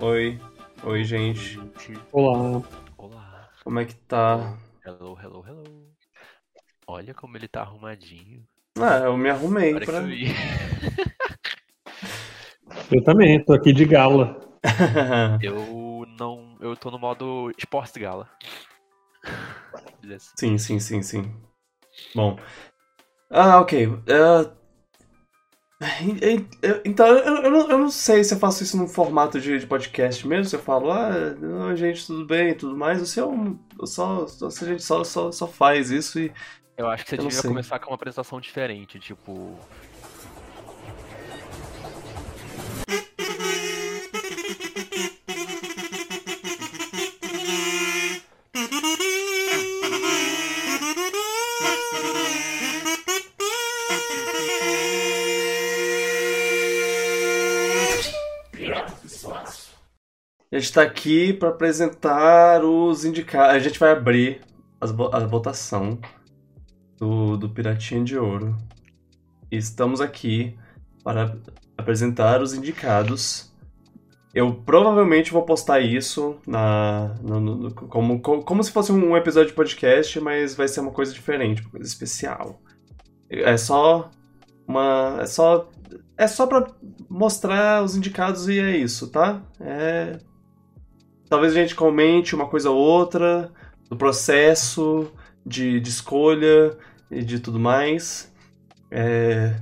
Oi. Oi, gente. Olá. Olá. Como é que tá? Hello, hello, hello. Olha como ele tá arrumadinho. Ah, eu me arrumei Agora que pra. eu vi. Eu também, tô aqui de gala. Eu não. Eu tô no modo esportes gala. Sim, sim, sim, sim. Bom. Ah, ok. Eu- Então, eu, eu, não, eu não sei se eu faço isso num formato de, de podcast mesmo, se eu falo, ah, não, gente, tudo bem e tudo mais, ou se, eu, eu só, se a gente só, só, só faz isso e. Eu acho que você devia sei. começar com uma apresentação diferente, tipo. A gente tá aqui pra apresentar os indicados. A gente vai abrir vo- a votação do, do Piratinha de Ouro. E estamos aqui para apresentar os indicados. Eu provavelmente vou postar isso na, no- no- como, co- como se fosse um episódio de podcast, mas vai ser uma coisa diferente, uma coisa especial. É só uma. É só. É só pra mostrar os indicados e é isso, tá? É. Talvez a gente comente uma coisa ou outra do processo de, de escolha e de tudo mais. É,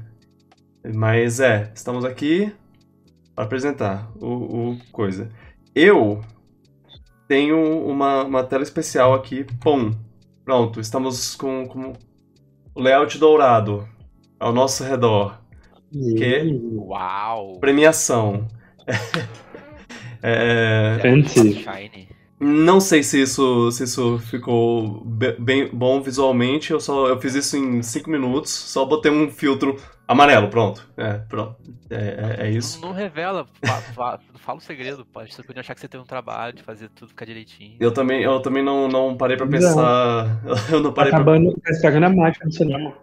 mas é, estamos aqui para apresentar o, o coisa. Eu tenho uma, uma tela especial aqui. Pum! Pronto, estamos com, com o layout dourado ao nosso redor. Que? Uau! Premiação. É, Fancy. Não sei se isso, se isso ficou be- bem bom visualmente. Eu só eu fiz isso em 5 minutos. Só botei um filtro amarelo, pronto. É, pronto. É, é- é isso. Não, não revela, fa- fa- fala o segredo. Pode, você podia achar que você tem um trabalho de fazer tudo ficar direitinho. Eu também, eu também não, não parei pra Não. pensar. Eu não parei pra, acabando, tá estragando a mágica do cinema.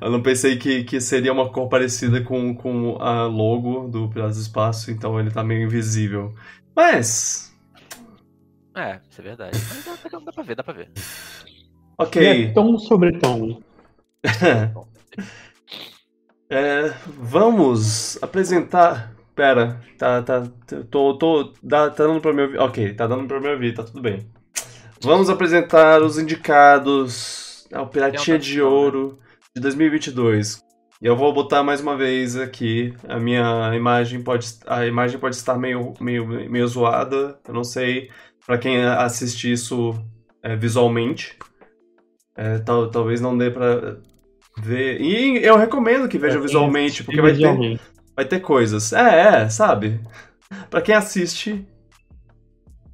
eu não pensei que, que seria uma cor parecida com, com a logo do Piratas do Espaço, então ele tá meio invisível. Mas. É, isso é verdade. Mas dá, dá- dá pra ver, dá pra ver. Ok. É tom sobre tom. É, vamos apresentar. Pera, tá, tá, tô, tô, dá, tá dando pra me ouvir. Ok, tá dando pra me ouvir, tá tudo bem. Vamos apresentar os indicados ao Piratinha de Ouro de 2022. E eu vou botar mais uma vez aqui. A minha imagem pode, a imagem pode estar meio, meio, meio zoada. Eu não sei pra quem assiste isso é, visualmente. É, tal, talvez não dê pra ver. E eu recomendo que veja Pra quem visualmente, porque vai ter, vai ter coisas. É, é, sabe? Pra quem assiste.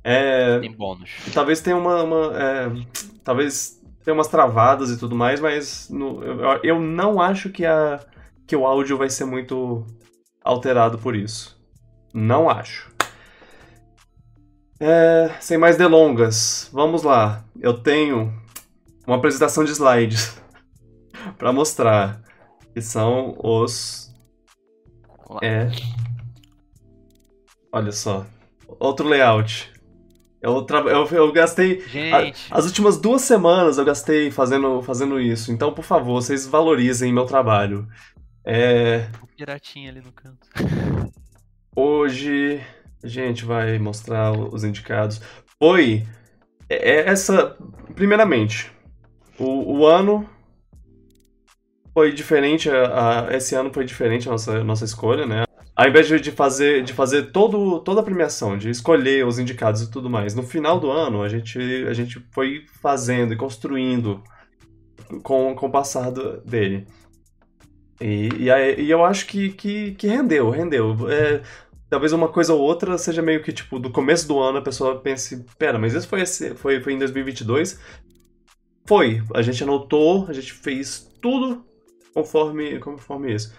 É, Tem bônus. talvez tenha uma. uma, é, talvez tenha umas travadas e tudo mais, mas no- eu, eu não acho que, a, que o áudio vai ser muito alterado por isso. Não acho. É, sem mais delongas, vamos lá. Eu tenho uma apresentação de slides para mostrar que são os é. Olha só. Outro layout. Eu, tra... eu, eu gastei. Gente, As últimas duas semanas eu gastei fazendo, fazendo isso. Então, por favor, vocês valorizem meu trabalho. É, piratinha ali no canto. hoje a gente vai mostrar os indicados. Foi. é- é essa. Primeiramente, o, o ano foi diferente. A, a- esse ano foi diferente a nossa, nossa escolha, né? Ao invés de, fazer, de fazer todo, toda a premiação, de escolher os indicados e tudo mais, no final do ano a gente, a gente foi fazendo e construindo com, com o passar do- dele. E, e, aí- e eu acho que, que, que rendeu, rendeu. É, talvez uma coisa ou outra seja meio que, tipo, do começo do ano a pessoa pense, pera, mas isso foi, esse, foi, foi em 2022? Foi. A gente anotou, a gente fez tudo conforme, conforme isso.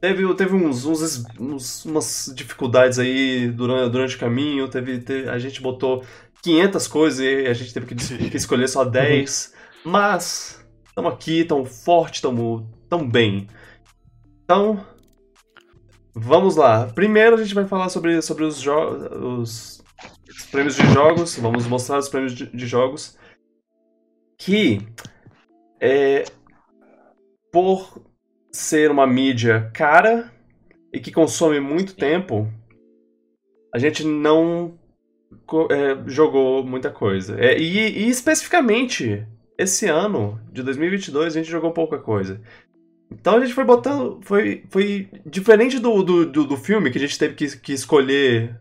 Teve, teve uns, uns, uns- umas dificuldades aí durante, durante o caminho, teve, teve- a gente botou 500 coisas e a gente teve que, que escolher só 10, mas estamos aqui, tão forte, tão, tão bem. Então, Vamos lá. Primeiro a gente vai falar sobre, sobre os, os prêmios de jogos. Vamos mostrar os prêmios de, de jogos. Que, é, por ser uma mídia cara e que consome muito tempo, a gente não é, jogou muita coisa. É, e, e especificamente, esse ano de 2022, a gente jogou pouca coisa. Então a gente foi botando. Foi, foi diferente do, do, do, do filme, que a gente teve que, que escolher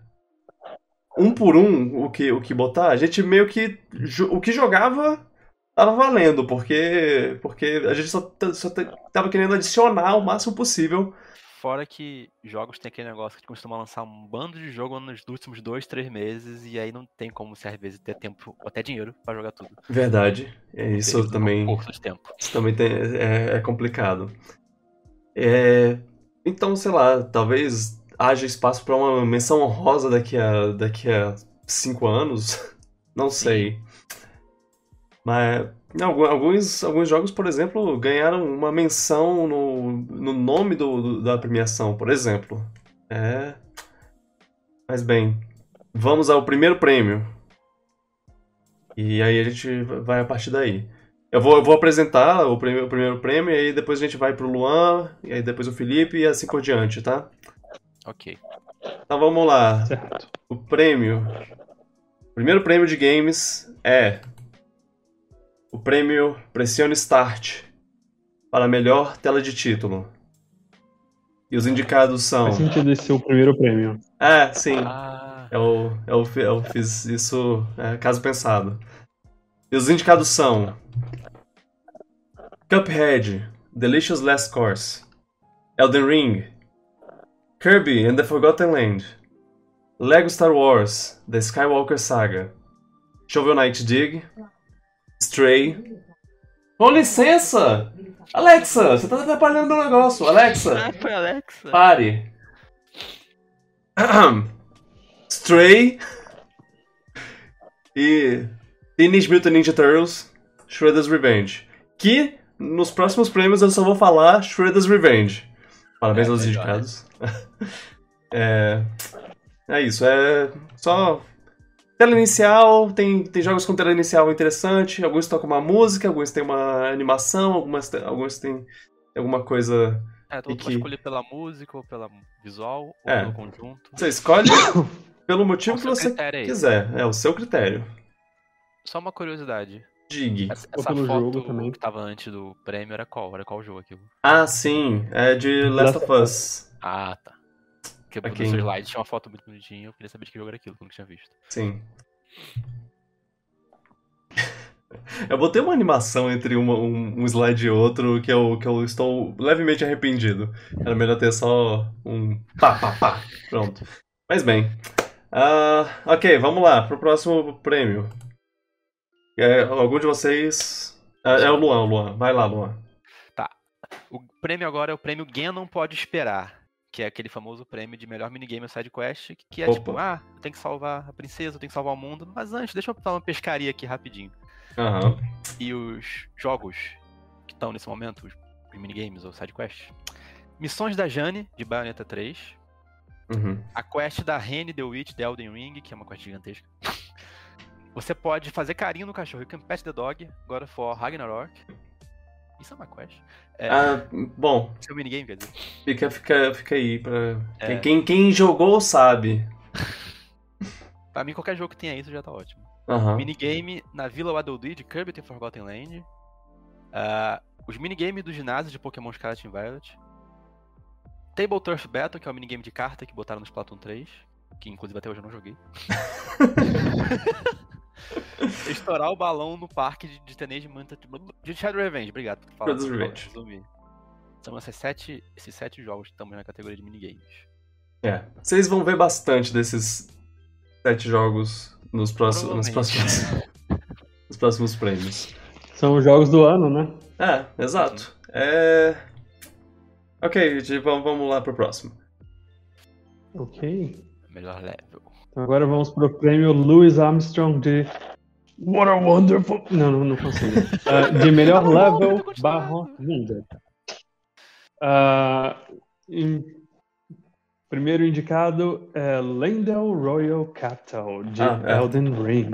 um por um o que, o que botar. A gente meio que. O que jogava tava valendo, porque. Porque a gente só, só tava querendo adicionar o máximo possível. Fora que jogos tem aquele negócio que costuma lançar um bando de jogo nos últimos dois, três meses, e aí não tem como, se às vezes, ter tempo ou até dinheiro pra jogar tudo. Verdade. É, isso também. Um pouco de tempo. Isso também tem- é, é complicado. É, então, sei lá, talvez haja espaço para uma menção honrosa daqui a, daqui a cinco anos. Não sei. Mas algu- alguns, alguns jogos, por exemplo, ganharam uma menção no, no nome do, do- da premiação, por exemplo. É. Mas bem, vamos ao primeiro prêmio. E aí a gente vai a partir daí. Eu vou, eu vou apresentar o, prêmio- o primeiro prêmio, e aí depois a gente vai pro Luan, e aí depois o Felipe, e assim por diante, tá? Ok. Então vamos lá. Certo. O prêmio. O primeiro prêmio de games é. O prêmio Pressione Start para a melhor tela de título. E os indicados são. Faz sentido esse ser o primeiro prêmio. É, sim. Ah, Eu, eu, eu fiz isso é, caso pensado. E os indicados são Cuphead, Delicious Last Course, Elden Ring, Kirby and the Forgotten Land, Lego Star Wars, The Skywalker Saga, Shovel Knight Dig, Stray. Com licença! Alexa, você tá atrapalhando meu negócio. Alexa, Ah, foi Alexa. Pare. Stray. E Teenage Mutant Ninja Turtles Shredder's Revenge. Que nos próximos prêmios eu só vou falar Shredder's Revenge. Parabéns É, aos melhor. indicados. é, é isso, é só. Tela inicial, tem, tem jogos com tela inicial interessante, alguns tocam uma música, alguns têm uma animação, algumas, te- alguns têm alguma coisa É, vai que- escolher pela música, ou pela visual, ou É. pelo conjunto. Você escolhe pelo motivo que você quiser. É o seu critério. Só uma curiosidade. Dig. Essa, essa foto jogo também. que tava antes do prêmio era qual? Era qual jogo aquilo? Ah, sim. É de Last of Us. Ah, tá. Porque Ok. no seu slide tinha uma foto muito bonitinha, eu queria saber de que jogo era aquilo, que eu nunca tinha visto. Sim. Eu botei uma animação entre uma- um, um slide e outro que eu, que eu estou levemente arrependido. Era melhor ter só um pá, pá, pá. Pronto. Mas bem. Ah, ok, vamos lá pro próximo prêmio. É, algum de vocês. É, é o Luan, Luan. Vai lá, Luan. O prêmio agora é o prêmio Ganon Pode Esperar, que é aquele famoso prêmio de melhor minigame ou side quest, que é Opa. tipo, ah, eu tenho que salvar a princesa, eu tenho que salvar o mundo, mas antes, deixa eu dar uma pescaria aqui rapidinho. Aham. E os jogos que estão nesse momento, os minigames ou side quest. Missões da Jane, de Bayonetta 3. Uhum. A quest da Rene The Witch, The Elden Ring, que é uma quest gigantesca. Você pode fazer carinho no cachorro, You Can Pet the Dog, God of War Ragnarok. Isso é uma quest. É, Ah, bom, seu minigame, quer dizer. fica, fica, fica aí pra. É. Quem, quem, jogou sabe. Pra mim, qualquer jogo que tenha isso já tá ótimo. Aham. Minigame na Vila Waddle de Kirby The Forgotten Land. Ah, os minigames do ginásio de Pokémon Scarlet and Violet. Table Turf Battle, que é o minigame de carta que botaram no Splatoon 3. Que inclusive até hoje eu não joguei. Estourar o balão no parque de, de Teenage Mutant... De Shadow Revenge, obrigado por falar. Shredder's Revenge. Resumir. São esses sete, esses sete jogos que estamos na categoria de minigames. É. Vocês vão ver bastante desses sete jogos nos próximos, nos próximos, nos próximos prêmios. São os jogos do ano, né? É, exato. É. Ok, gente, vamos, vamos lá pro próximo. Ok. Melhor level. Agora vamos pro prêmio Louis Armstrong de What a Wonderful. Não, não, não consigo. Ah, de melhor level barra linda. Ah, em Primeiro indicado é Lendel Royal Capital, de Ah, é. Elden Ring.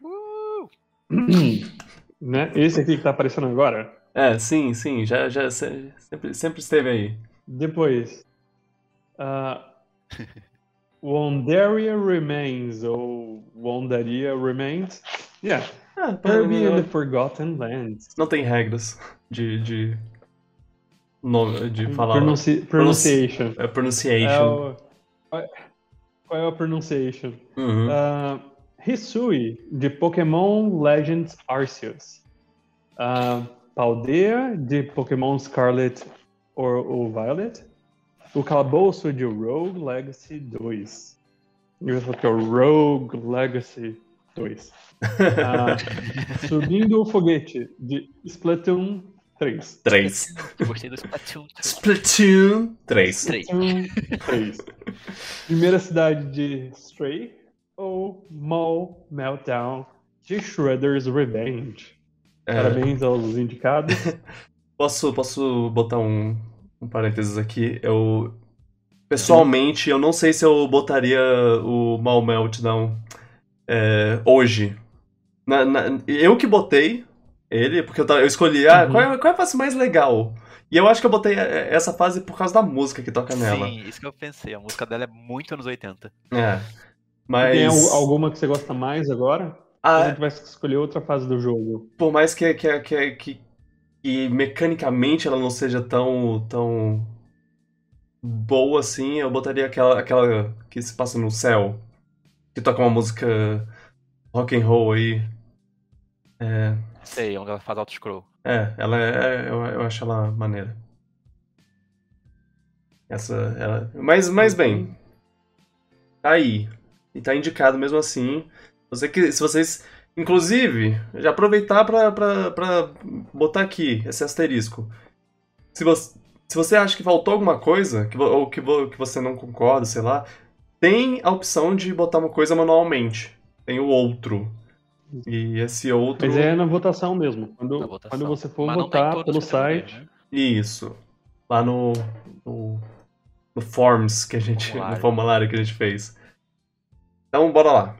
Uh! né? Esse aqui que tá aparecendo agora. É, sim, sim, já, já se- sempre, sempre esteve aí. Depois, uh, Wonderia Remains, ou Wondaria Remains. Yeah, Ah, Kirby and não, the Forgotten Lands. não tem regras de, de, nome, de falar. Pronunci- pronunciation. É É pronunciation. o- qual é- Qual é a pronunciation? Uhum. Uh, Hisui, de Pokémon Legends Arceus. Uh, Paldea, de Pokémon Scarlet or, ou Violet. O Calabouço, de Rogue Legacy 2. E eu que é o Rogue Legacy 2. Ah, Subindo o Foguete, de Splatoon 3. 3. Eu gostei do Splatoon. Splatoon 3. 3. Splatoon 3. Primeira cidade de Stray ou Mall Meltdown de Shredder's Revenge. É, Parabéns aos indicados. posso, posso botar um, um parênteses aqui? Eu. Pessoalmente, eu não sei se eu botaria o Mal Meltdown é, hoje. Na- na- eu que botei ele, porque eu, eu escolhi, ah, Uhum. qual, é, qual é a fase mais legal? E eu acho que eu botei é, essa fase por causa da música que toca nela. Sim, isso que eu pensei. A música dela é muito anos 80. É. Mas. Tem al- alguma que você gosta mais agora? Ah, A gente vai escolher outra fase do jogo. por mais que, que, que, que, que mecanicamente ela não seja tão, tão boa assim, eu botaria aquela, aquela que se passa no céu, que toca uma música rock and roll aí. É, Sei, onde ela faz auto-scroll. é ela é, eu, eu acho ela maneira. Essa, ela, mas, mas bem, tá aí. E tá indicado mesmo assim. Você que, se vocês, inclusive, já aproveitar pra botar aqui esse asterisco. Se você, se você acha que faltou alguma coisa, que, ou que, que você não concorda, sei lá, tem a opção de botar uma coisa manualmente. Tem o outro. E esse outro. Mas é na votação mesmo. Quando, votação. quando você for Mas votar pelo site, né? Isso. Lá no, no, no Forms que a gente. Formulário. No formulário que a gente fez. Então, bora lá.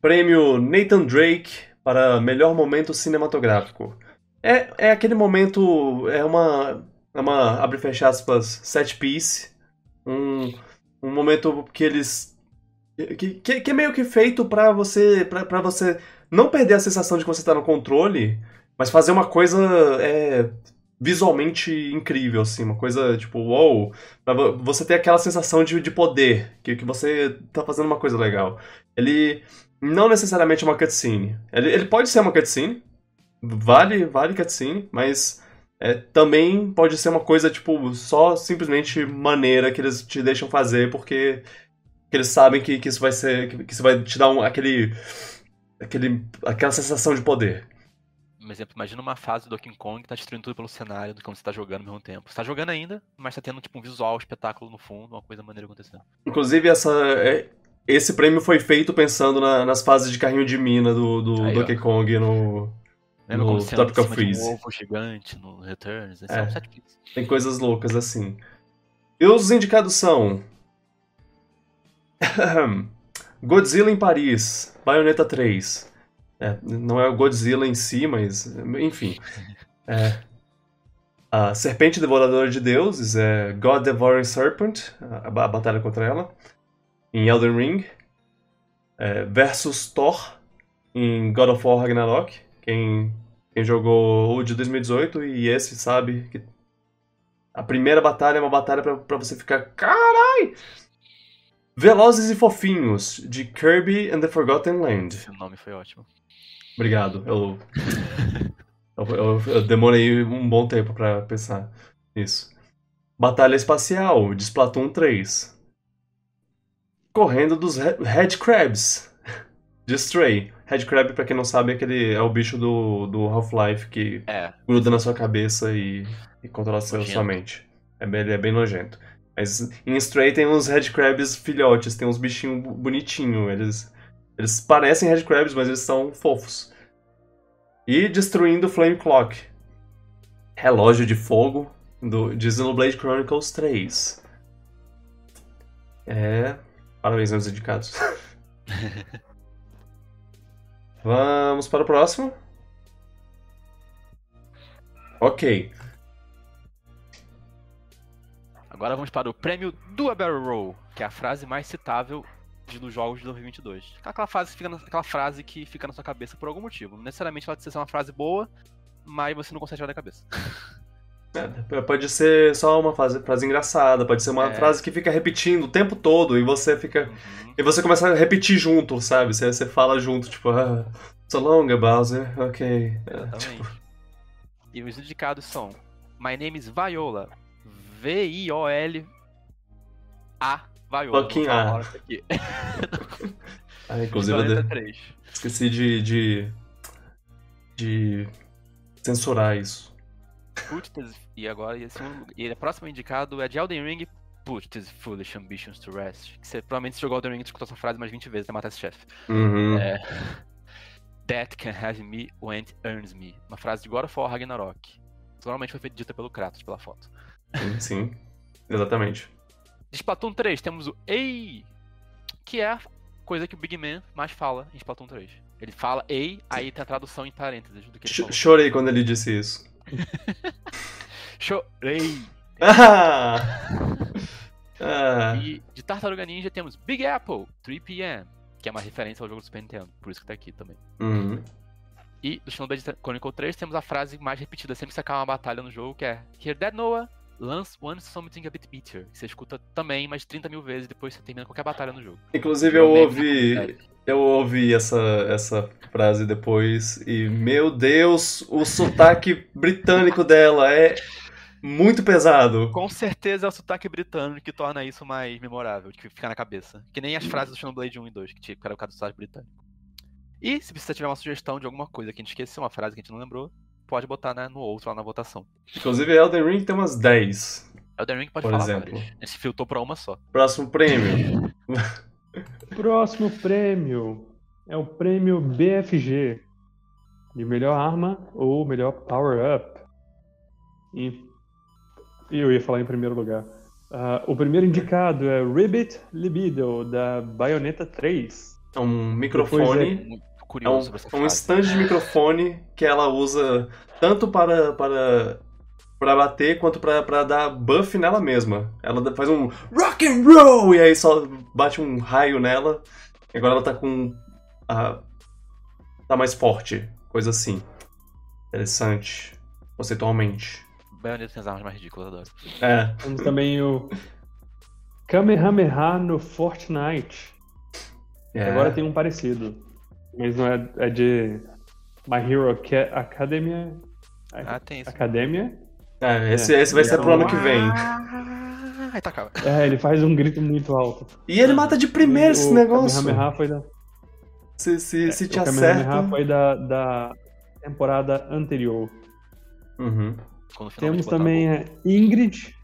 Prêmio Nathan Drake para melhor momento cinematográfico. É, é aquele momento. É uma. É uma. Abre e fecha aspas. Set piece. Um, um momento que eles. Que, que, que é meio que feito pra você. Pra você não perder a sensação de que você tá no controle, mas fazer uma coisa é, visualmente incrível, assim, uma coisa tipo, wow, pra vo- você ter aquela sensação de, de poder, que, que você tá fazendo uma coisa legal. Ele não necessariamente é uma cutscene. Ele, ele pode ser uma cutscene, vale, vale cutscene, mas é, também pode ser uma coisa, tipo, só simplesmente maneira que eles te deixam fazer porque que eles sabem que, que isso vai ser, que, que isso vai te dar um, aquele, aquele, aquela sensação de poder. Um exemplo, imagina uma fase do Donkey Kong que tá destruindo tudo pelo cenário, do como você tá jogando ao mesmo tempo. Você tá jogando ainda, mas tá tendo tipo um visual, um espetáculo no fundo, uma coisa maneira acontecendo. Inclusive, essa, é- esse prêmio foi feito pensando na- nas fases de carrinho de mina do, do Aí, ó. Donkey Kong no. Lembra No Tropical Freeze. um ovo gigante no Returns? É. é, um piece. Tem coisas loucas assim. E os indicados são. Godzilla em Paris, Bayonetta 3. É, não é o Godzilla em si, mas. Enfim. É. A Serpente Devoradora de Deuses é God Devouring Serpent, a, a batalha contra ela, em Elden Ring. É, versus Thor, em God of War Ragnarok. Quem, quem jogou o de 2018 e esse sabe que a primeira batalha é uma batalha pra, pra você ficar. Carai! Velozes e Fofinhos, de Kirby and the Forgotten Land. Esse nome foi ótimo. Obrigado. Eu, eu, eu- eu demorei um bom tempo pra pensar nisso. Batalha Espacial, de Splatoon 3. Correndo dos He- Headcrabs, de Stray. Headcrab, pra quem não sabe, é, aquele, é o bicho do, do Half-Life que É, gruda na sua cabeça e, e controla sua, Nojento. sua mente. É bem, ele é bem nojento. Mas em Stray tem uns headcrabs filhotes, tem uns bichinhos bonitinhos. Eles, eles parecem headcrabs, mas eles são fofos. E destruindo Flame Clock. Relógio de fogo do, de Xenoblade Chronicles 3. É. Parabéns aos indicados. Vamos para o próximo. Ok. Agora vamos para o prêmio do Barrel Roll, que é a frase mais citável de, dos jogos de 2022. Aquela frase, que fica na, aquela frase que fica na sua cabeça por algum motivo. Não necessariamente ela precisa ser uma frase boa, mas você não consegue tirar da cabeça. É, pode ser só uma frase, frase engraçada, pode ser uma É. frase que fica repetindo o tempo todo e você fica. Uhum. E você começa a repetir junto, sabe? Você, você fala junto, tipo, ah, so long, Bowser, ok. É, tipo. E os indicados são My name is Viola. V-I-O-L A Viola. Fucking A. ah, inclusive, eu de- 43. esqueci de, de. de censurar isso. Put this... E agora, e, segundo- e o próximo indicado é de Elden Ring. Put these foolish ambitions to rest. Que você provavelmente se jogou Elden Ring e escutou essa frase mais 20 vezes até matar esse chefe. Uhum. É. That can have me when it earns me. Uma frase de God of War Ragnarok. Normalmente foi dita pelo Kratos pela foto. Sim, sim. Exatamente. De Splatoon 3 temos o Ei, que é a coisa que o Big Man mais fala em Splatoon 3. Ele fala Ei, aí tem a tradução em parênteses do que ele Ch- falou. chorei quando ele disse isso. Chorei. Ah! ah. E de Tartaruga Ninja temos Big Apple 3PM, que é uma referência ao jogo do Super Nintendo, por isso que tá aqui também. Uhum. E do Xenoblade Chronicle 3 temos a frase mais repetida sempre que você acaba uma batalha no jogo, que é Hear that Noah, Lance wants something a bit bitter. Que você escuta também mais 30 mil vezes depois que você termina qualquer batalha no jogo. Inclusive eu na ouvi. Eu ouvi essa, essa frase depois e meu Deus, o sotaque britânico dela é muito pesado. Com certeza é o sotaque britânico que torna isso mais memorável, que fica na cabeça. Que nem as frases do Xenoblade 1 e 2, que que era o caso do sotaque britânico. E se você tiver uma sugestão de alguma coisa que a gente esqueceu, uma frase que a gente não lembrou, pode botar né, no outro lá na votação. Inclusive Elden Ring tem umas 10. Elden Ring pode Por falar exemplo. várias. A gente se filtrou pra uma só. Próximo prêmio. Próximo prêmio é o prêmio BFG de melhor arma ou melhor power-up. E e eu ia falar em primeiro lugar. Ah, o primeiro indicado é Ribbit Libido, da Bayonetta 3. É um microfone. Muito É um, um stand de microfone que ela usa tanto para para para bater quanto para para dar buff nela mesma. Ela faz um rock and roll e aí só bate um raio nela. E agora ela tá com a tá mais forte, coisa assim. Interessante, conceitualmente. Bayonetta tem as armas mais ridículas, adoro. É, Temos também o Kamehameha no Fortnite. é. Agora tem um parecido. Mas não é, é de My Hero Aca- Academia. Ah, tem isso. Academia. É, esse, esse vai ser pro ano que vem. Ah, aí tá, calma. É, ele faz um grito muito alto. E ele mata de primeiro esse o negócio. Kamehameha foi da, Se, se, se te o Kamehameha acerta. foi da, da temporada anterior. Uhum. Temos também a Ingrid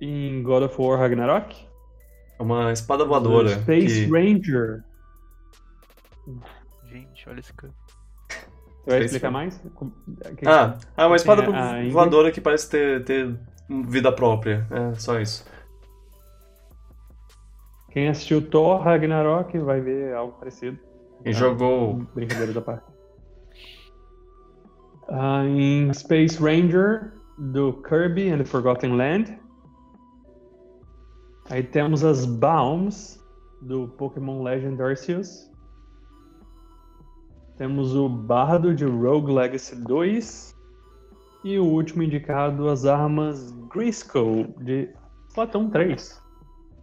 em God of War Ragnarok. É uma espada voadora. Space que- Ranger. Gente, olha esse cara. Você vai explicar mais? Ah, ah, uma espada Ingrid. voadora que parece ter, ter vida própria. É, só isso. Quem assistiu Thor Ragnarok vai ver algo parecido. E Ah, jogou. Brincadeira da parte. Ah, em Space Ranger, do Kirby and the Forgotten Land. Aí temos as Baums, do Pokémon Legend Arceus. Temos o Bardo de Rogue Legacy 2. E o último indicado, as armas Grisco, de Platão 3.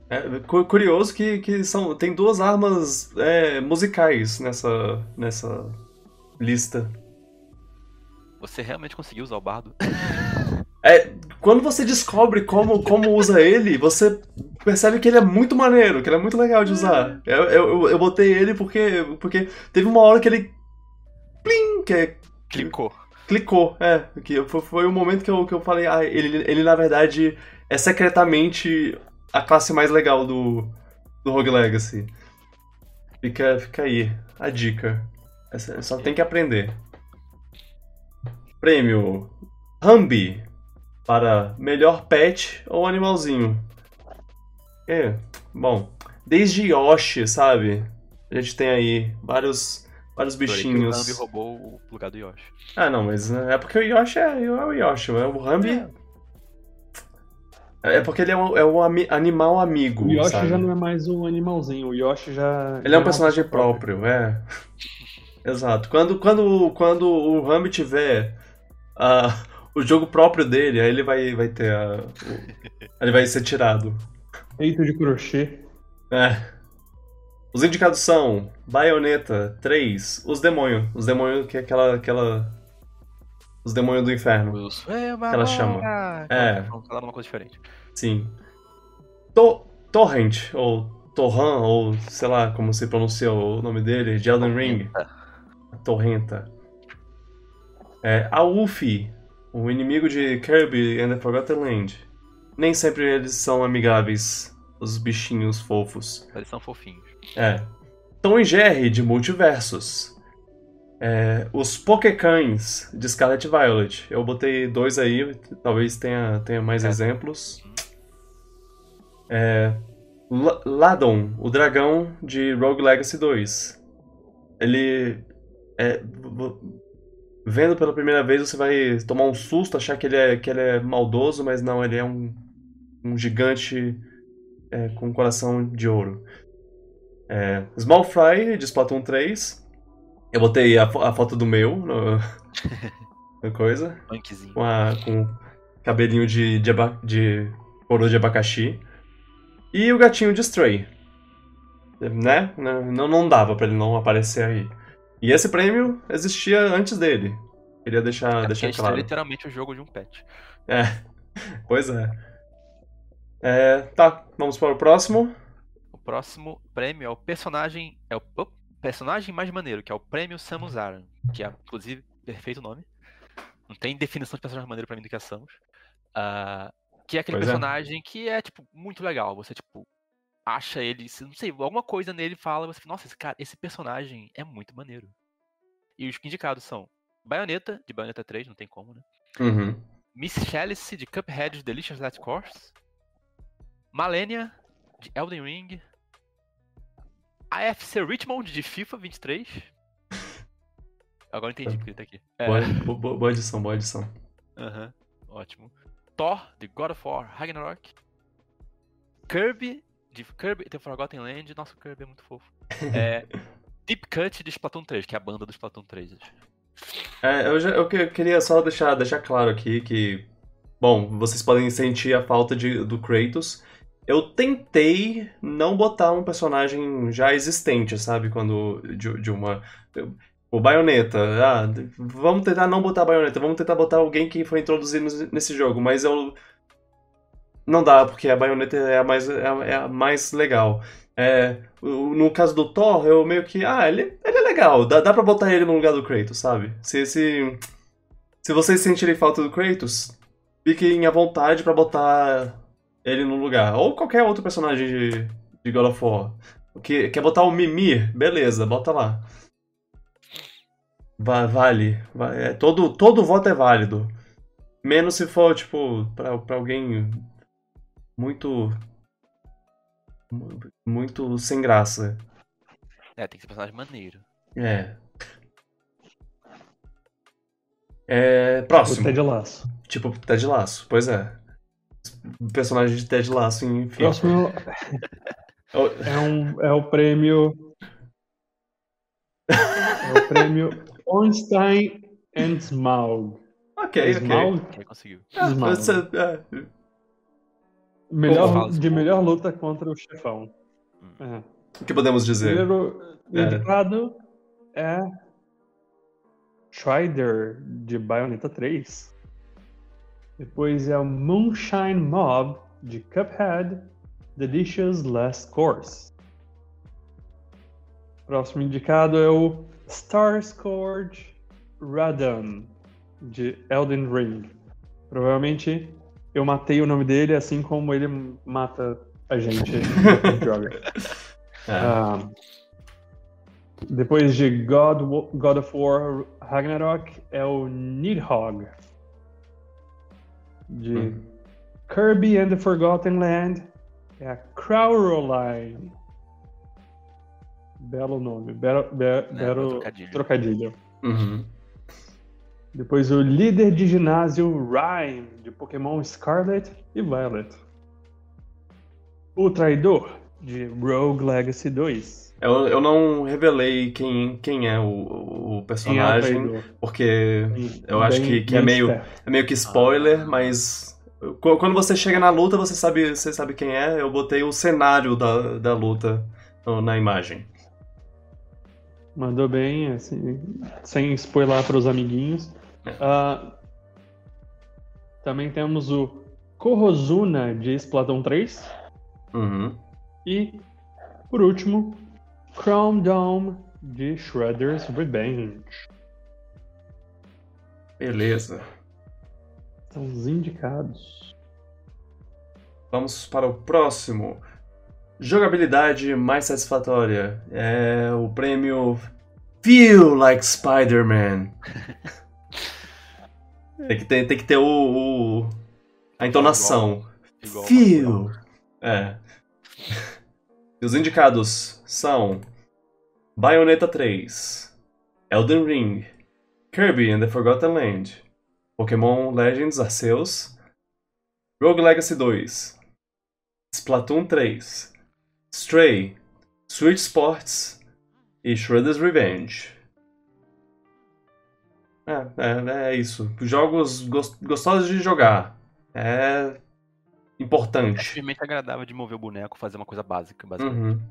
É, cu- curioso que, que são, tem duas armas é, musicais nessa, nessa lista. Você realmente conseguiu usar o bardo? É, quando você descobre como, como usa ele, você percebe que ele é muito maneiro, que ele é muito legal de usar. Eu, eu, eu- eu botei ele porque, porque teve uma hora que ele. Plim! Que é Clicou. Clicou, é. Que foi, foi o momento que eu, que eu falei, ah, ele, ele na verdade é secretamente a classe mais legal do, do Rogue Legacy. Fica, fica aí, a dica. Essa- Só tem que aprender. Prêmio Humby, para melhor pet ou animalzinho. É, bom, desde Yoshi, sabe? A gente tem aí vários, vários O Rambi bichinhos. roubou o lugar do Yoshi. Ah, não, mas né, é porque o Yoshi é, é o Yoshi, é o Rambi. É porque ele é um, é um ami- animal amigo. O Yoshi sabe? já não é mais um animalzinho, o Yoshi já. Ele é um personagem pessoa próprio, é. Exato. Quando, quando, quando o Rambi tiver ah, o jogo próprio dele, aí ele vai, vai ter a. o- ele vai ser tirado. Feito de crochê. É. Os indicados são Bayonetta 3, Os Demônios. Os Demônios que é aquela. aquela. Os Demônios do Inferno. Os Ela ela chama. É. Falar uma coisa diferente. Sim. To Torrent, ou Torran, ou sei lá como se pronuncia o nome dele, de Elden Ring. Torrenta. É, a Uffy, o inimigo de Kirby and the Forgotten Land. Nem sempre eles são amigáveis, os bichinhos fofos. Eles são fofinhos. É. Tom e Jerry, de Multiversos. É, os Pokécães, de Scarlet Violet. Eu botei dois aí, talvez tenha, tenha mais É. exemplos. É, La- Ladon, o dragão de Rogue Legacy 2. Ele. É, vendo pela primeira vez, você vai tomar um susto, achar que ele é, que ele é maldoso, mas não, ele é um, um gigante é, com um coração de ouro. É, Small Fry, de Splatoon 3. Eu botei a, a foto do meu no, no coisa, Punkzinho. com, a, com cabelinho de, de, aba- de coroa de abacaxi. E o gatinho de Stray. Né? Não, não dava pra ele não aparecer aí. E esse prêmio existia antes dele. Queria deixar, É deixar é claro. literalmente o jogo de um pet. É, pois é. é. Tá, vamos para o próximo. Próximo prêmio é o personagem. É o op, personagem mais maneiro, que é o prêmio Samus Aran. Que é, inclusive, perfeito nome. Não tem definição de personagem maneiro pra mim do que a Samus. Ah, que é aquele Pois é. personagem que é, tipo, muito legal. Você, tipo, acha ele. Não sei, alguma coisa nele fala, você fala, nossa, esse cara, esse personagem é muito maneiro. E os indicados são Bayonetta, de Bayonetta 3, não tem como, né? Uhum. Miss Chalice de Cuphead Delicious Last Course, Malenia de Elden Ring, AFC Richmond de FIFA 23. Agora eu entendi porque ele tá aqui. É, Boa, bo- bo- boa edição, boa edição. aham, ótimo. Thor de God of War Ragnarok, Kirby de Kirby The Forgotten Land. Nossa, o Kirby é muito fofo. É, Deep Cut de Splatoon 3, que é a banda do Splatoon 3. É, eu, já, eu que- queria só deixar, deixar claro aqui que, bom, vocês podem sentir a falta de, do Kratos. Eu tentei não botar um personagem já existente, sabe? Quando. De, de uma. O Bayonetta. Ah, vamos tentar não botar a Bayonetta, vamos tentar botar alguém que foi introduzido nesse- jogo, mas eu. Não dá, porque a Bayonetta é a mais, é a, é mais legal. É, no caso do Thor, eu meio que. Ah, ele, ele é legal, dá, dá pra botar ele no lugar do Kratos, sabe? Se, se, se vocês sentirem falta do Kratos, fiquem à vontade pra botar ele no lugar. Ou qualquer outro personagem de, de God of War. Que, quer botar o Mimir? Beleza, bota lá. Va- vale. Va- é, todo, todo voto é válido. Menos se for, tipo, pra, pra alguém muito. mu- Muito sem graça. É, tem que ser personagem maneiro. É. É. Próximo. Ted Laço. Tipo Ted Laço, pois é. Personagem de Ted Laço em FIFA. Próximo Oh, é, um, é o prêmio. É o prêmio Ornstein and Smaug. Ok, ok. Smaug? Quem conseguiu? Ah, Smaug. você- é, Melhor, de melhor luta contra o chefão. É. o que podemos dizer? Primeiro É. indicado é Strider de Bayonetta 3. Depois é o Moonshine Mob de Cuphead Delicious Last Course. Próximo indicado é o Starscourge Radon de Elden Ring. Provavelmente eu matei o nome dele assim como ele mata a gente joga. É. Ah, depois de God, God of War Ragnarok é o Nidhogg. De Hum. Kirby and the Forgotten Land é a Crowroline. Belo nome, belo, be- belo trocadilho. trocadilho. Uhum. Depois o líder de ginásio Rhyme, de Pokémon Scarlet e Violet. O traidor, de Rogue Legacy 2. Eu, eu não revelei quem, quem é o, o é personagem, porque eu acho que, que é meio, esperto. é meio que spoiler, Ah. mas qu- quando você chega na luta, você sabe, você sabe quem é. Eu botei o cenário da, da luta na imagem. Mandou bem, assim, sem spoiler para os amiguinhos. É. Ah, também temos o Corrozuna de Splatoon 3. Uhum. E, por último, Chrome Dome de Shredder's Revenge. Beleza. São os indicados. Vamos para o próximo. Jogabilidade mais satisfatória. É o prêmio Feel Like Spider-Man. tem, que ter, tem que ter o, o- a entonação. Igual o Feel. É. E os indicados são Bayonetta 3, Elden Ring, Kirby and the Forgotten Land, Pokémon Legends Arceus, Rogue Legacy 2, Splatoon 3, Stray, Switch Sports e Shredder's Revenge. É, é, é isso. Jogos gos- gostosos de jogar. É É importante. simplesmente agradável de mover o boneco, fazer uma coisa básica, basicamente. Uhum.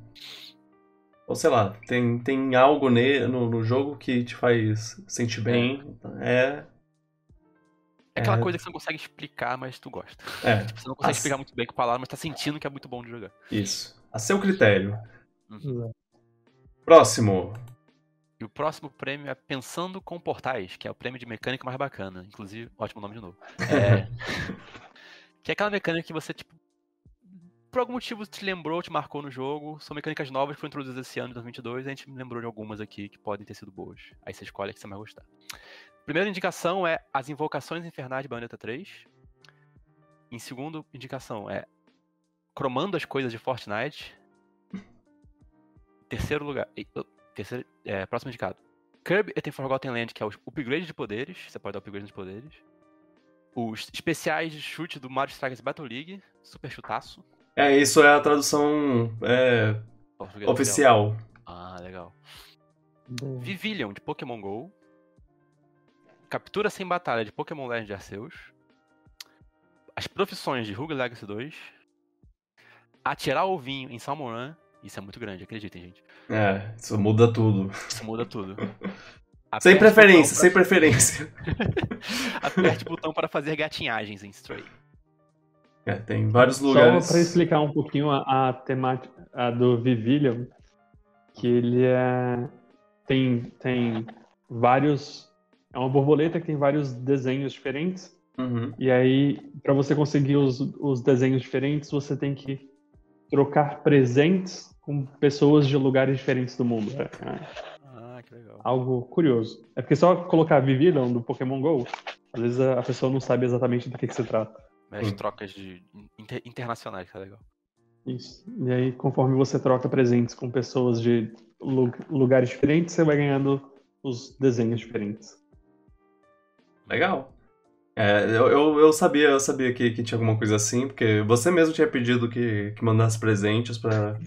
Ou sei lá, tem, tem algo ne- no, no jogo que te faz sentir bem. É. É aquela É. coisa que você não consegue explicar, mas tu gosta. É, Você não consegue As- explicar muito bem com palavras, mas tá sentindo que é muito bom de jogar. isso. A seu critério. Uhum. Próximo. E o próximo prêmio é Pensando com Portais, que é o prêmio de mecânica mais bacana. Inclusive, ótimo nome de novo. É... que é aquela mecânica que você, tipo, por algum motivo te lembrou, te marcou no jogo. São mecânicas novas que foram introduzidas esse ano, em 2022, e a gente lembrou de algumas aqui que podem ter sido boas. Aí você escolhe a que você mais gostar. Primeira indicação é As Invocações Infernais de Bayonetta 3. Em segundo indicação é Cromando as Coisas de Fortnite. Terceiro lugar. Terceiro, é, próximo indicado. Kirby the Forgotten Land, que é o upgrade de poderes. Você pode dar upgrade de poderes. Os especiais de chute do Mario Strikers Battle League. Super chutaço. É, isso é a tradução é, oficial. Ah, legal. Boa. Vivilion de Pokémon GO. Captura sem batalha de Pokémon Legend Arceus. As profissões de Rogue Legacy 2. Atirar o vinho em Salmon Run. Isso é muito grande, acreditem, gente. É, isso muda tudo. Isso muda tudo. Sem preferência, botão sem preferência. pra- Aperte o botão para fazer gatinhagens em Stray. É, tem vários Só lugares. para explicar um pouquinho a, a temática a do Vivilion, que ele é tem tem vários é uma borboleta que tem vários desenhos diferentes Uhum. e aí para você conseguir os, os desenhos diferentes você tem que trocar presentes com pessoas de lugares diferentes do mundo. É, é Ah, que legal. Algo curioso. É porque só colocar Vivilion do Pokémon Go, às vezes a, pessoa não sabe exatamente do que, que se trata. As Hum. trocas de inter- internacionais, é legal. Isso. E aí, conforme você troca presentes com pessoas de lu- lugares diferentes, você vai ganhando os desenhos diferentes. Legal. É, eu, eu, eu sabia, eu sabia que, que tinha alguma coisa assim, porque você mesmo tinha pedido que, que mandasse presentes pra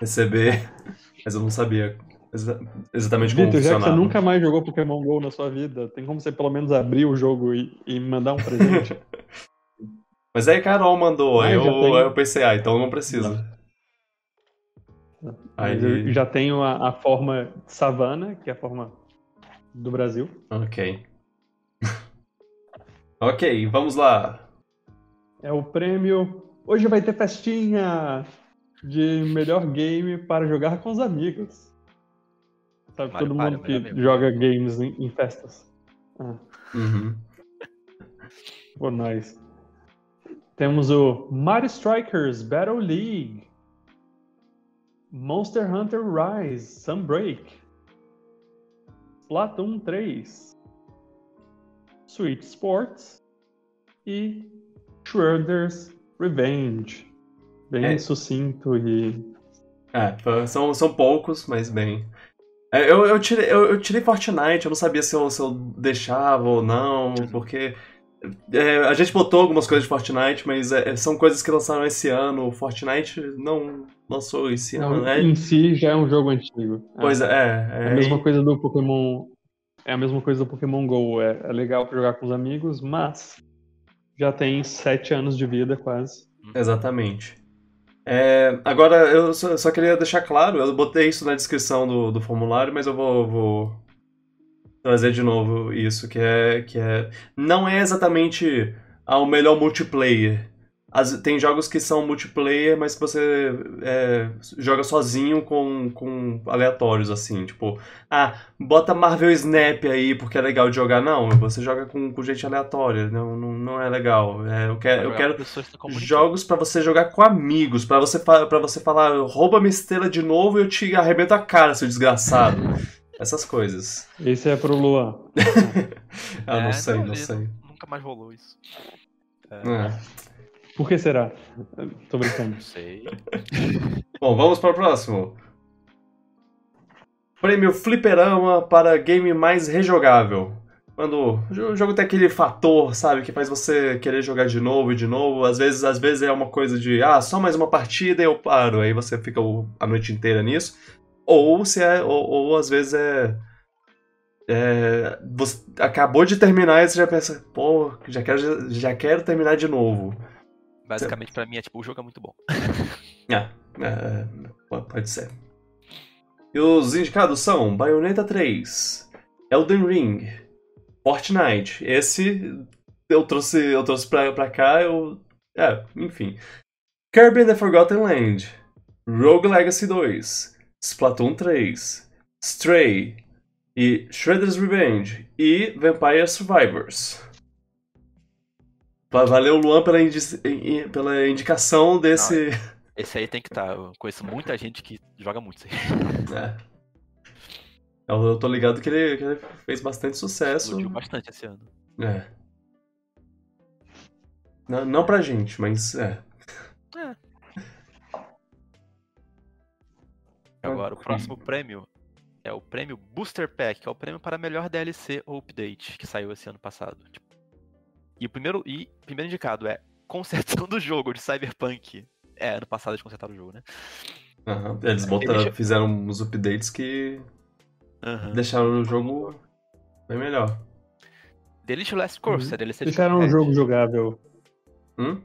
receber, mas eu não sabia exa- exatamente como Vitor, já que você nunca mais jogou Pokémon GO na sua vida, tem como você pelo menos abrir o jogo e, e mandar um presente? Mas aí Carol mandou, aí Ah, já eu, tem. aí eu pensei, ah, então não precisa. Aí, eu já tenho a, a forma Savana, que é a forma do Brasil. ok. ok, vamos lá. É o prêmio. Hoje vai ter festinha de melhor game para jogar com os amigos. Sabe, Mario todo Party, mundo que melhor amigo. joga games em, em festas. Ah, Uhum. pô, nós. Temos o Mario Strikers Battle League. Monster Hunter Rise Sunbreak. Splatoon 3. Switch Sports. E Shredder's Revenge. Bem É. sucinto e. É, são, são poucos, mas bem. É, eu, eu, tirei, eu, eu tirei Fortnite, eu não sabia se eu, se eu deixava ou não, porque. é, a gente botou algumas coisas de Fortnite, mas é, são coisas que lançaram esse ano. Fortnite não lançou esse ano, Não, né? Em si já é um jogo antigo. Pois é, É é. a mesma e- coisa do Pokémon. É a mesma coisa do Pokémon GO. É, é legal pra jogar com os amigos, mas já tem sete anos de vida quase. Exatamente. É, agora, eu só, só queria deixar claro, eu botei isso na descrição do, do formulário, mas eu vou, vou trazer de novo isso, que é, que é... Não é exatamente ah, o melhor multiplayer. As- tem jogos que são multiplayer, mas que você é, joga sozinho com, com aleatórios, assim. Tipo, ah, bota Marvel Snap aí porque é legal de jogar. Não, você joga com, com gente aleatória, não, não, não é legal. É, eu quero, eu quero. Jogos pra você jogar com amigos, pra você, pra você falar, rouba minha estrela de novo e eu te arrebento a cara, seu desgraçado. Essas coisas. Esse é pro Luan. Ah, não É, sei, não ele sei. Nunca mais rolou isso. É. Por que será? Tô brincando. Não sei. Bom, vamos para o próximo. Prêmio Fliperama para game mais rejogável. Quando o jogo tem aquele fator, sabe, que faz você querer jogar de novo e de novo. Às vezes, às vezes é uma coisa de, ah, só mais uma partida e eu paro. Aí você fica a noite inteira nisso. Ou se é, ou, ou às vezes é, é, você acabou de terminar e você já pensa, pô, já quero, já quero terminar de novo. Basicamente, pra mim, é tipo, o jogo é muito bom. Ah, é, pode- pode ser. E os indicados são Bayonetta 3, Elden Ring, Fortnite. Esse eu trouxe, eu trouxe pra, pra cá, eu. É, enfim. Kirby and the Forgotten Land, Rogue Legacy 2, Splatoon 3, Stray e Shredder's Revenge e Vampire Survivors. Va- Valeu, Luan, pela, indi- pela indicação desse. Esse aí tem que estar. Eu conheço muita gente que joga muito isso aí. É. Eu, eu tô ligado que ele, que ele fez bastante sucesso. Explodiu bastante esse ano. É. Não, não pra gente, mas é. Agora, o próximo prêmio é o prêmio Booster Pack, que é o prêmio para melhor DLC ou update, que saiu esse ano passado. E o primeiro, e o primeiro indicado é consertação do jogo de Cyberpunk. É, ano passado eles consertaram o jogo, né? Aham. Eles botaram, fizeram uns updates que Aham. deixaram o jogo bem melhor. Delicious Last Course, Uhum. é DLC de Deixaram um Cuphead. jogo jogável. Hum?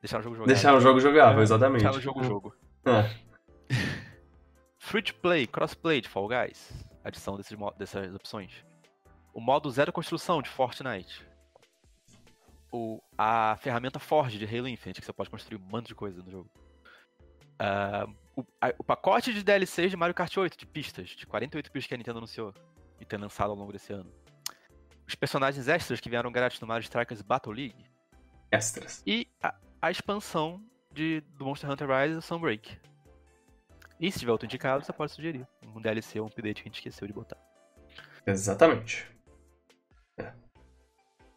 Deixaram o jogo jogável. Deixaram o jogo jogável, É. exatamente. Deixaram o jogo jogo. É. Free to play, crossplay de Fall Guys. Adição desses, dessas opções. O modo zero construção de Fortnite. O, a ferramenta Forge de Halo Infinite, que você pode construir um monte de coisa no jogo. Ah, o, a- o pacote de DLCs de Mario Kart 8, de pistas, de 48 pistas que a Nintendo anunciou e tem lançado ao longo desse ano. Os personagens extras que vieram grátis no Mario Strikers Battle League. Extras. E a, a expansão de, do Monster Hunter Rise Sunbreak. E se tiver outro indicado, você pode sugerir um DLC ou um update que a gente esqueceu de botar. Exatamente. É.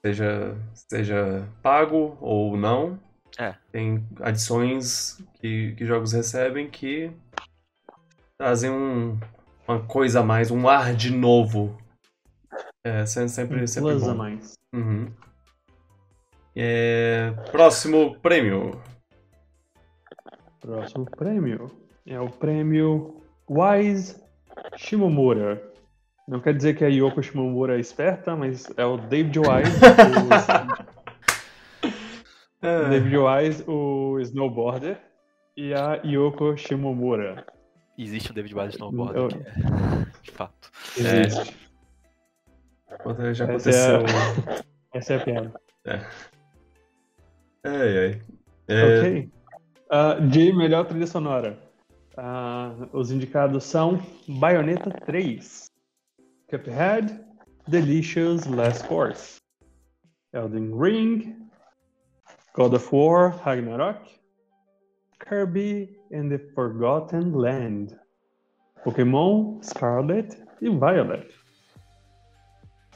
Seja, seja pago ou não, É. tem adições que, que jogos recebem que trazem um- uma coisa a mais, um ar de novo. É se- sempre, Um sempre plus a bom. mais. Uhum. É, próximo prêmio. Próximo prêmio é o prêmio Wise Shimomura. Não quer dizer que a Yoko Shimomura é esperta, mas é o David Wise, o, É, David Wise, o snowboarder, e a Yoko Shimomura. Existe um David Wise Snowboard, Eu- que é de fato. Existe. já Essa é aconteceu. a- Essa é a piada. Ai, ai. É, Ok. Ah, de melhor trilha sonora. Ah, os indicados são Bayonetta 3, Cuphead, Delicious Last Course, Elden Ring, God of War Ragnarok, Kirby and the Forgotten Land, Pokémon Scarlet e Violet,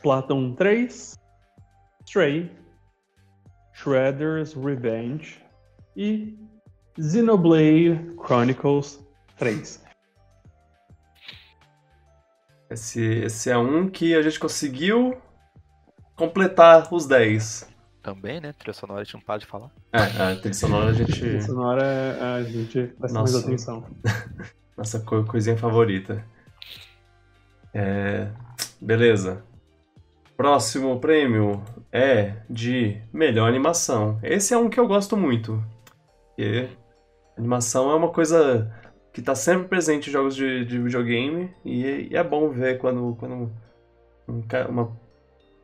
Platon 3, Stray, Shredder's Revenge e Xenoblade Chronicles 3. Esse, esse é um que a gente conseguiu completar os 10. Também, né? Trilha sonora a gente não para de falar. É, a trilha sonora a gente. A sonora é- a gente presta mais Nossa. atenção. Nossa co- coisinha favorita. É, beleza. Próximo prêmio é de melhor animação. Esse é um que eu gosto muito. Porque animação é uma coisa que tá sempre presente em jogos de, de videogame e, e é bom ver quando, quando um, uma-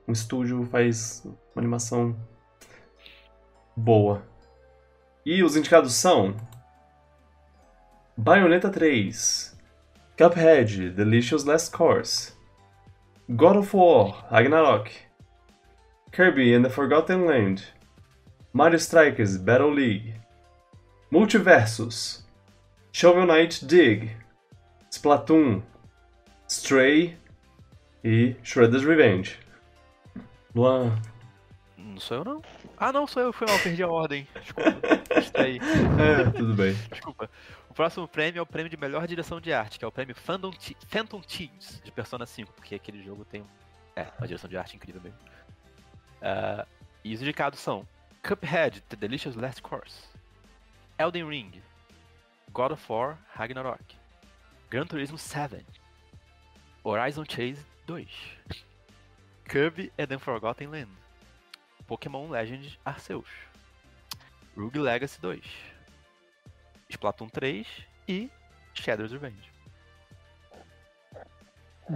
um estúdio faz uma animação boa. E os indicados são Bayonetta 3, Cuphead, Delicious Last Course, God of War, Ragnarok, Kirby and the Forgotten Land, Mario Strikers Battle League, Multiversus, Shovel Knight Dig, Splatoon, Stray e Shredder's Revenge. Luan, Não sou eu, não. Ah, não, sou eu. Foi mal, perdi a ordem. Desculpa. Distraí. é, tudo bem. Desculpa. O próximo prêmio é o prêmio de melhor direção de arte, que é o prêmio Phantom, Phantom Thieves, de Persona 5, porque aquele jogo tem é, uma direção de arte incrível mesmo. Ah, e os indicados são Cuphead, The Delicious Last Course, Elden Ring, God of War, Ragnarok, Gran Turismo 7, Horizon Chase 2, Kirby and the Forgotten Land, Pokémon Legends Arceus, Rogue Legacy 2, Splatoon 3 e Shadow's Revenge.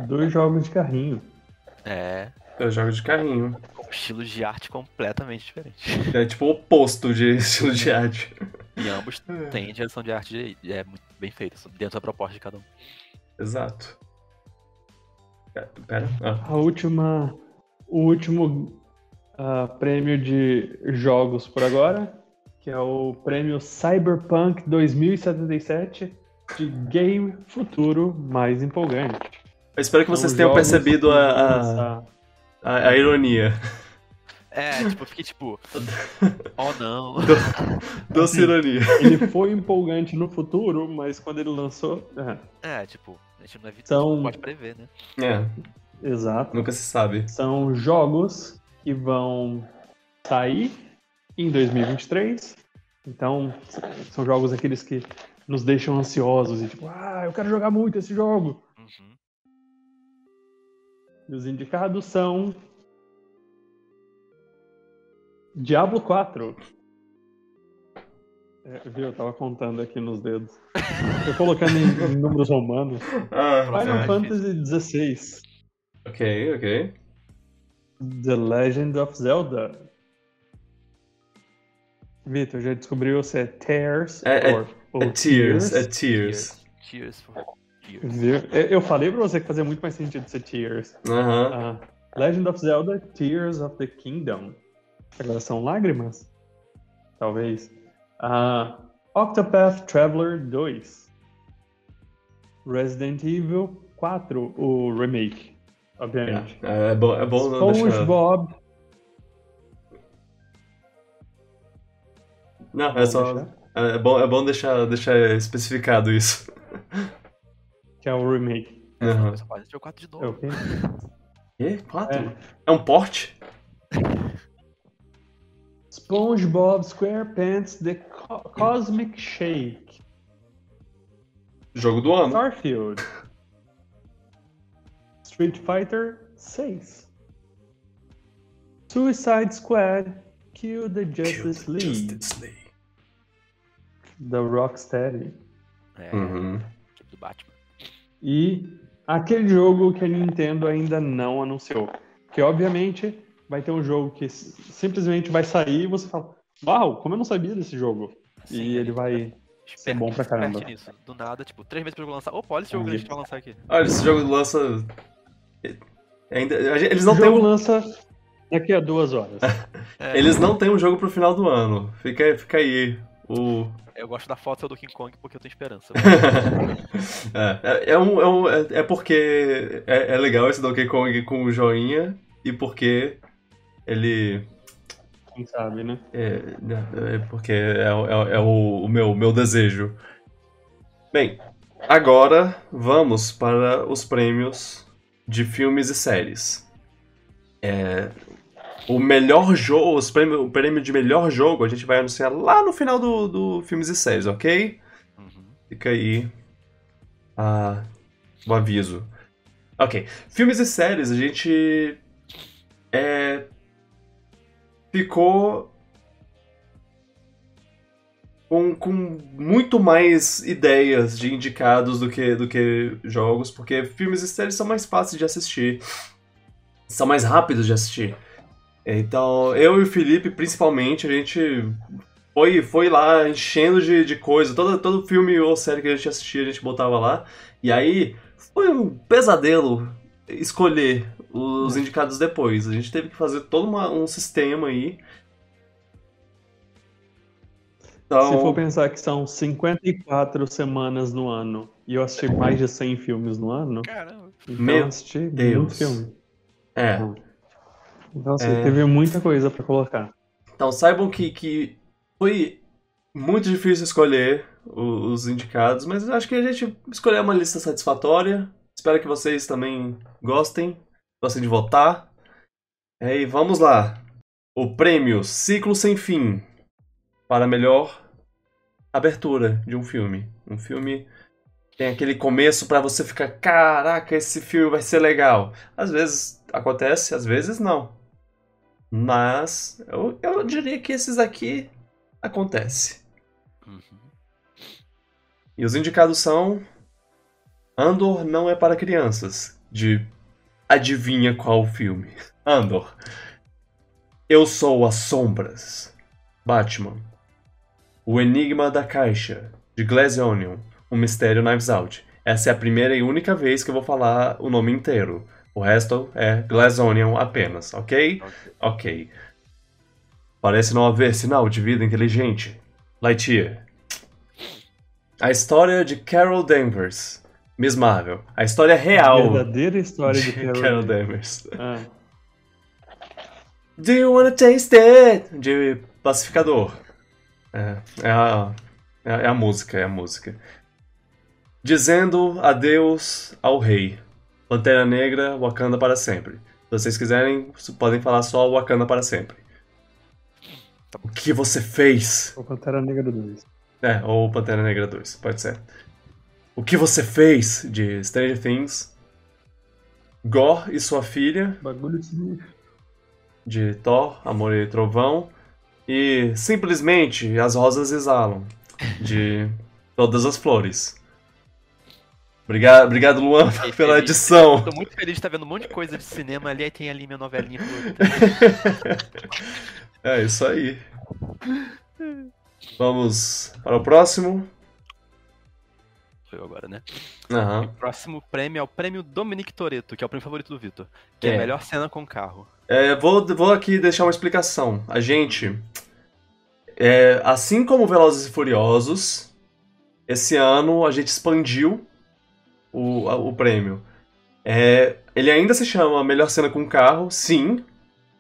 Dois jogos de carrinho. É, Eu jogo de carrinho. com estilos de arte completamente diferentes. É tipo o oposto de estilo de arte. E ambos têm direção de arte de- é muito bem feita, dentro da proposta de cada um. Exato. É, Pera. Ah. A última, o último ah, prêmio de jogos por agora, que é o prêmio Cyberpunk 2077 de Game Futuro Mais Empolgante. Eu espero que vocês São tenham percebido a, a, a, a ironia. É, tipo, eu fiquei tipo, oh não. Doce ironia. Ele foi empolgante no futuro, mas quando ele lançou. é, É, tipo, a gente não, é, São- não pode prever, né? É, exato. nunca se sabe. São jogos que vão sair em 2023. Então, são jogos aqueles que nos deixam ansiosos e tipo, ah, eu quero jogar muito esse jogo. Uhum. E os indicados são Diablo 4. É, viu? Eu tava contando aqui nos dedos. Tô colocando em, em números romanos. Ah, Final é Fantasy XVI. ok, ok. The Legend of Zelda. Vitor, já descobriu se é Tears É- é- or, ou É tears, é tears. Tears for Tears. Viu? Eu eu falei pra você que fazia muito mais sentido ser Tears. Aham. Ah, Legend of Zelda Tears of the Kingdom. Agora são lágrimas? Talvez. Ah, Octopath Traveler 2. Resident Evil 4, o remake, obviamente. É, é bom, é bom não deixar... SpongeBob. Não, é só... deixar? É bom, é bom deixar, deixar especificado isso. Que é o remake. Eu só faço jogo 4 de É novo. o quê? E? Quatro? É. É um porte? SpongeBob SquarePants The Co- Cosmic Shake. Jogo do ano. Starfield. Street Fighter 6. Suicide Squad Kill the Justice Kill the League. Justice League. Da Rocksteady. É, Uhum. do Batman. E aquele jogo que a Nintendo ainda não anunciou. Que obviamente vai ter um jogo que simplesmente vai sair e você fala: Uau, como eu não sabia desse jogo? Sim, e ele vai. Esperto, bom pra caramba. nisso. Do nada, tipo, três meses pra jogo lançar. Opa, olha esse jogo Aí. grande que vai lançar aqui. Olha, esse jogo lança... Ainda... Eles não o têm jogo um... lança daqui a duas horas. É, Eles não têm um jogo pro final do ano. Fica, fica aí o... Eu gosto da foto do King Kong porque eu tenho esperança. é, é, é um, é, um- é- é porque é, é legal esse Donkey Kong com o joinha e porque ele quem sabe, né? É, é porque é, é, é o, o meu, meu desejo. Bem, agora vamos para os prêmios de filmes e séries. É, o melhor jogo, os prêmio, o prêmio de melhor jogo a gente vai anunciar lá no final do, do filmes e séries, ok? Uhum. Fica aí ah, o aviso. Ok. Filmes e séries, a gente. É, ficou. Com, com muito mais ideias de indicados do que, do que jogos, porque filmes e séries são mais fáceis de assistir. São mais rápidos de assistir. Então, eu e o Felipe, principalmente, a gente foi, foi lá enchendo de, de coisa. Todo, todo filme ou série que a gente assistia, a gente botava lá. E aí, foi um pesadelo escolher os indicados depois. A gente teve que fazer todo uma- um sistema aí. Então, Se for pensar que são 54 semanas no ano e eu assisti mais de 100 filmes no ano, Caramba. então Meu eu assisti Deus. filme. é. Então, assim, É. teve muita coisa pra colocar. Então saibam que, que foi muito difícil escolher os indicados, mas acho que a gente escolheu uma lista satisfatória. Espero que vocês também gostem, gostem de votar. É, e vamos lá. O prêmio Ciclo Sem Fim para a melhor abertura de um filme. Um filme tem aquele começo para você ficar, caraca, esse filme vai ser legal. Às vezes acontece, às vezes não. Mas eu, eu diria que esses aqui acontece. Uhum. E os indicados são Andor não é para crianças, de Adivinha qual filme? Andor. Eu sou as sombras. Batman. O Enigma da Caixa, de Glass Onion. Um mistério Knives Out. Essa é a primeira e única vez que eu vou falar o nome inteiro. O resto é Glass Onion apenas? Ok. Ok. Parece não haver sinal de vida inteligente. Lightyear. A história de Carol Danvers. Miss Marvel. A história real Verdadeira história de de Carol. Danvers. Ah, Do you wanna taste it? De Pacificador. É, é a, é a- é a música, é a música. Dizendo adeus ao rei. Pantera Negra, Wakanda para sempre. Se vocês quiserem, podem falar só Wakanda para sempre. O que você fez? o Pantera Negra 2. É, ou Pantera Negra 2, pode ser. O que você fez de Stranger Things? Gore e sua filha, Bagulho de... de Thor, Amor e Trovão. E simplesmente As Rosas Exalam, de Todas as Flores. Obrigado, obrigado Luan, Fiquei pela feliz. edição. Tô muito feliz de estar vendo um monte de coisa de cinema ali, aí tem ali minha novelinha. É isso aí. Vamos para o próximo. Sou eu agora, né? Aham. O próximo prêmio é o prêmio Dominique Toretto, que é o prêmio favorito do Vitor. Que é, É. a melhor cena com carro. É, vou, vou aqui deixar uma explicação. A gente, é, assim como Velozes e Furiosos, esse ano a gente expandiu o, o prêmio. É, ele ainda se chama Melhor Cena com Carro, sim.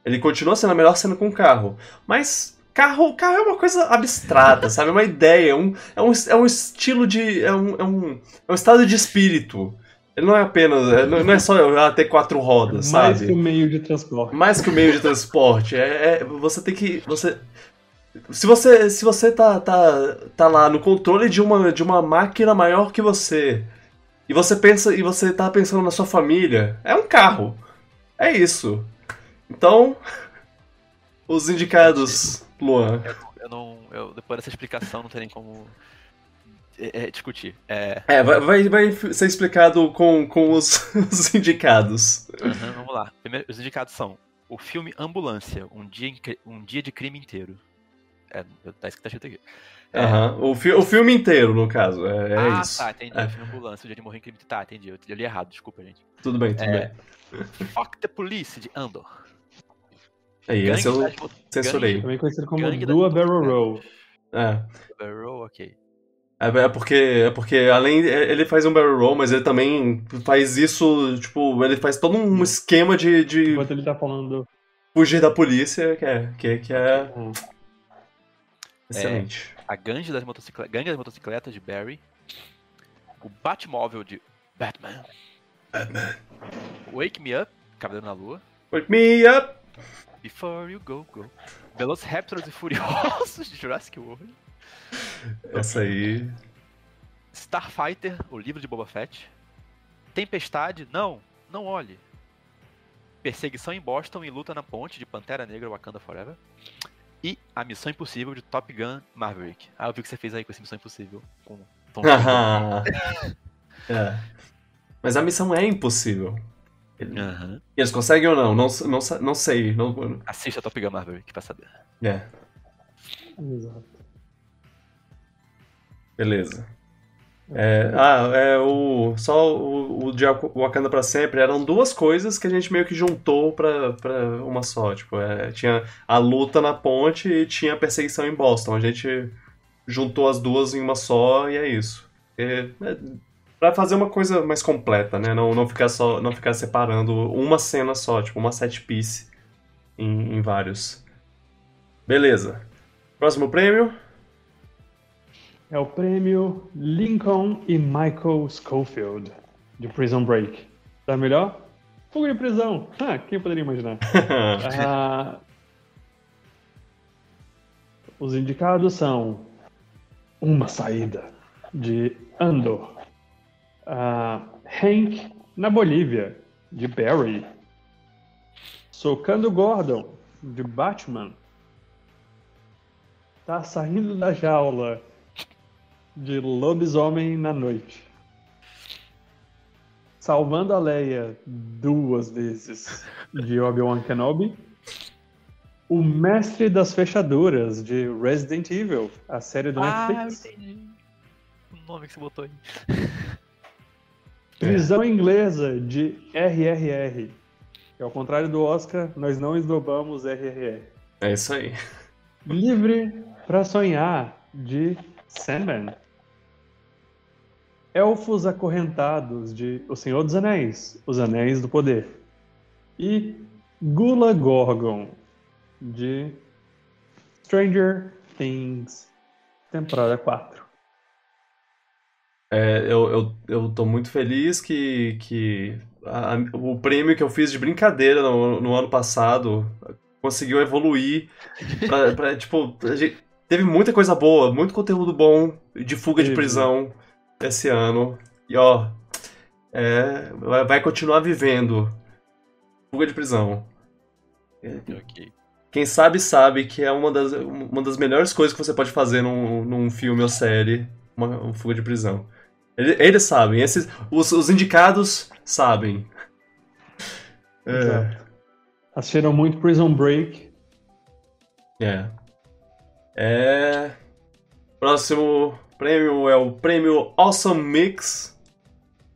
Ele continua sendo a melhor cena com carro. Mas carro, carro é uma coisa abstrata, sabe? É uma ideia, é um, é um, é um estilo de. É um, é, um, é um estado de espírito. Ele não é apenas. é- não é só ah, ter quatro rodas, sabe? Mais que o meio de transporte. mais que o meio de transporte. É, é- você tem que. Você, se você, se você tá, tá, tá lá no controle de uma, de uma máquina maior que você e você pensa e você tá pensando na sua família, é um carro. É isso. Então, os indicados, Luan. Eu não. Eu, depois dessa explicação, não tem nem como é, é, discutir. É, É, vai, vai, vai ser explicado com, com os, os indicados. aham, vamos lá. Primeiro, os indicados são o filme Ambulância, um dia, um dia de crime inteiro. É, tá isso que tá escrito aqui. É, Aham. O, fi- o filme inteiro, no caso. É, é ah, isso. tá, entendi. É. O filme Ambulância, o dia de morrer em crime. Tá, entendi. Eu, eu li errado, desculpa, gente. Tudo bem, tudo É. bem. Fuck the Police, de Andor. Aí, esse eu censurei. Também conhecido como Dua Barrel Roll. É. Barrel, ok. É, é porque, é porque além ele faz um barrel roll, mas ele também faz isso, tipo, ele faz todo um esquema de, de Enquanto ele tá falando fugir da polícia, que é, que, que é Hum. excelente. A gangue das, motocicle... gangue das motocicletas de Barry. O Batmóvel de Batman. Wake Me Up, Cavaleiro na Lua. Wake me up! Before You Go Go. Velociraptors e Furiosos de Jurassic World. Essa aí. Starfighter, o livro de Boba Fett. Tempestade, não, não olhe. Perseguição em Boston e luta na ponte de Pantera Negra Wakanda Forever. E a Missão Impossível de Top Gun Maverick. Ah, eu vi o que você fez aí com essa Missão Impossível. Com Tom é. Mas a missão é impossível. Aham. Eles conseguem ou não? Não, não, não sei. Não, Assista Top Gun Maverick pra saber. é, Exato. beleza. É, ah, é o. Só o, o de Wakanda pra sempre eram duas coisas que a gente meio que juntou pra, pra uma só. Tipo, é, tinha a luta na ponte e tinha a perseguição em Boston. A gente juntou as duas em uma só e é isso. É, pra fazer uma coisa mais completa, né? Não, não, ficar só, não ficar separando uma cena só, tipo, uma set piece em, em vários. Beleza. Próximo prêmio? É o prêmio Lincoln e Michael Schofield, de Prison Break. Tá melhor? Fuga de prisão. Ah, quem poderia imaginar? Ah, os indicados são Uma Saída, de Andor. Ah, Hank na Bolívia, de Barry. Socando Gordon, de Batman. Tá saindo da jaula, de Lobisomem na Noite. Salvando a Leia duas vezes, de Obi-Wan Kenobi. O Mestre das Fechaduras, de Resident Evil, a série do Ah, eu Netflix. entendi. O nome que você botou aí. Prisão Inglesa, de RRR. Que ao contrário do Oscar, nós não esnobamos RRR. É isso aí. Livre para Sonhar, de Sandman. Elfos Acorrentados, de O Senhor dos Anéis, Os Anéis do Poder. E Gula Gorgon, de Stranger Things, temporada 4. É, eu, eu, eu tô muito feliz que, que a- o prêmio que eu fiz de brincadeira no, no ano passado conseguiu evoluir pra, pra, tipo, teve muita coisa boa, muito conteúdo bom de fuga de prisão esse ano. E ó, é, vai, continuar vivendo fuga de prisão. Ok. Quem sabe sabe que é uma das, uma das melhores coisas que você pode fazer num, num filme ou série, uma, uma fuga de prisão. Ele- Eles sabem, esses, os, os indicados sabem. É, Exato. Assistiram muito Prison Break. é. É. Próximo prêmio é o prêmio Awesome Mix,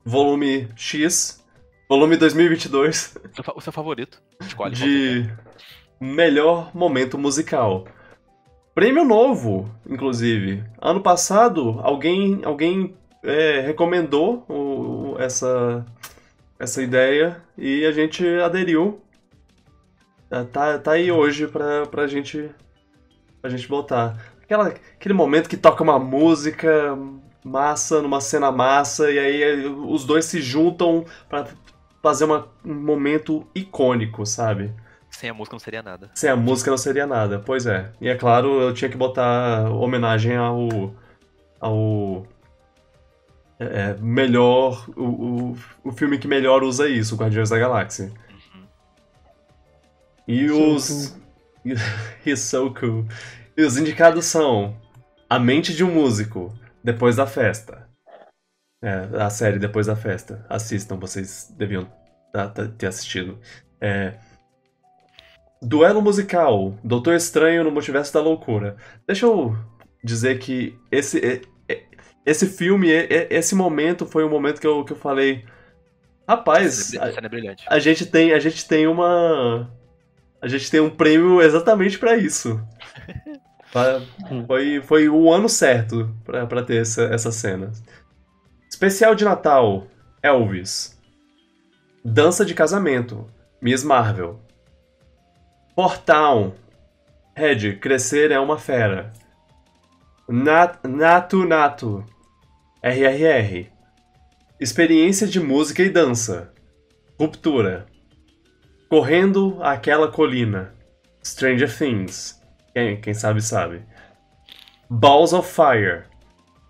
volume X, volume 2022. O seu fa- O seu favorito. Escolhe. de melhor momento musical. Prêmio novo, inclusive. Ano passado, alguém, alguém é, recomendou o- essa, essa ideia e a gente aderiu. Ah, Tá, tá aí hoje pra, pra, gente, pra gente botar. Aquela, aquele momento que toca uma música massa, numa cena massa, e aí os dois se juntam pra fazer uma- um momento icônico, sabe? Sem a música não seria nada. Sem a música não seria nada, pois é. E é claro, eu tinha que botar homenagem ao. ao. É, melhor. O, o, o filme que melhor usa isso, Guardiões da Galáxia. Uhum. E So os. He's so cool. E os indicados são A Mente de um Músico, Depois da Festa. É, a série Depois da Festa. Assistam, vocês deviam ter assistido. É, Duelo musical, Doutor Estranho no Multiverso da Loucura. Deixa eu dizer que esse, esse filme, esse momento foi o momento que eu, que eu falei. Rapaz, A é brilhante. a gente tem, a gente tem uma. A gente tem um prêmio exatamente pra isso. Foi, foi o ano certo pra, pra ter essa, essa cena. Especial de Natal, Elvis. Dança de casamento, Miss Marvel. Portown. Red, crescer é uma fera. Nat, nato Nato. RRR. Experiência de música e dança. Ruptura. Correndo aquela colina. Stranger Things. Quem, quem sabe, sabe. Balls of Fire.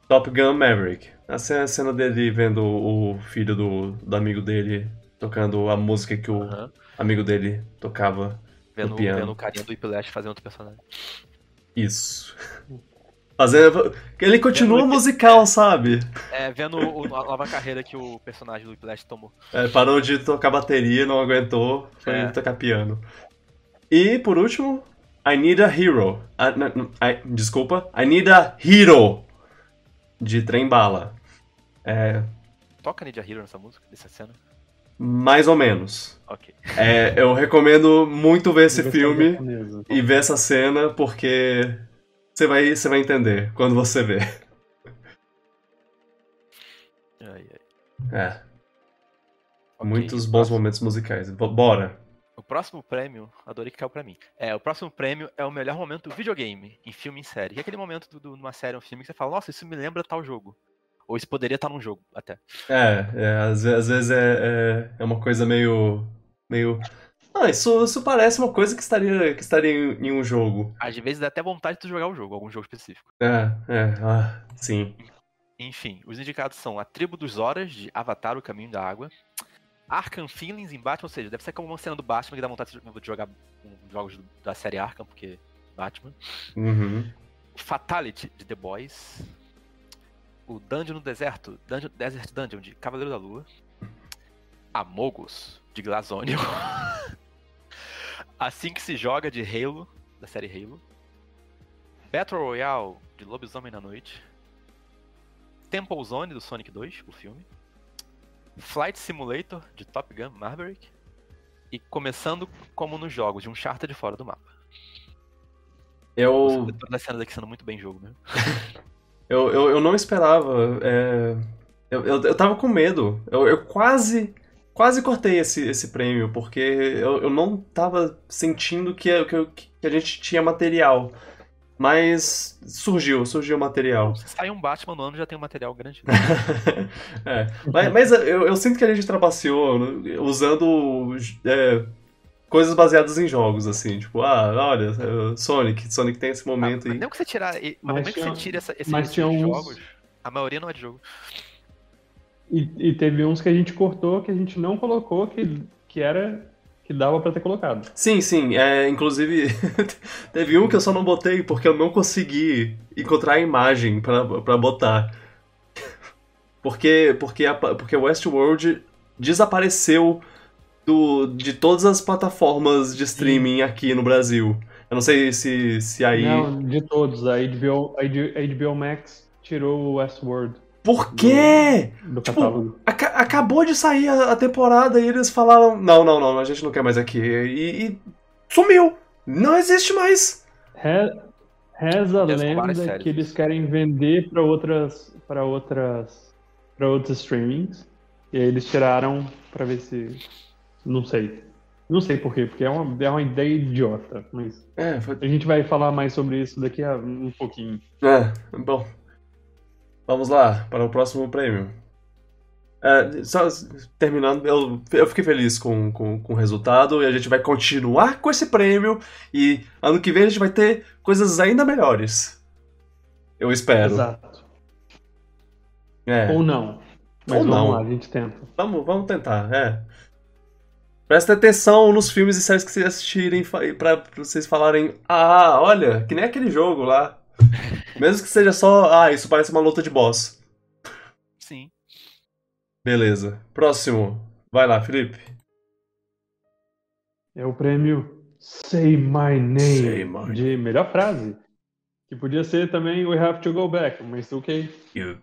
Top Gun Maverick. A cena, a cena dele vendo o filho do, do amigo dele tocando a música que o amigo dele tocava. Vendo, piano. vendo o carinha do Whiplash fazendo outro personagem. Isso. Fazendo. Ele continua Vendo- musical, sabe? É, vendo o- a nova carreira que o personagem do Whiplash tomou. É, parou de tocar bateria, não aguentou, foi É. tocar piano. E por último, I Need a Hero. Ah, não, não, I- desculpa, I Need a Hero de Trem Bala. É, Toca Ninja Hero nessa música, nessa cena? mais ou menos. Ok. É, eu recomendo muito ver esse filme e ver essa cena porque você vai, você vai entender quando você ver. Ai, ai. É, Ok, muitos o bons próximo- momentos musicais. B- Bora. O próximo prêmio, adorei que caiu pra mim. É, o próximo prêmio é o melhor momento videogame, em filme e em série. Que é aquele momento do- numa série ou um filme que você fala, nossa, isso me lembra tal jogo. Ou isso poderia estar num jogo, até. É, é, às, às vezes é, é, é uma coisa meio. meio. Ah, isso, isso parece uma coisa que estaria, que estaria em, em um jogo. Às vezes dá até vontade de tu jogar o jogo, algum jogo específico. É, é, ah, sim. Enfim, os indicados são A Tribo dos Horas, de Avatar, O Caminho da Água. Arkham Feelings em Batman, ou seja, deve ser como uma cena do Batman que dá vontade de jogar um- jogos da série Arkham, porque Batman. Uhum. Fatality, de The Boys. O Dungeon no Deserto, Dungeon, Desert Dungeon, de Cavaleiro da Lua. Amogus, de Glazonion. assim que se joga, de Halo, da série Halo. Battle Royale, de Lobisomem na Noite. Temple Zone, do Sonic 2, o filme. Flight Simulator, de Top Gun Maverick. E começando como nos jogos, de um charter de fora do mapa. Eu, Toda a cena daqui sendo muito bem jogo, né? eu, eu, eu não esperava. é, eu, eu, eu tava com medo. Eu, eu quase. Quase cortei esse, esse prêmio, porque eu, eu não tava sentindo que, que, que a gente tinha material. Mas surgiu, surgiu material. Se sai um Batman no ano, já tem um material grande. É, mas, mas eu, eu sinto que a gente trapaceou né, usando é, coisas baseadas em jogos, assim, tipo, ah, olha, é, Sonic, Sonic tem esse momento mas aí. mesmo que você tirar, Mas que você tire essa, esse mas tinha de uns- jogos, a maioria não é de jogo. E, e teve uns que a gente cortou que a gente não colocou que, que era que dava pra ter colocado. Sim, sim, é, inclusive teve um que eu só não botei porque eu não consegui encontrar a imagem pra, pra botar. Porque, porque, a, porque Westworld desapareceu do, de todas as plataformas de streaming aqui no Brasil. Eu não sei se, se aí. Não, de todos. A HBO, a HBO Max tirou o Westworld Por quê? do Tipo. Aca- acabou de sair a, a temporada e eles falaram: não, não, não, a gente não quer mais aqui. E, e sumiu! Não existe mais! Re- Reza a lenda que eles querem vender para outras para outras para outros streamings. E aí eles tiraram pra ver se não sei. Não sei por quê, porque é uma, é uma ideia idiota, mas É, foi. a gente vai falar mais sobre isso daqui a um pouquinho. É, bom. Vamos lá, para o próximo prêmio. É, só terminando, eu, eu fiquei feliz com, com, com o resultado e a gente vai continuar com esse prêmio e ano que vem a gente vai ter coisas ainda melhores. Eu espero. Exato. É. Ou não. Mas Ou não. lá, a gente tenta. Vamos, vamos tentar, é. Presta atenção nos filmes e séries que vocês assistirem pra vocês falarem, ah, olha, que nem aquele jogo lá. Mesmo que seja só, ah, isso parece uma luta de boss. Sim. Beleza. Próximo. Vai lá, Felipe. É o prêmio Say My Name Say my de melhor frase. Que podia ser também We Have to Go Back, mas ok. You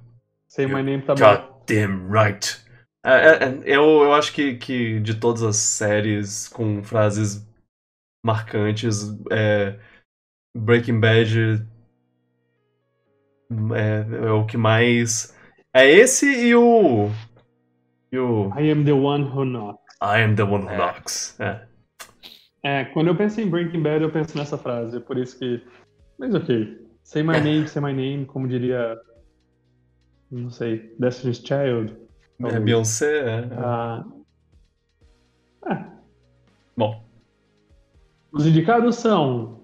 Say My Name tá bom. goddamn right. É, é, é, eu, eu acho que, que de todas as séries com frases marcantes, é, Breaking Bad é, é o que mais. É esse e o. E o I am the one who knocks. I am the one who É. knocks. É. É, quando eu penso em Breaking Bad, eu penso nessa frase, é por isso que. Mas ok. Say my name, say my name, como diria. Não sei, Destiny's Child. É. Beyoncé, é. Ah, ah, Bom, os indicados são.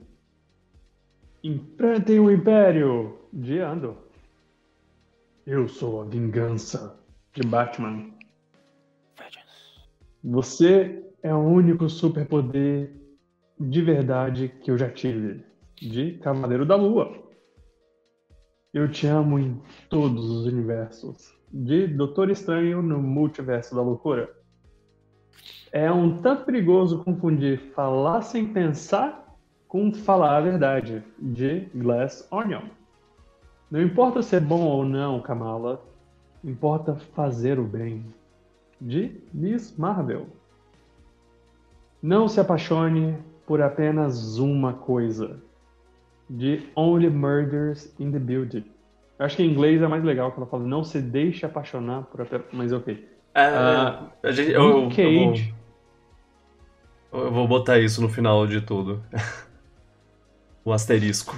Enfrentem o Império, de Andor. Eu sou a vingança, de Batman. Você é o único superpoder de verdade que eu já tive, de Cavaleiro da Lua. Eu te amo em todos os universos, de Doutor Estranho no Multiverso da Loucura. É um tanto perigoso confundir falar sem pensar com falar a verdade, de Glass Onion. Não importa se é bom ou não, Kamala, importa fazer o bem, de Miss Marvel. Não se apaixone por apenas uma coisa, de Only Murders in the Building. Eu acho que em inglês é mais legal que ela fala não se deixe apaixonar por apenas... Mas ok. é, Ah, a gente, eu, eu, Luke eu vou, Cage. eu vou botar isso no final de tudo. o asterisco.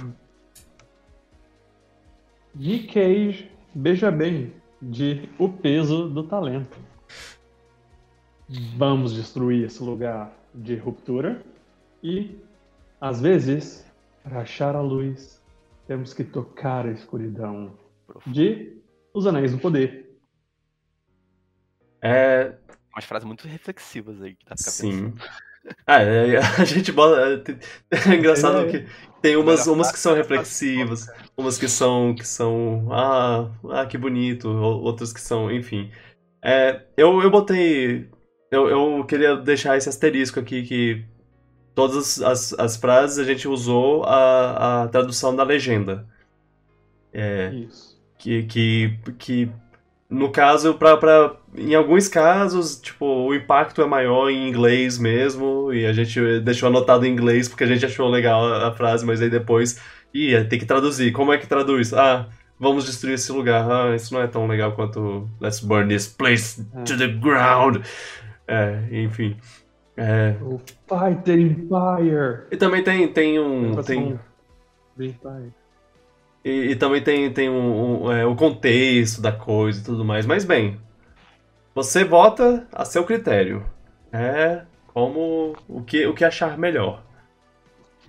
Nick Cage, beija bem, de O Peso do Talento. Vamos destruir esse lugar de ruptura e, às vezes, para achar a luz, temos que tocar a escuridão. De Os Anéis do Poder. É, Umas frases muito reflexivas aí que dá pra ficar sim. pensando. Ah, é, a gente bota. É engraçado É. que tem umas, umas que são reflexivas, umas que são que são ah, ah que bonito, ou- outras que são, enfim. É, eu, eu botei eu, eu queria deixar esse asterisco aqui que todas as, as frases a gente usou a, a tradução da legenda. É, Isso. que, que, que no caso, pra, pra, em alguns casos, tipo, o impacto é maior em inglês mesmo, e a gente deixou anotado em inglês porque a gente achou legal a, a frase, mas aí depois, ia tem que traduzir. Como é que traduz? Ah, vamos destruir esse lugar. Ah, isso não é tão legal quanto Let's burn this place to the ground. É, enfim. É, O Fighter Empire. e também tem, tem um. Tem, do Empire. E, e também tem, tem um, um, é, o contexto da coisa e tudo mais. Mas bem, você vota a seu critério. É como o que, o que achar melhor.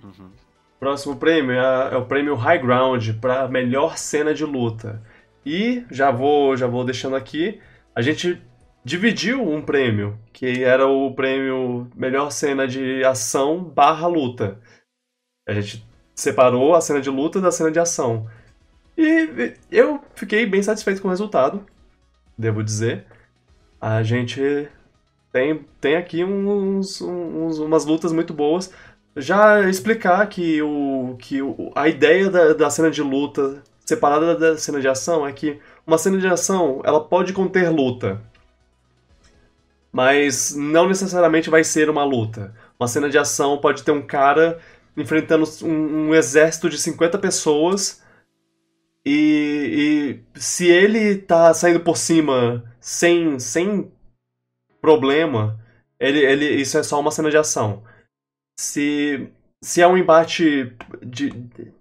Uhum. Próximo prêmio é, é o prêmio High Ground para melhor cena de luta. E já vou, já vou deixando aqui, a gente dividiu um prêmio, que era o prêmio melhor cena de ação barra luta. A gente separou a cena de luta da cena de ação. E eu fiquei bem satisfeito com o resultado, devo dizer. A gente tem, tem aqui uns, uns, umas lutas muito boas. Já explicar que, o, que o, a ideia da, da cena de luta separada da cena de ação é que uma cena de ação ela pode conter luta, mas não necessariamente vai ser uma luta. Uma cena de ação pode ter um cara enfrentando um, um exército de 50 pessoas e, e se ele tá saindo por cima sem, sem problema, ele, ele, isso é só uma cena de ação. Se, se é um embate de, de-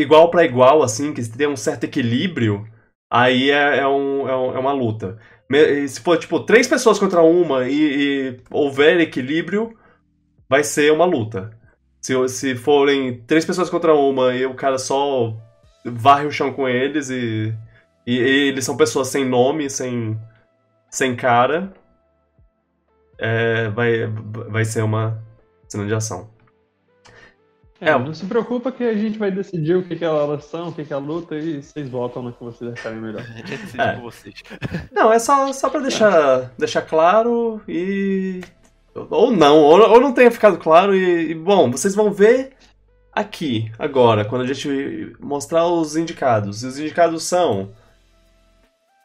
igual para igual, assim, que tem um certo equilíbrio, aí é, é, um, é, um- é uma luta. Se for, tipo, três pessoas contra uma e, e houver equilíbrio, vai ser uma luta. Se, se forem três pessoas contra uma e o cara só varre o chão com eles e, e, e eles são pessoas sem nome, sem, sem cara, é, vai, vai ser uma cena de ação. É, É. não se preocupa que a gente vai decidir o que, que elas são, o que, que é a luta e vocês votam no que vocês acharem melhor. A gente decide É. por vocês. Não, é só, só pra deixar, deixar claro e. Ou não, ou, ou não tenha ficado claro e, e, Bom, vocês vão ver aqui, agora, quando a gente mostrar os indicados. E os indicados são.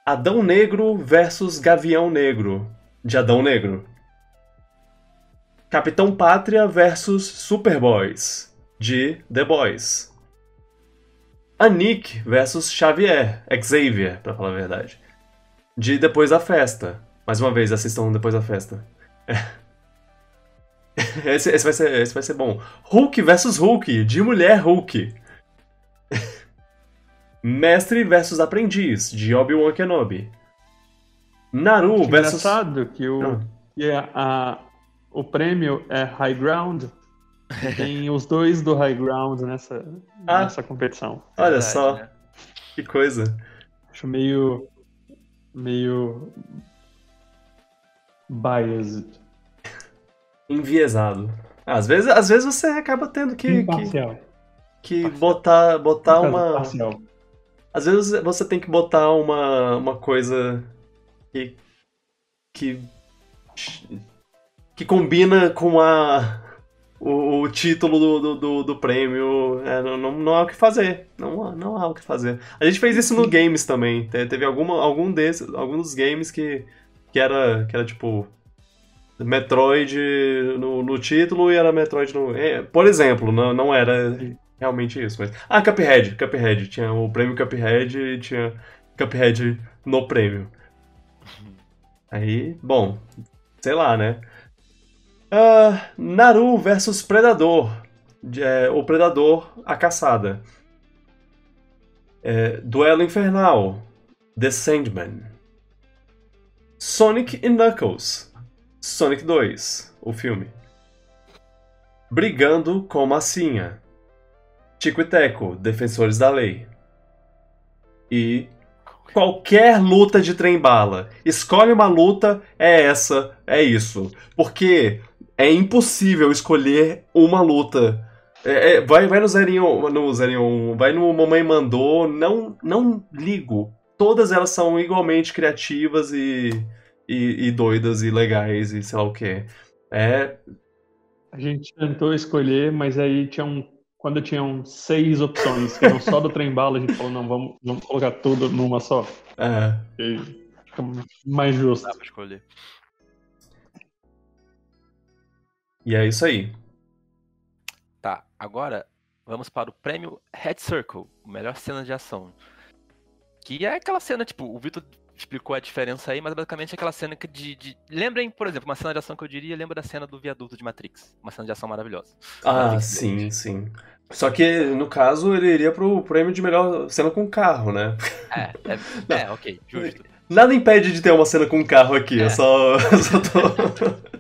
Adão Negro versus Gavião Negro, de Adão Negro. Capitão Pátria versus Superboys, de The Boys. Anik versus Xavier, Xavier, pra falar a verdade de Depois da Festa. Mais uma vez, assistam Depois da Festa. É. esse, esse vai ser, esse vai ser bom. Hulk versus Hulk, de mulher Hulk. Mestre versus aprendiz, de Obi-Wan Kenobi. Naru Que versus. engraçado que o, Ah. que a, a- o prêmio é High Ground. Tem os dois do High Ground nessa, Ah. nessa competição. Olha Verdade, só, né? que coisa. Acho meio. meio. biased. Enviesado. Às vezes, às vezes você acaba tendo que, que, Imparcial. que botar, botar caso, uma. Parcial. Às vezes você tem que botar uma, uma coisa que. que. que combina com a. o, o título do, do, do, do prêmio. É, não, não, não há o que fazer. Não, há- não há o que fazer. A gente fez isso no games também. Te- Teve alguma, algum desses. alguns games que. que era. que era tipo. Metroid no, no título e era Metroid no. é, por exemplo, não, não era realmente isso. Mas... Ah, Cuphead, Cuphead. Tinha o prêmio Cuphead e tinha Cuphead no prêmio. Aí, bom, sei lá, né? Ah, Naru versus Predador. É, o Predador, a caçada. É, Duelo Infernal. The Sandman. Sonic e Knuckles. Sonic 2, o filme. Brigando com Massinha. Tico e Teco, Defensores da Lei. E qualquer luta de trem-bala. Escolhe uma luta, é essa, é isso. Porque é impossível escolher uma luta. É, é, vai, vai no Zerinho, no Zerinho, vai no Mamãe Mandou, não, não ligo. Todas elas são igualmente criativas e, e, e doidas e legais e sei lá o que. É, A gente tentou escolher, mas aí tinha um. Quando tinham seis opções, que eram só do trem bala, a gente falou, não, vamos, vamos colocar tudo numa só. é, E fica mais justo. Dá pra escolher. e é isso aí. Tá, agora vamos para o prêmio Head Circle, melhor cena de ação. Que é aquela cena, tipo, o Vitor explicou a diferença aí, mas basicamente é aquela cena que de, de- Lembrem, por exemplo, uma cena de ação que eu diria, lembra da cena do viaduto de Matrix. Uma cena de ação maravilhosa. Ah, Matrix sim, sim. Só que, no caso, ele iria pro prêmio de melhor cena com carro, né? É, é, é, ok, justo. Nada impede de ter uma cena com carro aqui, eu É. só, eu só tô.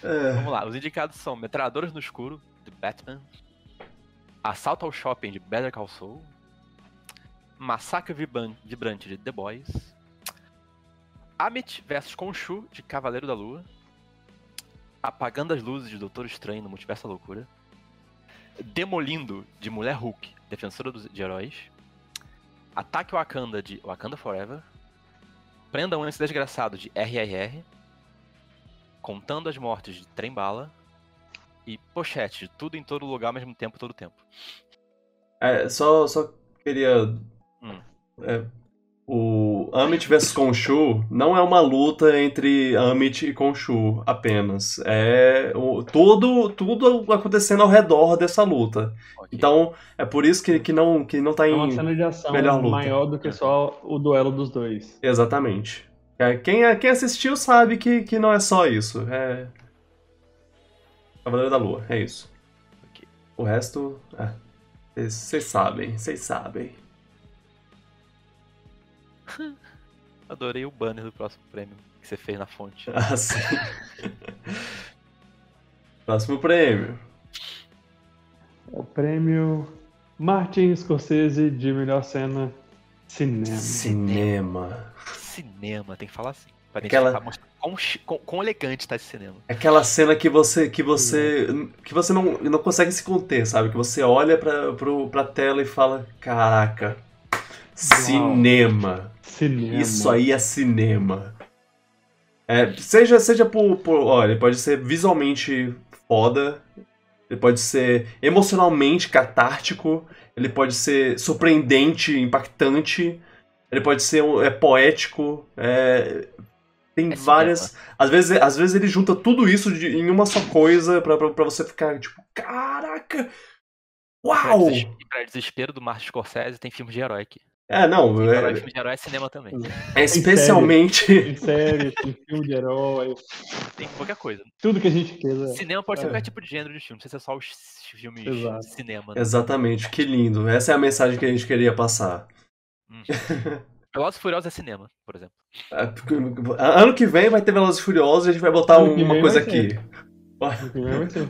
É. Vamos lá, os indicados são Metralhadoras no Escuro, de Batman, Assalto ao Shopping, de Better Call Saul, Massacre Vibran- Vibrante, de The Boys, Amit vs Khonshu, de Cavaleiro da Lua, Apagando as Luzes, de Doutor Estranho, no Multiverso da Loucura, Demolindo, de Mulher Hulk, Defensora dos, de Heróis, Ataque Wakanda, de Wakanda Forever, Prendam esse Desgraçado, de RRR, Contando as Mortes, de Trem Bala, e Pochete, de Tudo em Todo Lugar ao mesmo tempo, todo tempo. É, só, só queria. Hum. é, o Amit vs Khonshu não é uma luta entre Amit e Khonshu apenas. É o, tudo, tudo acontecendo ao redor dessa luta. Ok. Então, é por isso que, que, não, que não tá É em. uma cena de ação melhor luta. maior do que só o duelo dos dois. Exatamente. É, Quem, quem assistiu sabe que, que não é só isso. É. Cavaleiro da Lua, é isso. Ok. O resto. Vocês sabem, vocês sabem. Adorei o banner do próximo prêmio que você fez na fonte. Ah, sim. Próximo prêmio. É o prêmio Martin Scorsese de melhor cena cinema. Cinema. Cinema, tem que falar assim. Pra Aquela- identificar, mostrar quão- quão elegante tá esse cinema. Aquela cena que você que você que você não, não consegue se conter, sabe? Que você olha pra, pro, pra tela e fala, caraca, cinema. Cinema. Isso aí é cinema. É, seja seja por, por olha, ele pode ser visualmente foda, ele pode ser emocionalmente catártico, ele pode ser surpreendente, impactante, ele pode ser é poético, é, tem É várias. Às vezes, às vezes ele junta tudo isso de- em uma só coisa pra, pra, pra você ficar tipo, caraca! Uau! E pra desespero do Martin Scorsese, tem filme de herói aqui. É, não, Tem herói, é, filme de herói é cinema também. é especialmente. Tem série, tem filme de herói. Tem qualquer coisa. Tudo que a gente quiser. Cinema pode ser É. qualquer tipo de gênero de filme, não precisa ser só os filmes Exato. de cinema. Né? Exatamente, que lindo. Essa é a mensagem que a gente queria passar. Hum. Velozes e Furiosos é cinema, por exemplo. É, porque- Ano que vem vai ter Velozes e Furiosos e a gente vai botar Ano que uma vem coisa aqui. Ter.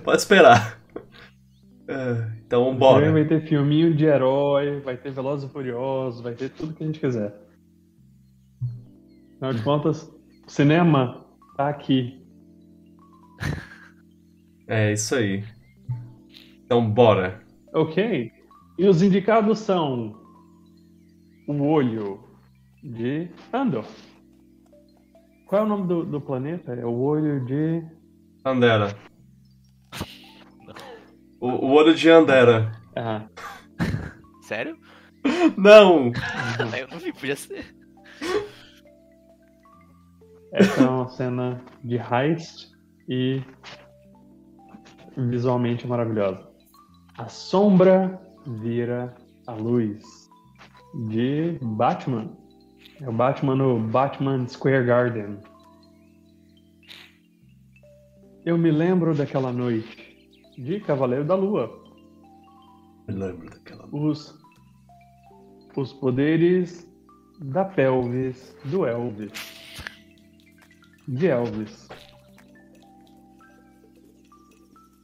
Pode esperar. É, Então, bora. vai ter filminho de herói, vai ter Velozes e Furiosos, vai ter tudo que a gente quiser. Afinal de contas, o cinema tá aqui. É isso aí. Então, bora. Ok. E os indicados são o olho de Andor. Qual é o nome do, do planeta? É o olho de. Andera. O, o olho de Andera. Ah, Sério? Não! Eu não vi, podia ser. essa é uma cena de heist e visualmente maravilhosa. A sombra vira a luz de Batman. É o Batman no Batman Square Garden. Eu me lembro daquela noite de Cavaleiro da Lua. Me lembro daquela. Os, os poderes da pelvis do Elvis. De Elvis.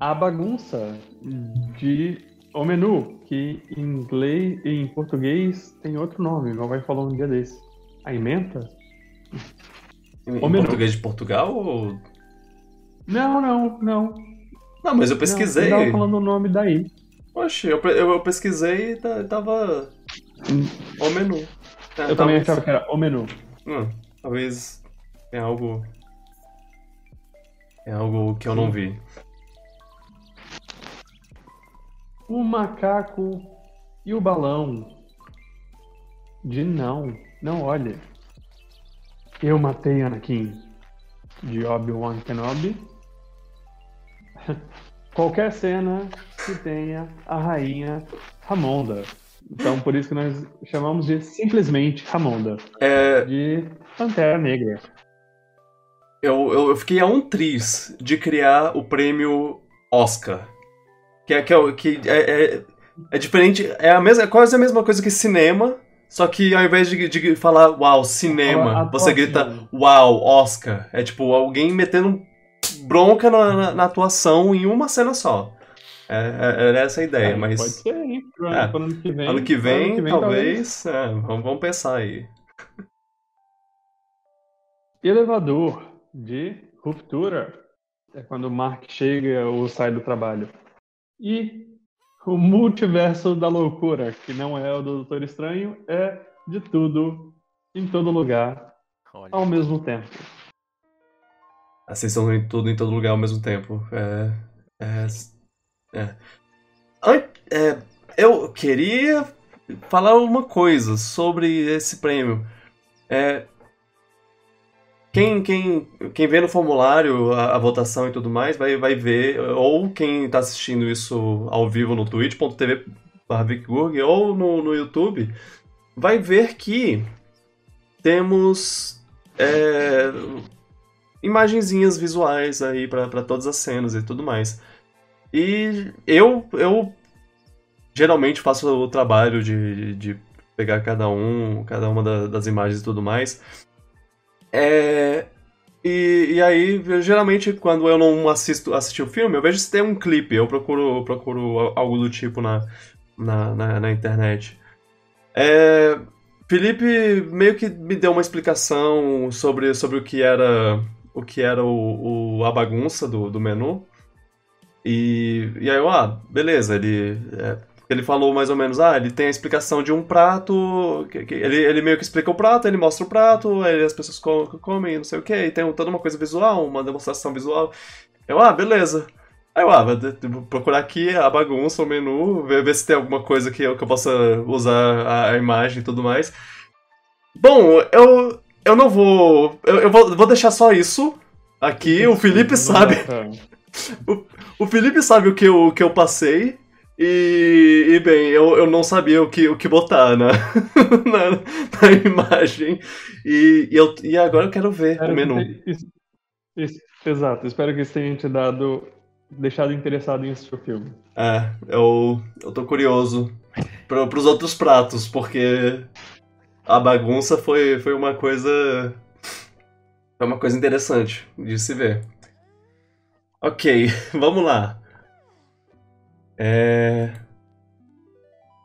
A bagunça de o menu, que em inglês em português tem outro nome, não vai falar um dia desse. A emenda? Em, Ô, menu. português de Portugal ou. Não, não, não. Não, mas eu Não, pesquisei. eu tava falando o nome daí. Oxe, eu, eu, eu pesquisei e ta- tava. O menu. É, Eu também achava que era o menu. Hum, talvez tenha algo. É algo que eu não vi. O macaco e o balão. De não, não olhe. Eu matei Anakin. De Obi-Wan Kenobi. Qualquer cena que tenha a rainha Ramonda. Então por isso que nós chamamos de simplesmente Ramonda. É, De Pantera Negra. eu, eu, eu fiquei a um tris de criar o prêmio Oscar. Que é, que é, que é, é, é diferente. É a mesma, é quase a mesma coisa que cinema. Só que ao invés de, de falar uau, cinema, você grita uau, Oscar. É tipo alguém metendo bronca na, na, na atuação em uma cena só. É, é, era essa a ideia, Aí, mas. Pode ser, hein? Pro, É. pro ano que vem. Ano que pro vem, talvez. é, vamos, vamos pensar aí. Elevador de ruptura. É quando o Mark chega ou sai do trabalho. E o multiverso da loucura, que não é o do Doutor Estranho, é de tudo, em todo lugar, Olha. ao mesmo tempo. São em tudo em todo lugar ao mesmo tempo. É. É. é. É, eu queria falar uma coisa sobre esse prêmio. É, quem, quem, quem vê no formulário a, a votação e tudo mais vai, vai ver, ou quem está assistindo isso ao vivo no twitch.tv ou no, no YouTube, vai ver que temos é, imagenzinhas visuais aí para todas as cenas e tudo mais. E eu, eu geralmente faço o trabalho de, de pegar cada um, cada uma da- das imagens e tudo mais. É, e, e aí, eu, geralmente, quando eu não assisto assisti o filme, eu vejo se tem um clipe, eu procuro, procuro algo do tipo na, na, na, na internet. É, Felipe meio que me deu uma explicação sobre, sobre o que era o que era o, o- a bagunça do, do menu. E, e aí eu, ah, beleza, ele, é, ele falou mais ou menos, ah, ele tem a explicação de um prato, que- que- ele, ele meio que explica o prato, ele mostra o prato, aí as pessoas co- comem, não sei o que, e tem toda uma coisa visual, uma demonstração visual. Eu, ah, beleza. Aí eu, ah, vou procurar aqui a bagunça, o menu, ver, ver se tem alguma coisa que eu, que eu possa usar a, a imagem e tudo mais. Bom, eu, eu não vou. Eu, eu vou, vou deixar só isso aqui. O Felipe sabe. pra- O Felipe sabe o que eu, o que eu passei. E, e, bem, eu, eu não sabia o que, o que botar na, na, na imagem. E, e, eu, e agora eu quero ver Espero o menu. que- es- Isso, exato. Espero que isso tenha te dado, deixado interessado em assistir o filme. É, eu, eu tô curioso pro, pros outros pratos, porque a bagunça foi, foi uma coisa. Foi uma coisa interessante de se ver. Ok, vamos lá. É...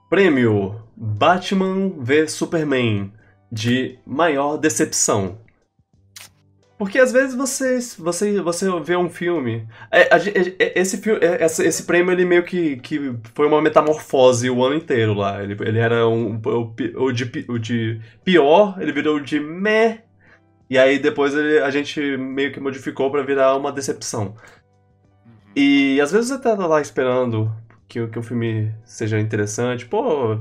Prêmio Batman v Superman de maior decepção. Porque às vezes você, você, você vê um filme. É, a- é, esse, filme é, esse, esse prêmio ele meio que, que foi uma metamorfose o ano inteiro lá. Ele, ele era um, o, o, de, o de pior, ele virou de meh. E aí depois ele- a gente meio que modificou pra virar uma decepção. E às vezes você tá lá esperando que, o- que o filme seja interessante, pô,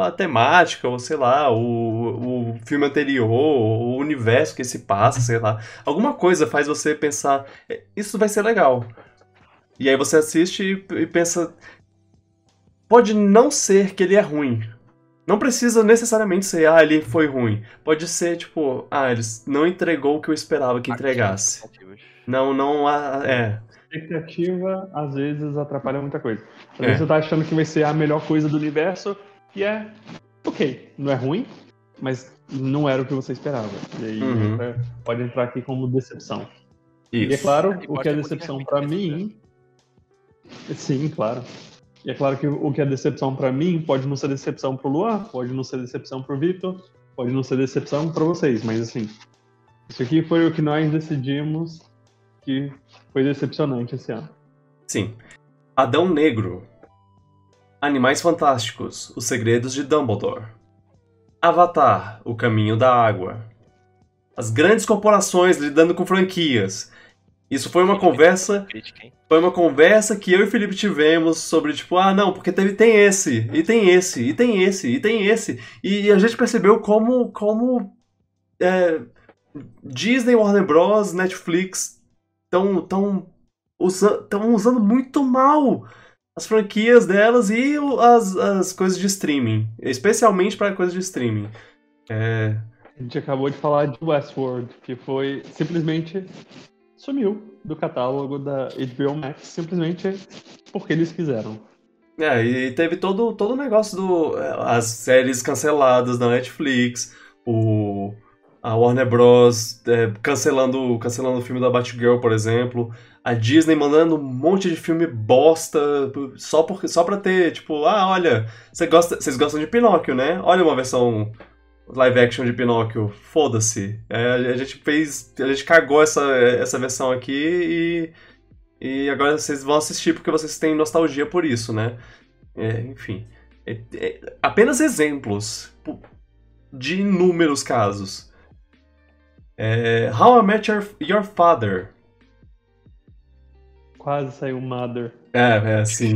a temática, ou sei lá, o, o filme anterior, o universo que se passa, sei lá. Alguma coisa faz você pensar, "É, isso vai ser legal. E aí você assiste e, e pensa, pode não ser que ele é ruim. Não precisa necessariamente ser, ah, ele foi ruim. Pode ser, tipo, ah, ele não entregou o que eu esperava que entregasse. Expectativas. Não, não, há- é. Expectativa, às vezes, atrapalha muita coisa. Às É. vezes você tá achando que vai ser a melhor coisa do universo, e é ok. Não é ruim, mas não era o que você esperava. E aí Uhum. entra- pode entrar aqui como decepção. E é Isso. claro, E o que é decepção também, mim. Sim, claro. E é claro que o que é decepção pra mim pode não ser decepção pro Luan, pode não ser decepção pro Vitor, pode não ser decepção pra vocês, mas assim, isso aqui foi o que nós decidimos que foi decepcionante esse ano. Sim. Adão Negro. Animais Fantásticos. Os Segredos de Dumbledore. Avatar. O Caminho da Água. As grandes corporações lidando com franquias. Isso foi uma conversa, foi uma conversa que eu e o Felipe tivemos sobre tipo, ah, não, porque teve tem esse, e tem esse, e tem esse, e tem esse. E a gente percebeu como como é, Disney, Warner Bros, Netflix estão tão usa, tão usando muito mal as franquias delas e as, as coisas de streaming, especialmente para coisas de streaming. É, A gente acabou de falar de Westworld, que foi simplesmente sumiu do catálogo da HBO Max, simplesmente porque eles quiseram. É, e teve todo, todo o negócio do. As séries canceladas da Netflix, o. A Warner Bros. é, cancelando, cancelando o filme da Batgirl, por exemplo. A Disney mandando um monte de filme bosta só, porque, só pra ter, tipo, ah, olha, você gosta, vocês gostam de Pinóquio, né? Olha uma versão live action de Pinóquio. Foda-se. É, a gente fez. A gente cagou essa, essa versão aqui e. E agora vocês vão assistir porque vocês têm nostalgia por isso, né? É, enfim. É- é- apenas exemplos de inúmeros casos. É, How I Met Your, Your Father. Quase saiu Mother. É, é, sim.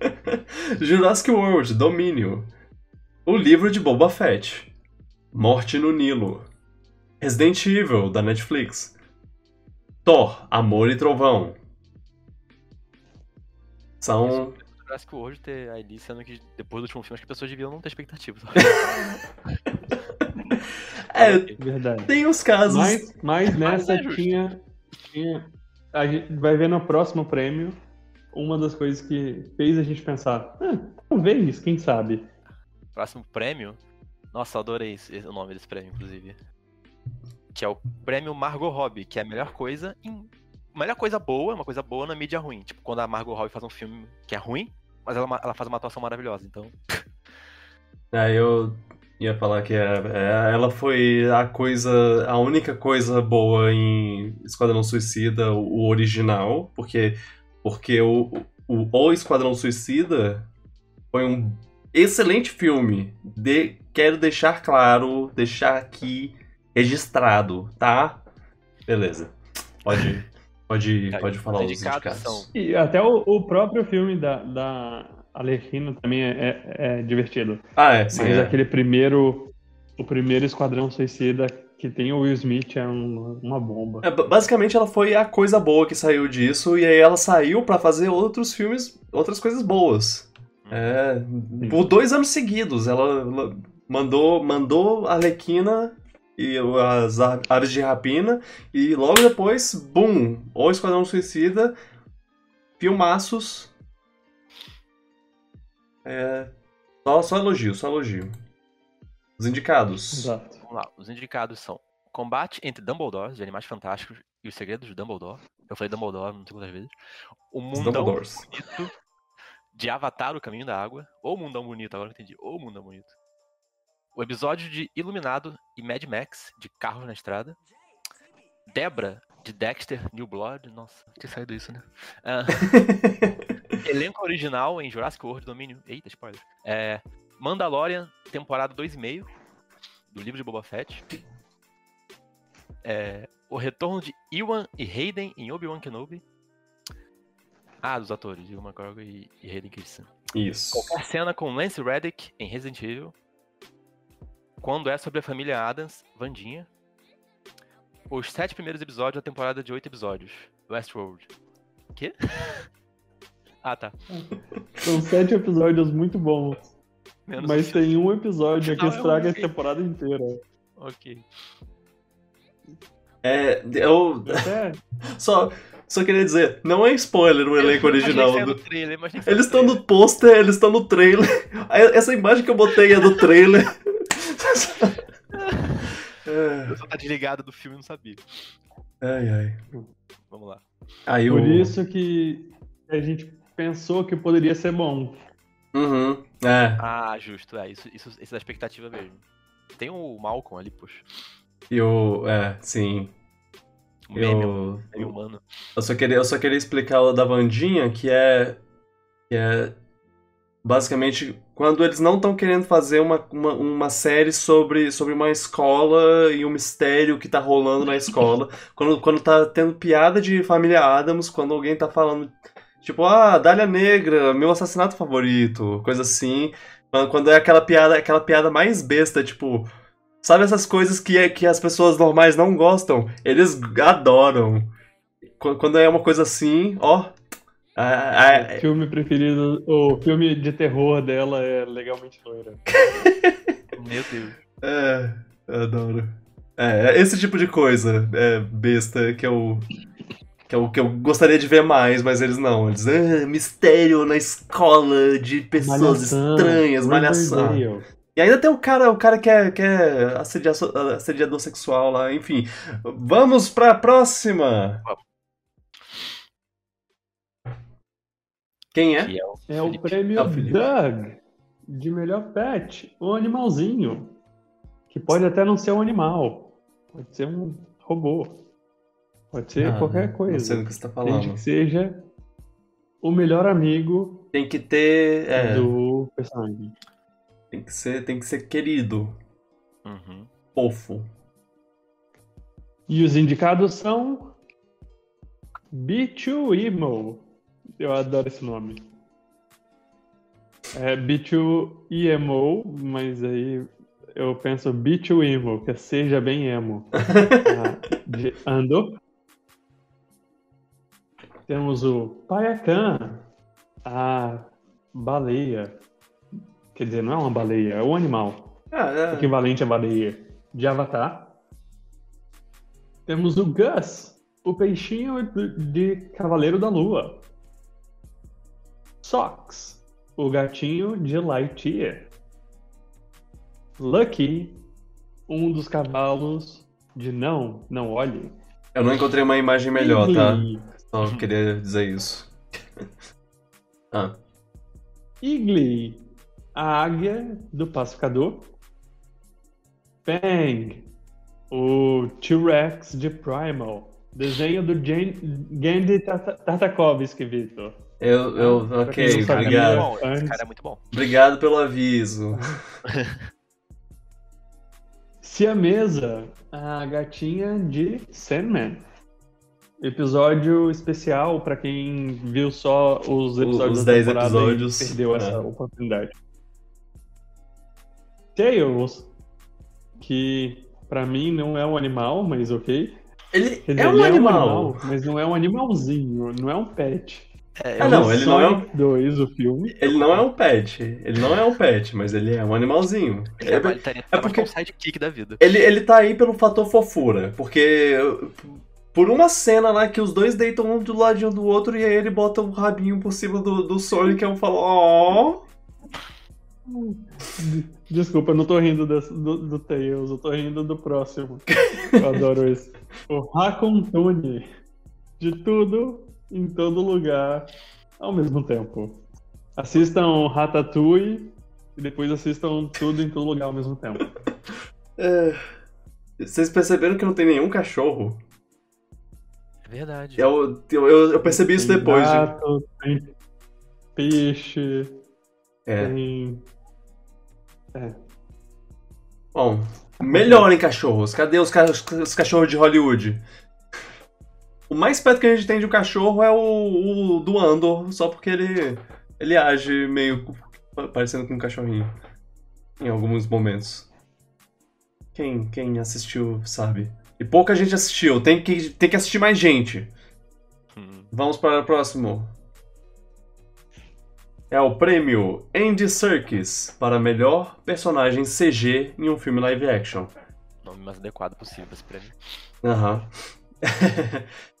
Jurassic World, Domínio. O livro de Boba Fett. Morte no Nilo. Resident Evil, da Netflix. Thor, Amor e Trovão. São. Jurassic World ter ali, sendo que depois do último filme, acho que as pessoas deviam não ter expectativa. É, Verdade. tem os casos. Mas, mas nessa é justo. tinha, tinha. A gente vai ver no próximo prêmio uma das coisas que fez a gente pensar. Ah, talvez, quem sabe. Próximo prêmio. Nossa, adorei esse- o nome desse prêmio, inclusive. Que é o prêmio Margot Robbie, que é a melhor coisa em. Melhor coisa boa, uma coisa boa na mídia ruim. Tipo, quando a Margot Robbie faz um filme que é ruim, mas ela, ela faz uma atuação maravilhosa. Então, É, eu ia falar que é, é, ela foi a coisa, a única coisa boa em Esquadrão Suicida, o, original, porque, porque o, o, o Esquadrão Suicida foi um excelente filme. De, quero deixar claro, deixar aqui registrado, tá? Beleza. Pode, pode, Aí, pode falar os os indicados são- E até o, o próprio filme da, da Arlequina também é, é- é divertido. Ah, é, sim. mas é. aquele primeiro. O primeiro Esquadrão Suicida que tem o Will Smith é um- uma bomba. É, ba- basicamente ela foi a coisa boa que saiu disso, e aí ela saiu pra fazer outros filmes, outras coisas boas. É, por dois anos seguidos, ela, ela mandou, mandou a Arlequina e as aves de rapina. E logo depois, bum! O Esquadrão Suicida, filmaços. É, só, só elogio, só elogio. Os indicados. Exato. Vamos lá, os indicados são Combate entre Dumbledores, de Animais Fantásticos, e os Segredos de Dumbledore. Eu falei Dumbledore não sei quantas vezes. O Mundão. Bonito de Avatar, o Caminho da Água. Ou Mundão Bonito, agora que eu entendi. Ou Mundão Bonito. O episódio de Iluminado e Mad Max, de Carros na Estrada. Debra, de Dexter, New Blood. Nossa, tinha saído isso, né? Ah, elenco original em Jurassic World Domínio. Eita, spoiler. É, Mandalorian, temporada 2,5 do livro de Boba Fett. É, o retorno de Ewan e Hayden em Obi-Wan Kenobi. Ah, dos atores, Ewan McGregor e, e Hayden Christensen. Isso. Qualquer cena com Lance Reddick em Resident Evil. Quando é sobre a família Adams, Vandinha. Os sete primeiros episódios da temporada de oito episódios. Westworld. Quê? ah, tá. São sete episódios muito bons. Menos Mas tem um episódio que é estraga a temporada inteira. Ok. É, eu Até só, só queria dizer, não é spoiler o elenco original. saia do- trailer, saia Eles estão no pôster, eles estão no trailer. Essa imagem que eu botei é do trailer. Eu só tá desligado do filme e não sabia. ai, ai. Vamos lá. Aí por o... isso que a gente pensou que poderia ser bom. Uhum, é. Ah, justo. É, isso, isso, isso é da expectativa mesmo. Tem o Malcolm ali, poxa. E o... É, sim. O meme, Eu, meme humano. eu, só queria, eu só queria explicar o da Vandinha, que é... Que é... Basicamente, quando eles não estão querendo fazer uma, uma, uma série sobre, sobre uma escola e um mistério que tá rolando na escola, quando, quando tá tendo piada de família Adams, quando alguém tá falando, tipo, ah, Dália Negra, meu assassinato favorito, coisa assim. Quando, é aquela piada, aquela piada mais besta, tipo, sabe essas coisas que, é- que as pessoas normais não gostam? Eles adoram. Qu- Quando é uma coisa assim, ó. Ah, ah, O filme preferido, o filme de terror dela é Legalmente Loira. Meu Deus. É, eu adoro. É, esse tipo de coisa é besta que eu, que eu que eu gostaria de ver mais, mas eles não. Eles, ah, mistério na escola de pessoas Malhação, estranhas, malhação. E ainda tem o cara, o cara que é, que é assedia- assediador sexual lá, enfim. Vamos pra próxima! Quem é? Que é o É o prêmio É o. Doug de melhor pet, um animalzinho. Que pode até não ser um animal. Pode ser um robô. Pode ser Ah, qualquer Não sei coisa. do que você tá Desde falando. que seja o melhor amigo Tem que ter. É, do personagem. tem, que ser, tem que ser querido, Uhum. fofo. E os indicados são B2 Emo. Eu adoro esse nome. É B2 Emo, mas aí eu penso B2 Emo, que é seja bem emo. Ah, de Andor. Temos o Payakan, a baleia. Quer dizer, não é uma baleia, é um animal Ah, é. equivalente à baleia de Avatar. Temos o Gus, o peixinho de Cavaleiro da Lua. Socks, o gatinho de Lightyear. Lucky, um dos cavalos de Não, Não Olhe. Eu não encontrei uma imagem melhor, tá? Só queria dizer isso. ah, Igli, a águia do pacificador. Bang, o T-Rex de Primal. Desenho do Gandhi Tata- Tartakovsky, Vitor. Eu, eu, Pra quem ok, obrigado. Bom, esse cara é muito bom. Obrigado pelo aviso. Siamesa, a gatinha de Sandman. Episódio especial pra quem viu só os episódios os da 10 temporada episódios, e perdeu essa é. oportunidade. Tails, que pra mim não é um animal, mas ok. Ele dizer, é um ele animal. mas não é um animalzinho, não é um pet. É, Ah, não, ele não é um- 2, o filme. Ele não é um pet. Ele não é um pet, mas ele é um animalzinho. ele É, estaria é é porque- um sidekick da vida. ele, ele tá aí pelo fator fofura. Porque por uma cena lá que os dois deitam um do ladinho do outro e aí ele bota o rabinho por cima do, do Sonic e eu falo, ó. Desculpa, eu não tô rindo desse- do, do Tails, eu tô rindo do próximo. Eu adoro esse. O Racontune. De tudo, em todo lugar, ao mesmo tempo. Assistam Ratatouille e depois assistam tudo em todo lugar ao mesmo tempo. É, Vocês perceberam que não tem nenhum cachorro? É verdade. Eu, eu, eu- eu percebi isso Tem depois. de- gato, tem peixe, É. tem. Bom, melhorem cachorros. Cadê os, ca- os cachorros de Hollywood? O mais perto que a gente tem de um cachorro é o, o do Andor, só porque ele, ele age meio pa- parecendo com um cachorrinho. Em alguns momentos. Quem, quem assistiu sabe. E pouca gente assistiu, tem que, tem que assistir mais gente. Hum. Vamos para o próximo. É o prêmio Andy Serkis para melhor personagem CG em um filme live action. Nome mais adequado possível pra esse prêmio. Aham.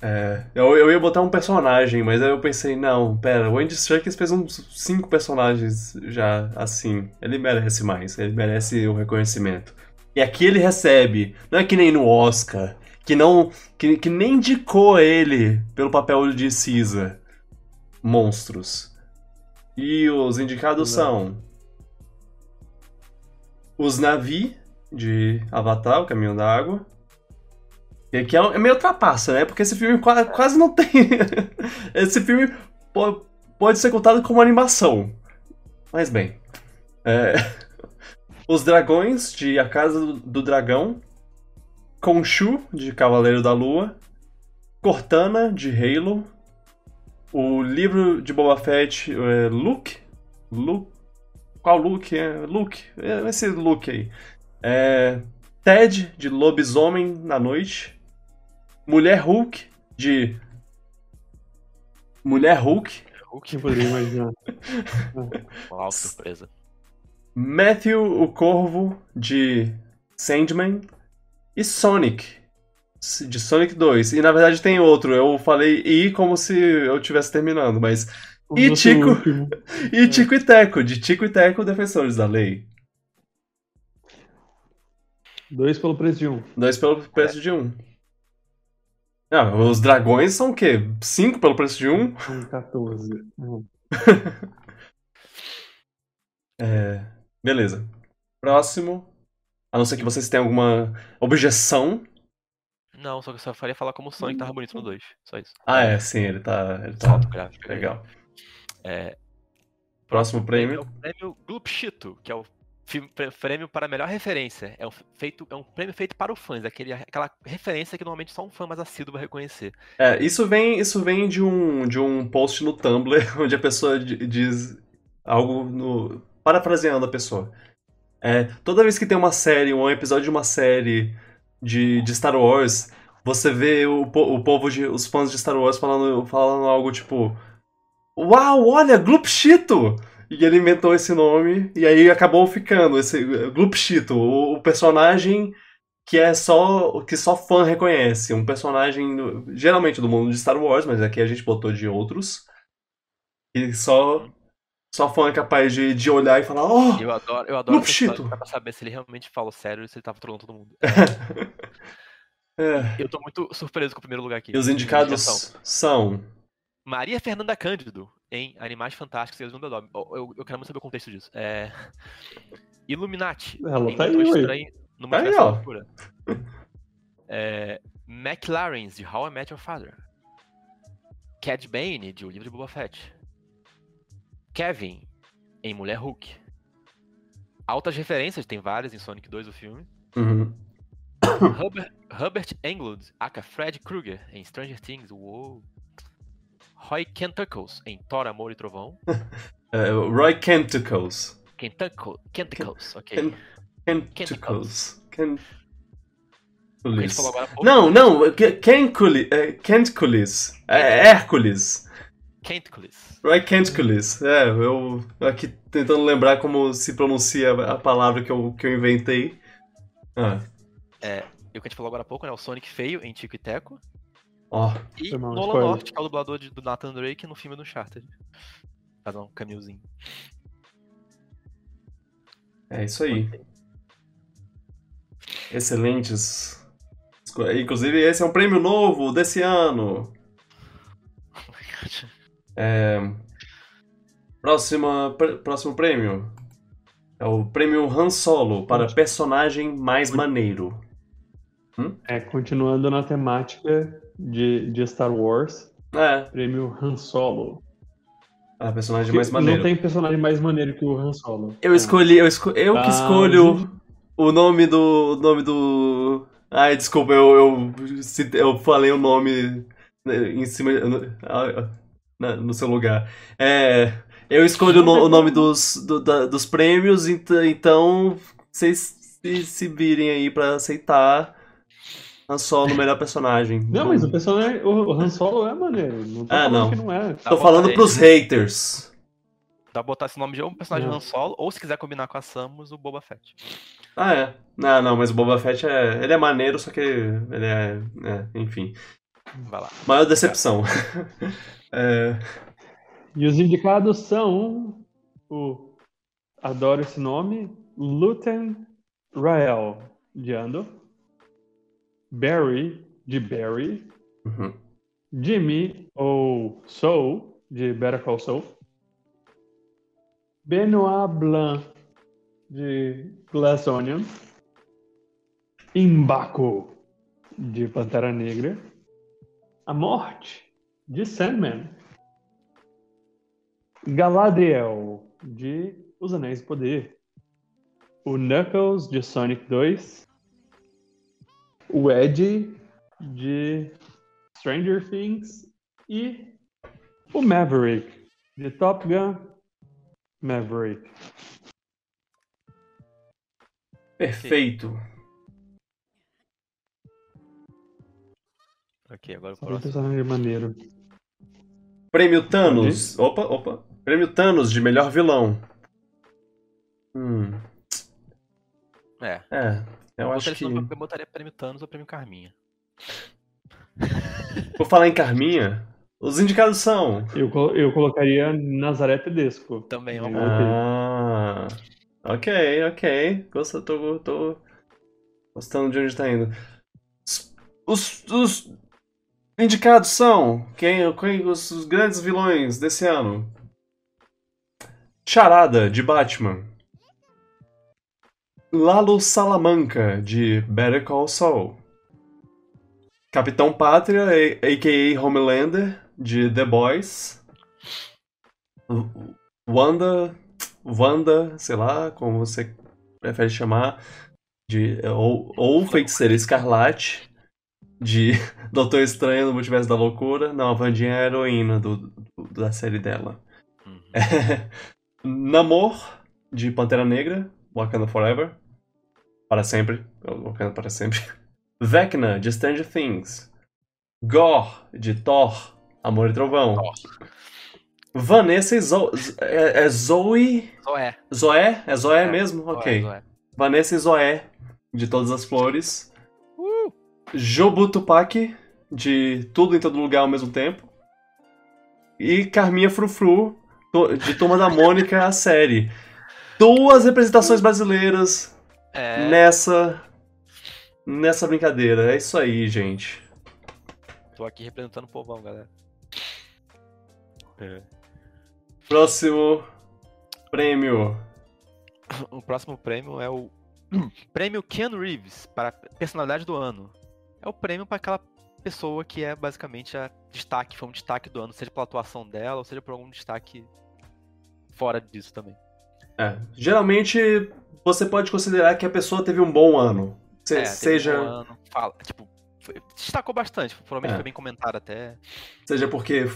É, eu, eu ia botar um personagem, mas aí eu pensei, não, pera, o Andy Serkis fez uns cinco personagens já assim. Ele merece mais, ele merece o reconhecimento. E aqui ele recebe, não é que nem no Oscar, que não. que, que nem indicou ele pelo papel de Caesar. Monstros. E os indicados Não. são. Os Navi, de Avatar, o Caminho da Água. E que é, é meio trapaça, né? Porque esse filme qua- quase não tem. esse filme po- pode ser contado como animação. Mas bem. É, Os Dragões, de A Casa do- do Dragão. Khonshu, de Cavaleiro da Lua. Cortana, de Halo. O livro de Boba Fett, é, Luke. Luke. Qual Luke? É, Luke. É, esse Luke aí. É, Ted, de Lobisomem na Noite. Mulher Hulk, de. Mulher Hulk. Hulk, poderia imaginar? uma alta surpresa. Matthew o Corvo, de Sandman. E Sonic, de Sonic 2. E na verdade tem outro. Eu falei I como se eu estivesse terminando, mas. O E Tico? último. E Tico e Teco, de Tico e Teco, Defensores da Lei. Dois pelo preço de um. Dois pelo preço de um. Ah, os dragões são o quê? Cinco pelo preço de um? Um 14. Hum. É, beleza. Próximo. A não ser que vocês tenham alguma objeção. Não, só que eu só faria falar como o Sonic tava bonito no 2. Só isso. Ah, é, sim, ele tá. Ele tá Salto gráfico. legal. É, Próximo é prêmio. o prêmio Glupchito, que é o prêmio para melhor referência. É um, feito, é um prêmio feito para os fãs, aquele, aquela referência que normalmente só um fã mais assíduo vai reconhecer. É, isso vem, isso vem de um, de um post no Tumblr onde a pessoa di- diz algo no. Parafraseando a pessoa. É, toda vez que tem uma série, um episódio de uma série de, de Star Wars, você vê o, o povo, de, os fãs de Star Wars falando, falando algo tipo. Uau, olha, Glupchito! E ele inventou esse nome, e aí acabou ficando esse eh, Glupchito, o, personagem que é só que só fã reconhece, um personagem geralmente do mundo de Star Wars, mas aqui a gente botou de outros. E só só fã é capaz de, de olhar e falar: "Oh, Eu adoro, eu adoro Glupchito. pra saber se ele realmente falou sério ou se ele tava trolando todo mundo. é. Eu tô muito surpreso com o primeiro lugar aqui. E os indicados são Maria Fernanda Cândido, em Animais Fantásticos e os Underdog. Eu, eu, eu quero muito saber o contexto disso. É... Illuminati. Ela tá aí. Estranho no Tá aí, ó. Loucura. É... McLaren, de How I Met Your Father. Cad Bane, de O Livro de Boba Fett. Kevin, em Mulher Hulk. Altas referências, tem várias em Sonic 2, o filme. Uhum. Englund, aka Fred Krueger, em Stranger Things. Uou. Roy Kentuckles, em Thor, Amor e Trovão. É, o Roy Kentuckles. Kentuckle, Kentuckles, ok. Ken- Kentuckles. Ken- pouco. Não, não, Ke- Kencuли- é, Kentculis. É Hércules. Kentclis. Roy Kentkulis. É, eu aqui tentando lembrar como se pronuncia a palavra que eu, que eu inventei. Ah, E o que a gente falou agora há pouco, né? O Sonic feio em Tico e Teco. Ó. E Foi mal, Nolan spoiler. North, que é o dublador de- do Nathan Drake no filme do Uncharted. Cada um caminhozinho. É isso aí. Excelentes. Inclusive, esse é um prêmio novo desse ano. É... Próxima, pr- próximo prêmio. É o prêmio Han Solo para personagem mais maneiro. É, continuando na temática de, de Star Wars, É, prêmio Han Solo. a personagem mais Não maneiro. tem personagem mais maneiro que o Han Solo. Eu É. escolhi, eu, esco- eu que Ah, escolho gente. o nome do. O nome do. Ai, desculpa, eu, eu, eu falei o nome né, em cima. no- ah, na- no seu lugar. É. Eu escolho o, no- o nome dos, do- da- dos prêmios, ent- então vocês se, se virem aí pra aceitar Han Solo, melhor personagem. Não, mas o personagem, o Han Solo é maneiro. Não tô Ah, falando não. que não é. Dá Tô falando pros haters. Dá pra botar esse nome de um personagem Não. Han Solo, ou se quiser combinar com a Samus, o Boba Fett. Ah, é. Não, não, mas o Boba Fett é. Ele é maneiro, só que ele é. é, enfim. Vai lá. Maior decepção. É, E os indicados são o. Adoro esse nome. Luten Rael, de Ando. Barry, de Barry. uhum. Jimmy, ou Soul, de Better Call Saul. Benoit Blanc, de Glass Onion. Imbaco, de Pantera Negra. A Morte, de Sandman. Galadriel, de Os Anéis do Poder. O Knuckles, de Sonic 2. O Eddie, de Stranger Things. E o Maverick, de Top Gun Maverick. Perfeito. Ok, agora o próximo. personagem maneiro. Prêmio Thanos. Opa, opa. Prêmio Thanos de melhor vilão. Hum. É. É, eu acho que. eu botaria prêmio Thanos ou prêmio Carminha. Vou falar em Carminha. Os indicados são. Eu, eu colocaria Nazaré Tedesco. Também uma. Ah. Ok, ok. Gosto, tô, tô gostando de onde tá indo. Os, os indicados são. Quem, quem os, os grandes vilões desse ano? Charada, de Batman. Lalo Salamanca, de Better Call Saul. Capitão Pátria, a.k.a. Homelander, de The Boys. Wanda, Wanda, sei lá, como você prefere chamar, de, ou, ou Feiticeira Escarlate, de Doutor Estranho no Multiverso da Loucura. Não, a Wandinha é a heroína do, do- da série dela. Uhum. Namor, de Pantera Negra, Wakanda Forever. Para sempre. Wakanda para sempre. Vecna, de Stranger Things. Gore, de Thor, Amor e Trovão. Thor. Vanessa e Zo é, é Zoe. Zoé. Zoé? É Zoé É, mesmo? Zoé, ok. Zoé. Vanessa e Zoé, de Todas as Flores. Uh! Jobu Tupac, de Tudo em Todo Lugar ao mesmo tempo. E Carminha Frufru, de Turma da Mônica, a série. Duas representações brasileiras É. nessa nessa brincadeira. É isso aí, gente. Tô aqui representando o povão, galera. É. Próximo prêmio. O próximo prêmio é o Prêmio Keanu Reeves para personalidade do ano. É o prêmio para aquela pessoa que é basicamente a destaque, foi um destaque do ano, seja pela atuação dela ou seja por algum destaque fora disso também. É, geralmente você pode considerar que a pessoa teve um bom ano. Se- É, seja, um ano, fala, tipo, destacou bastante, provavelmente É. foi bem comentado até. seja porque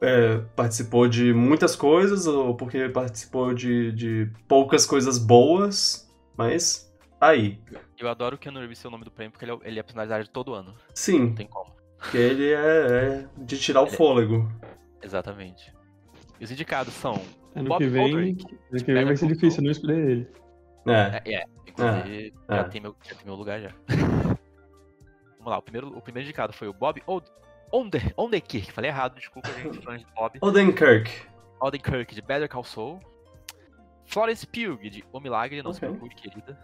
é, participou de muitas coisas ou porque participou de, de poucas coisas boas, mas tá aí. Eu adoro o Keanu Reeves ser o nome do prêmio porque ele é, ele é personalidade de todo ano, Sim, não tem como. porque ele é, é de tirar o fôlego. Exatamente. E os indicados são Ano Bob que vem, Aldrich, ano que vem vai ser difícil não escolher ele. É. É, é. Inclusive, Ah, já, ah. Tem meu, já tem meu lugar já. Vamos lá, o primeiro, o primeiro indicado foi o Bob Ode, Onder, Onderkirk. Falei errado, desculpa, gente, fãs de Bob. Odenkirk. Odenkirk, de Better Call Saul. Florence Pugh, de O Milagre, não se Ok. preocupe, querida.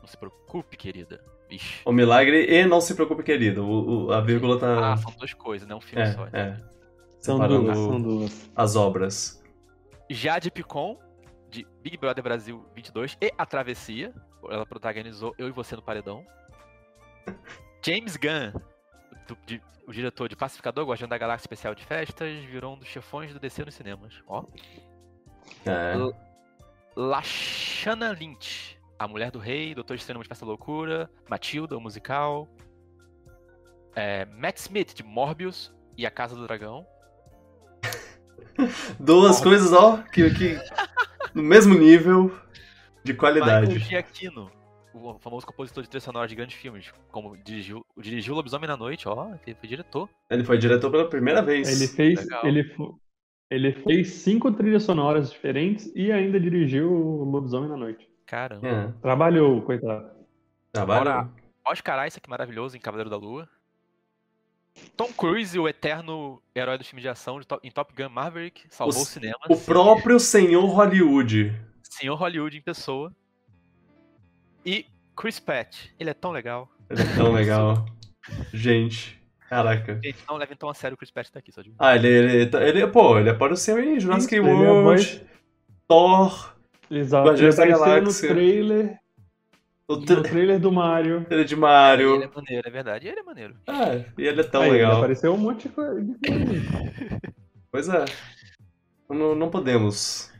Não se preocupe, querida. Vixe. O milagre e não se preocupe, querido. O, o- a vírgula tá. Ah, são duas coisas, não é um filme é, só. é. São duas, são duas. as obras. Jade Picon, de Big Brother Brasil 22 e A Travessia. Ela protagonizou Eu e Você no Paredão. James Gunn, do- de- o diretor de Pacificador, Guardião da Galáxia Especial de Festas, virou um dos chefões do DC nos cinemas. Ó. É. Lashana Lynch, A Mulher do Rei, Doutor Estranho Multiverso da Loucura, Matilda, o musical. É, Matt Smith, de Morbius e A Casa do Dragão. Duas coisas, ó, que, que. no mesmo nível de Michael qualidade. Giacchino, o famoso compositor de trilha sonora de grandes filmes, como dirigiu, dirigiu Lobisomem na Noite, ó, ele foi diretor. Ele foi diretor pela primeira vez. Ele fez, Legal. ele, ele fez cinco trilhas sonoras diferentes e ainda dirigiu o Lobisomem na Noite. Caramba. É. Trabalhou, coitado. Trabalho. Ora, Oscar Isaac, maravilhoso em Cavaleiro da Lua. Tom Cruise, o eterno herói do filme de ação de Top- em Top Gun Maverick, salvou O- o, cinema. O sim. próprio senhor Hollywood. Senhor Hollywood em pessoa. E Chris Pratt, ele é tão legal. Ele é tão legal. Gente. Caraca. Gente, não levem tão a sério o Chris Pratt tá aqui, só digo. Ah, ele, ele, tá- ele, pô, ele apareceu em Jurassic é World, Thor, Exato. Ele Guardiões da no Galáxia. trailer, o tra- trailer do Mario. trailer de Ele Mario. é maneiro, é verdade. Ele é maneiro. É, e ele é tão Aí, ele legal. apareceu um monte de coisa. Pois é. Não, não podemos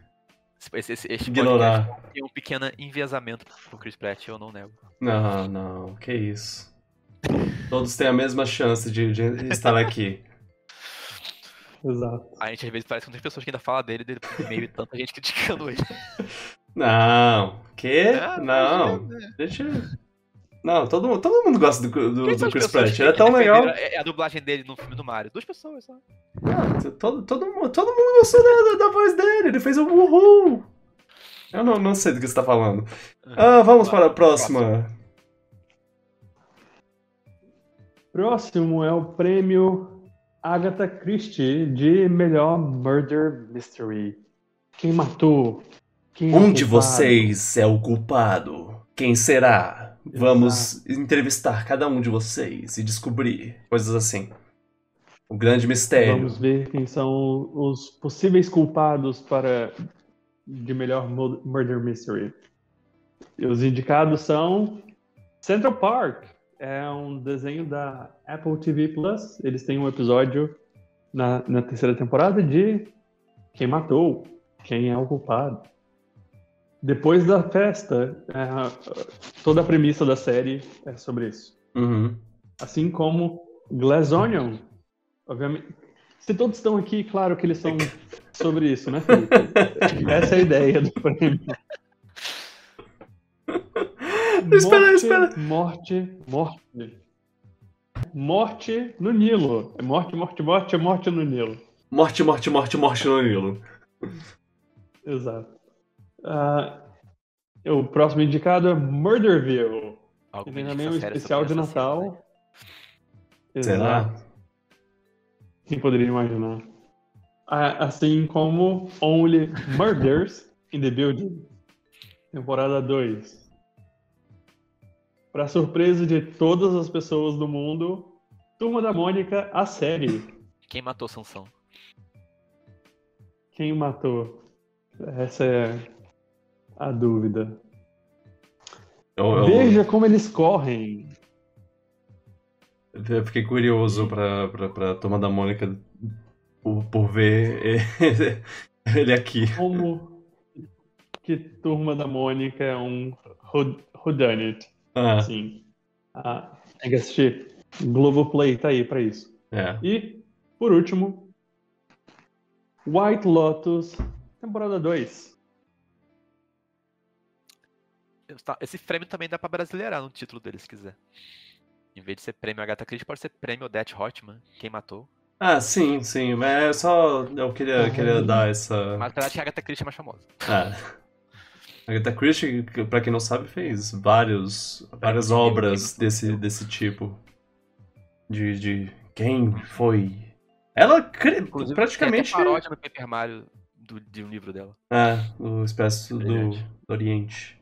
Esse, esse, esse ignorar. tem um pequeno enviesamento pro Chris Pratt, eu não nego. Não, não, que isso. Todos têm a mesma chance de, de estar aqui. Exato. A gente às vezes parece que tem pessoas que ainda falam dele, dele meio e tanta gente criticando ele. Não, que? Ah, Não, deixa. Não, todo, mundo- todo mundo gosta do, do, do Chris Pratt. Ele é tão legal. É a dublagem dele no filme do Mario. Duas pessoas só. Não, todo, todo, mundo, todo mundo gostou da, da, da voz dele. Ele fez o uhul. Eu não, não sei do que você tá falando. Ah, vamos para a próxima. Próximo é o prêmio Agatha Christie de melhor Murder Mystery. Quem matou? Quem é Um de culpado? vocês é o culpado. Quem será? Vamos entrevistar cada um de vocês e descobrir coisas assim. O grande mistério. Vamos ver quem são os possíveis culpados para de melhor mu- Murder Mystery. E os indicados são Central Park. É um desenho da Apple TV Plus. Eles têm um episódio na, na terceira temporada de quem matou, quem é o culpado. Depois da festa, é, toda a premissa da série é sobre isso. Uhum. Assim como Glass Onion. Obviamente. Se todos estão aqui, claro que eles são sobre isso, né, Felipe? Essa é a ideia do prêmio. Espera, morte, espera. Morte, morte. Morte no Nilo. É morte, morte, morte, é morte no Nilo. Morte, morte, morte, morte no Nilo. Exato. Ah, o próximo indicado é Murderville. Me tem também que um é especial de Natal. né? Será? Quem poderia imaginar? Ah, Assim como Only Murders in the Building, temporada 2. Para surpresa de todas as pessoas do mundo, Turma da Mônica, a série. Quem matou Sansão? Quem matou? Essa é a dúvida. Eu, eu- Veja como eles correm. eu fiquei curioso pra, pra, pra Turma da Mônica por, por ver ele aqui. Como que Turma da Mônica é um who- whodunit. Ah, Sim. Ah, tem que assistir. Globoplay tá aí pra isso. é. E, por último, White Lotus, temporada 2. Esse prêmio também dá pra brasileirar no título dele, se quiser. Em vez de ser prêmio Agatha Christie, pode ser prêmio Odette Hotman. Quem matou? Ah, sim, sim. Mas é só. Eu queria, Uhum. queria dar essa. Mas apesar de que a Agatha Christie é mais famosa. Ah. A Agatha Christie, pra quem não sabe, fez vários, várias obras desse, desse tipo. De, de quem foi. Ela cri- Inclusive, praticamente. Tem paródia no Paper Mario do, de um livro dela. É, o Expresso do, do Oriente.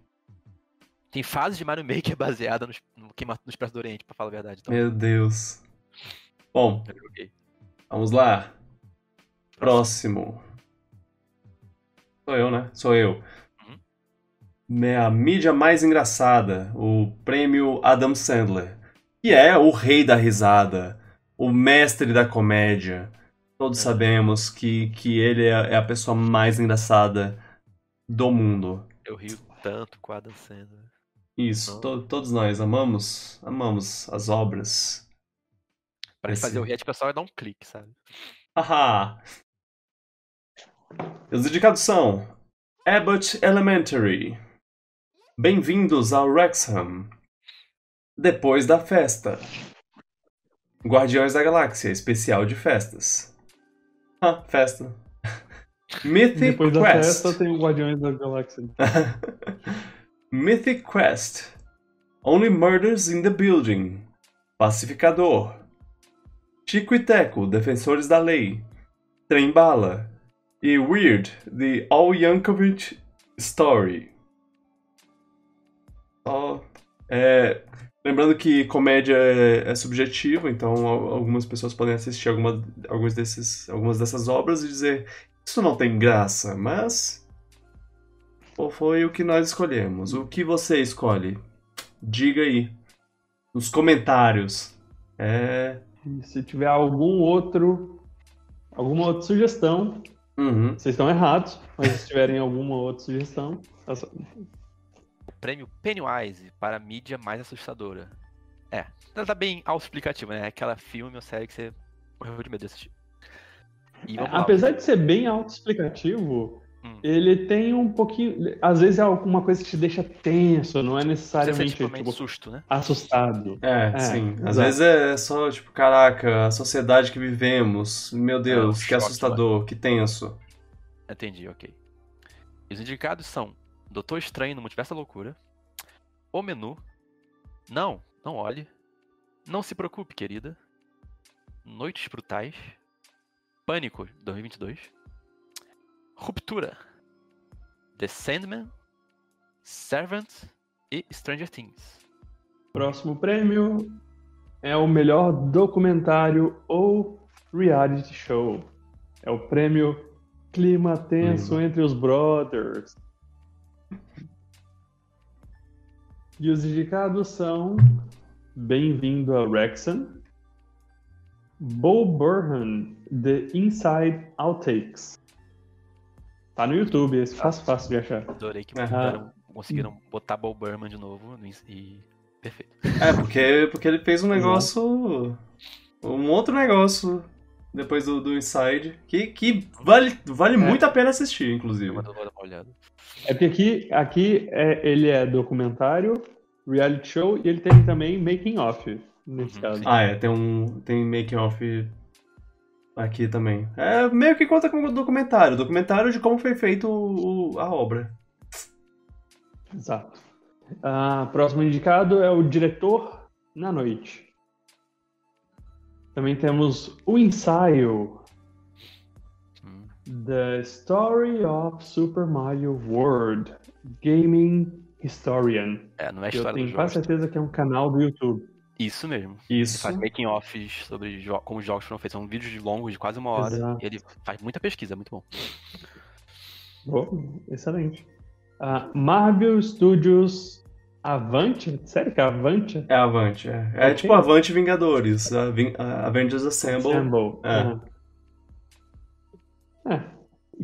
Tem fases de Mario Maker baseada no, no, Queima- no Expresso do Oriente, pra falar a verdade. Então, Meu Deus. Bom, vamos lá. Próximo. Sou eu, né? Sou eu. Uhum. Minha mídia mais engraçada, o prêmio Adam Sandler, que é o rei da risada, o mestre da comédia. Todos É. sabemos que, que ele é, é a pessoa mais engraçada do mundo. Eu rio tanto com a Adam Sandler. Isso, to- todos nós amamos, amamos as obras. Pra ele Esse- fazer o react, o pessoal vai dar um clique, sabe? Haha! Os indicados são Abbott Elementary. Bem-vindos ao Wrexham. Depois da festa. Guardiões da Galáxia, especial de festas. Ah, festa. Mythic Depois da Quest. festa tem o Guardiões da Galáxia. Mythic Quest. Only Murders in the Building. Pacificador. Chico e Teco, Defensores da Lei. Trem Bala. E Weird, The All Yankovic Story. É, lembrando que comédia é, é subjetivo, então al- algumas pessoas podem assistir alguma, alguns desses, algumas dessas obras e dizer isso não tem graça, mas ou foi o que nós escolhemos. O que você escolhe? Diga aí. Nos comentários. É. E se tiver algum outro, alguma outra sugestão, Uhum. vocês estão errados, mas se tiverem alguma outra sugestão, é só- O prêmio Pennywise para a mídia mais assustadora. É, ela tá bem autoexplicativa, né? Aquela filme ou série que você morreu de medo de assistir. E lá. apesar de ser bem autoexplicativo. Ele tem um pouquinho, às vezes é alguma coisa que te deixa tenso, não é necessariamente tipo, susto, né? assustado. É, É, sim. Às vezes é só, tipo, caraca, a sociedade que vivemos. Meu Deus, um que choque, assustador, que tenso. Entendi, ok. Os indicados são Doutor Estranho no Multiverso da Loucura, O Menu, Não, Não Olhe, Não Se Preocupe, Querida, Noites Brutais, Pânico 2022, Ruptura, The Sandman, Servant e Stranger Things. Próximo prêmio é o melhor documentário ou reality show. É o prêmio Clima Tenso Clima. entre os Brothers. E os indicados são Bem-vindo a Wrexham, Bo Burnham, The Inside Outtakes. Tá no YouTube, esse fácil, fácil de achar. Adorei que mudaram- conseguiram botar Bob Burman de novo e. Perfeito. É, porque, porque ele fez um negócio. Um outro negócio depois do, do Inside. Que, que vale, vale muito a pena assistir, inclusive. Eu vou dar uma olhada. É porque aqui, aqui é, ele é documentário, reality show e ele tem também making off, nesse Uhum, caso. sim. Ah, é, tem um. Tem making off aqui também. É meio que conta como documentário. Documentário de como foi feito o- a obra. Exato. Ah, próximo indicado é o diretor na noite. Também temos o ensaio Hum. The Story of Super Mario World Gaming Historian. É, não é a Eu história tenho quase jogo. certeza que é um canal do YouTube. Isso mesmo. Ele Isso. faz making offs sobre jo- como os jogos foram feitos. São vídeos longos de quase uma hora. Exato. E ele faz muita pesquisa, é muito bom. Oh, excelente. Ah, Marvel Studios Avante? Sério que é Avante? É Avante, é. É Ok. tipo Avante Vingadores. a Vin- a Avengers Assemble. Assemble. É. aham. É.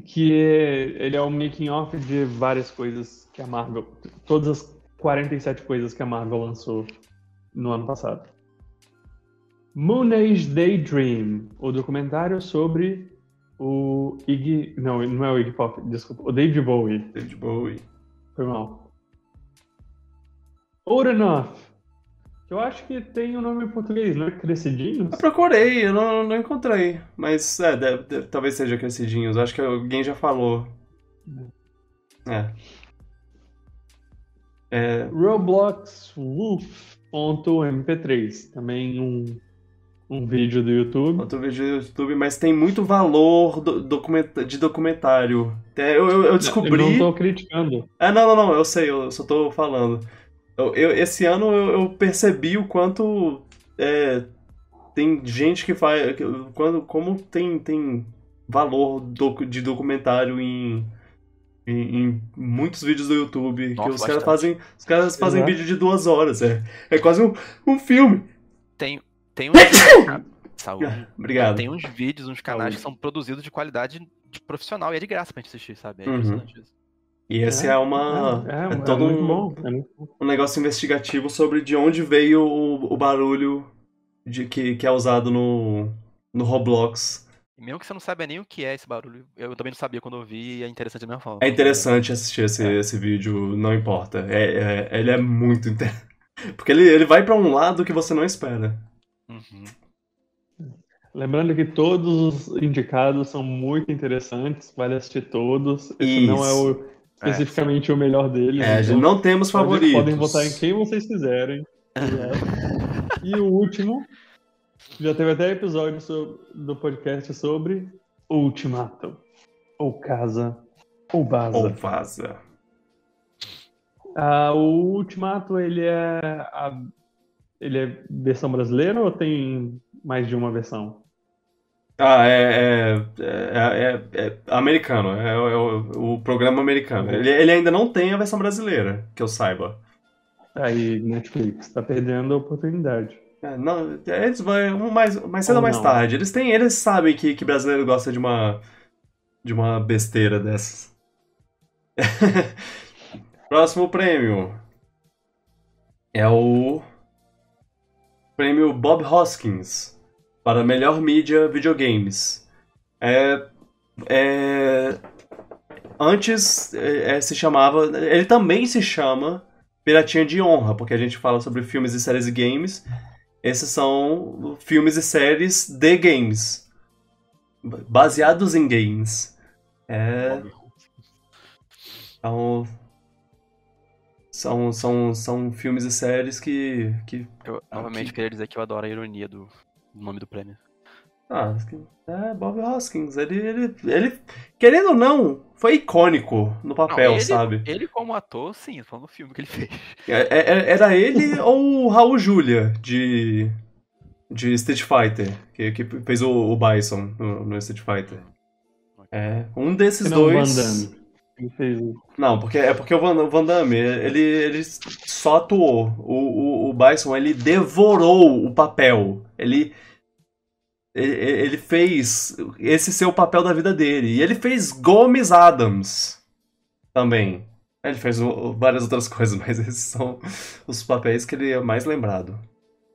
Que é- ele é o making off de várias coisas que a Marvel. Todas as 47 coisas que a Marvel lançou no ano passado. Moon Age Daydream, o documentário sobre o Iggy. Não, não é o Iggy Pop, desculpa. O David Bowie. David Bowie. Foi mal. Old Enough, Eu acho que tem o um nome em português, não é Crescidinhos? Eu procurei, eu não, não encontrei. Mas é, deve, deve, talvez seja Crescidinhos. Acho que alguém já falou. É. é... Roblox Wolf.mp3. Também um, um vídeo do YouTube. Outro vídeo do YouTube, mas tem muito valor do, documenta de documentário. É, eu, eu, eu descobri. Eu não tô criticando. É, não, não, não, eu sei, eu só tô falando. Eu, eu, esse ano eu, eu, percebi o quanto é, tem gente que faz. Quando, como tem, tem valor do, de documentário em, em, em, muitos vídeos do YouTube. Nossa, que os caras fazem. Os caras fazem uhum. vídeo de duas horas. É, é quase um, um filme. Tem, tem uns. Saúde. Obrigado. Tem uns vídeos, uns canais Saúde. que são produzidos de qualidade de profissional e é de graça pra gente assistir, sabe? É uhum. isso. E esse é, é uma. É, é, é todo um, bom, um negócio investigativo sobre de onde veio o, o barulho de, que, que é usado no, no Roblox. Mesmo que você não saiba nem o que é esse barulho, eu também não sabia quando eu vi e é interessante da mesma forma. É interessante assistir esse, é. esse vídeo, não importa. É, é, ele é muito interessante. Porque ele, ele vai para um lado que você não espera. Uhum. Lembrando que todos os indicados são muito interessantes, vale assistir todos. Esse Isso. não é o é, especificamente é, o melhor deles. É, então não temos favoritos. Podem votar em quem vocês quiserem. e o último, já teve até episódio sobre, do podcast sobre Ultimato. Ou Casa, ou Vaza. Ou Vaza. Ah, o Ultimato, ele é, a, ele é versão brasileira ou tem mais de uma versão? Ah, é, é, é, é americano, é, o, o, programa americano. Ele, ele ainda não tem a versão brasileira, que eu saiba. Aí, Netflix, tá perdendo a oportunidade. É, não, eles vão mais, mais cedo ou mais tarde. Eles têm, eles sabem que, que brasileiro gosta de uma de uma besteira dessas. Próximo prêmio é o prêmio Bob Hoskins para melhor mídia videogames. É, é, antes é, se chamava. Ele também se chama Piratinha de Honra, porque a gente fala sobre filmes e séries e games. Esses são filmes e séries de games. Baseados em games. É. Então, são, são, são filmes e séries que. que eu novamente que... queria dizer que eu adoro a ironia do, o nome do prêmio. Ah, é, Bob Hoskins. Ele, ele, ele, querendo ou não, foi icônico no papel, não, ele, sabe? Ele, como ator, sim, foi no filme que ele fez. É, é, era ele ou o Raul Julia, de, de Street Fighter, que, que fez o, o Bison no, no Street Fighter. É, um desses não, dois. Não, porque é porque o Van, o Van Damme, ele, ele só atuou. O, o, o Bison, ele devorou o papel. Ele, ele, fez esse ser o papel da vida dele. E ele fez Gomes Adams também. Ele fez várias outras coisas, mas esses são os papéis que ele é mais lembrado.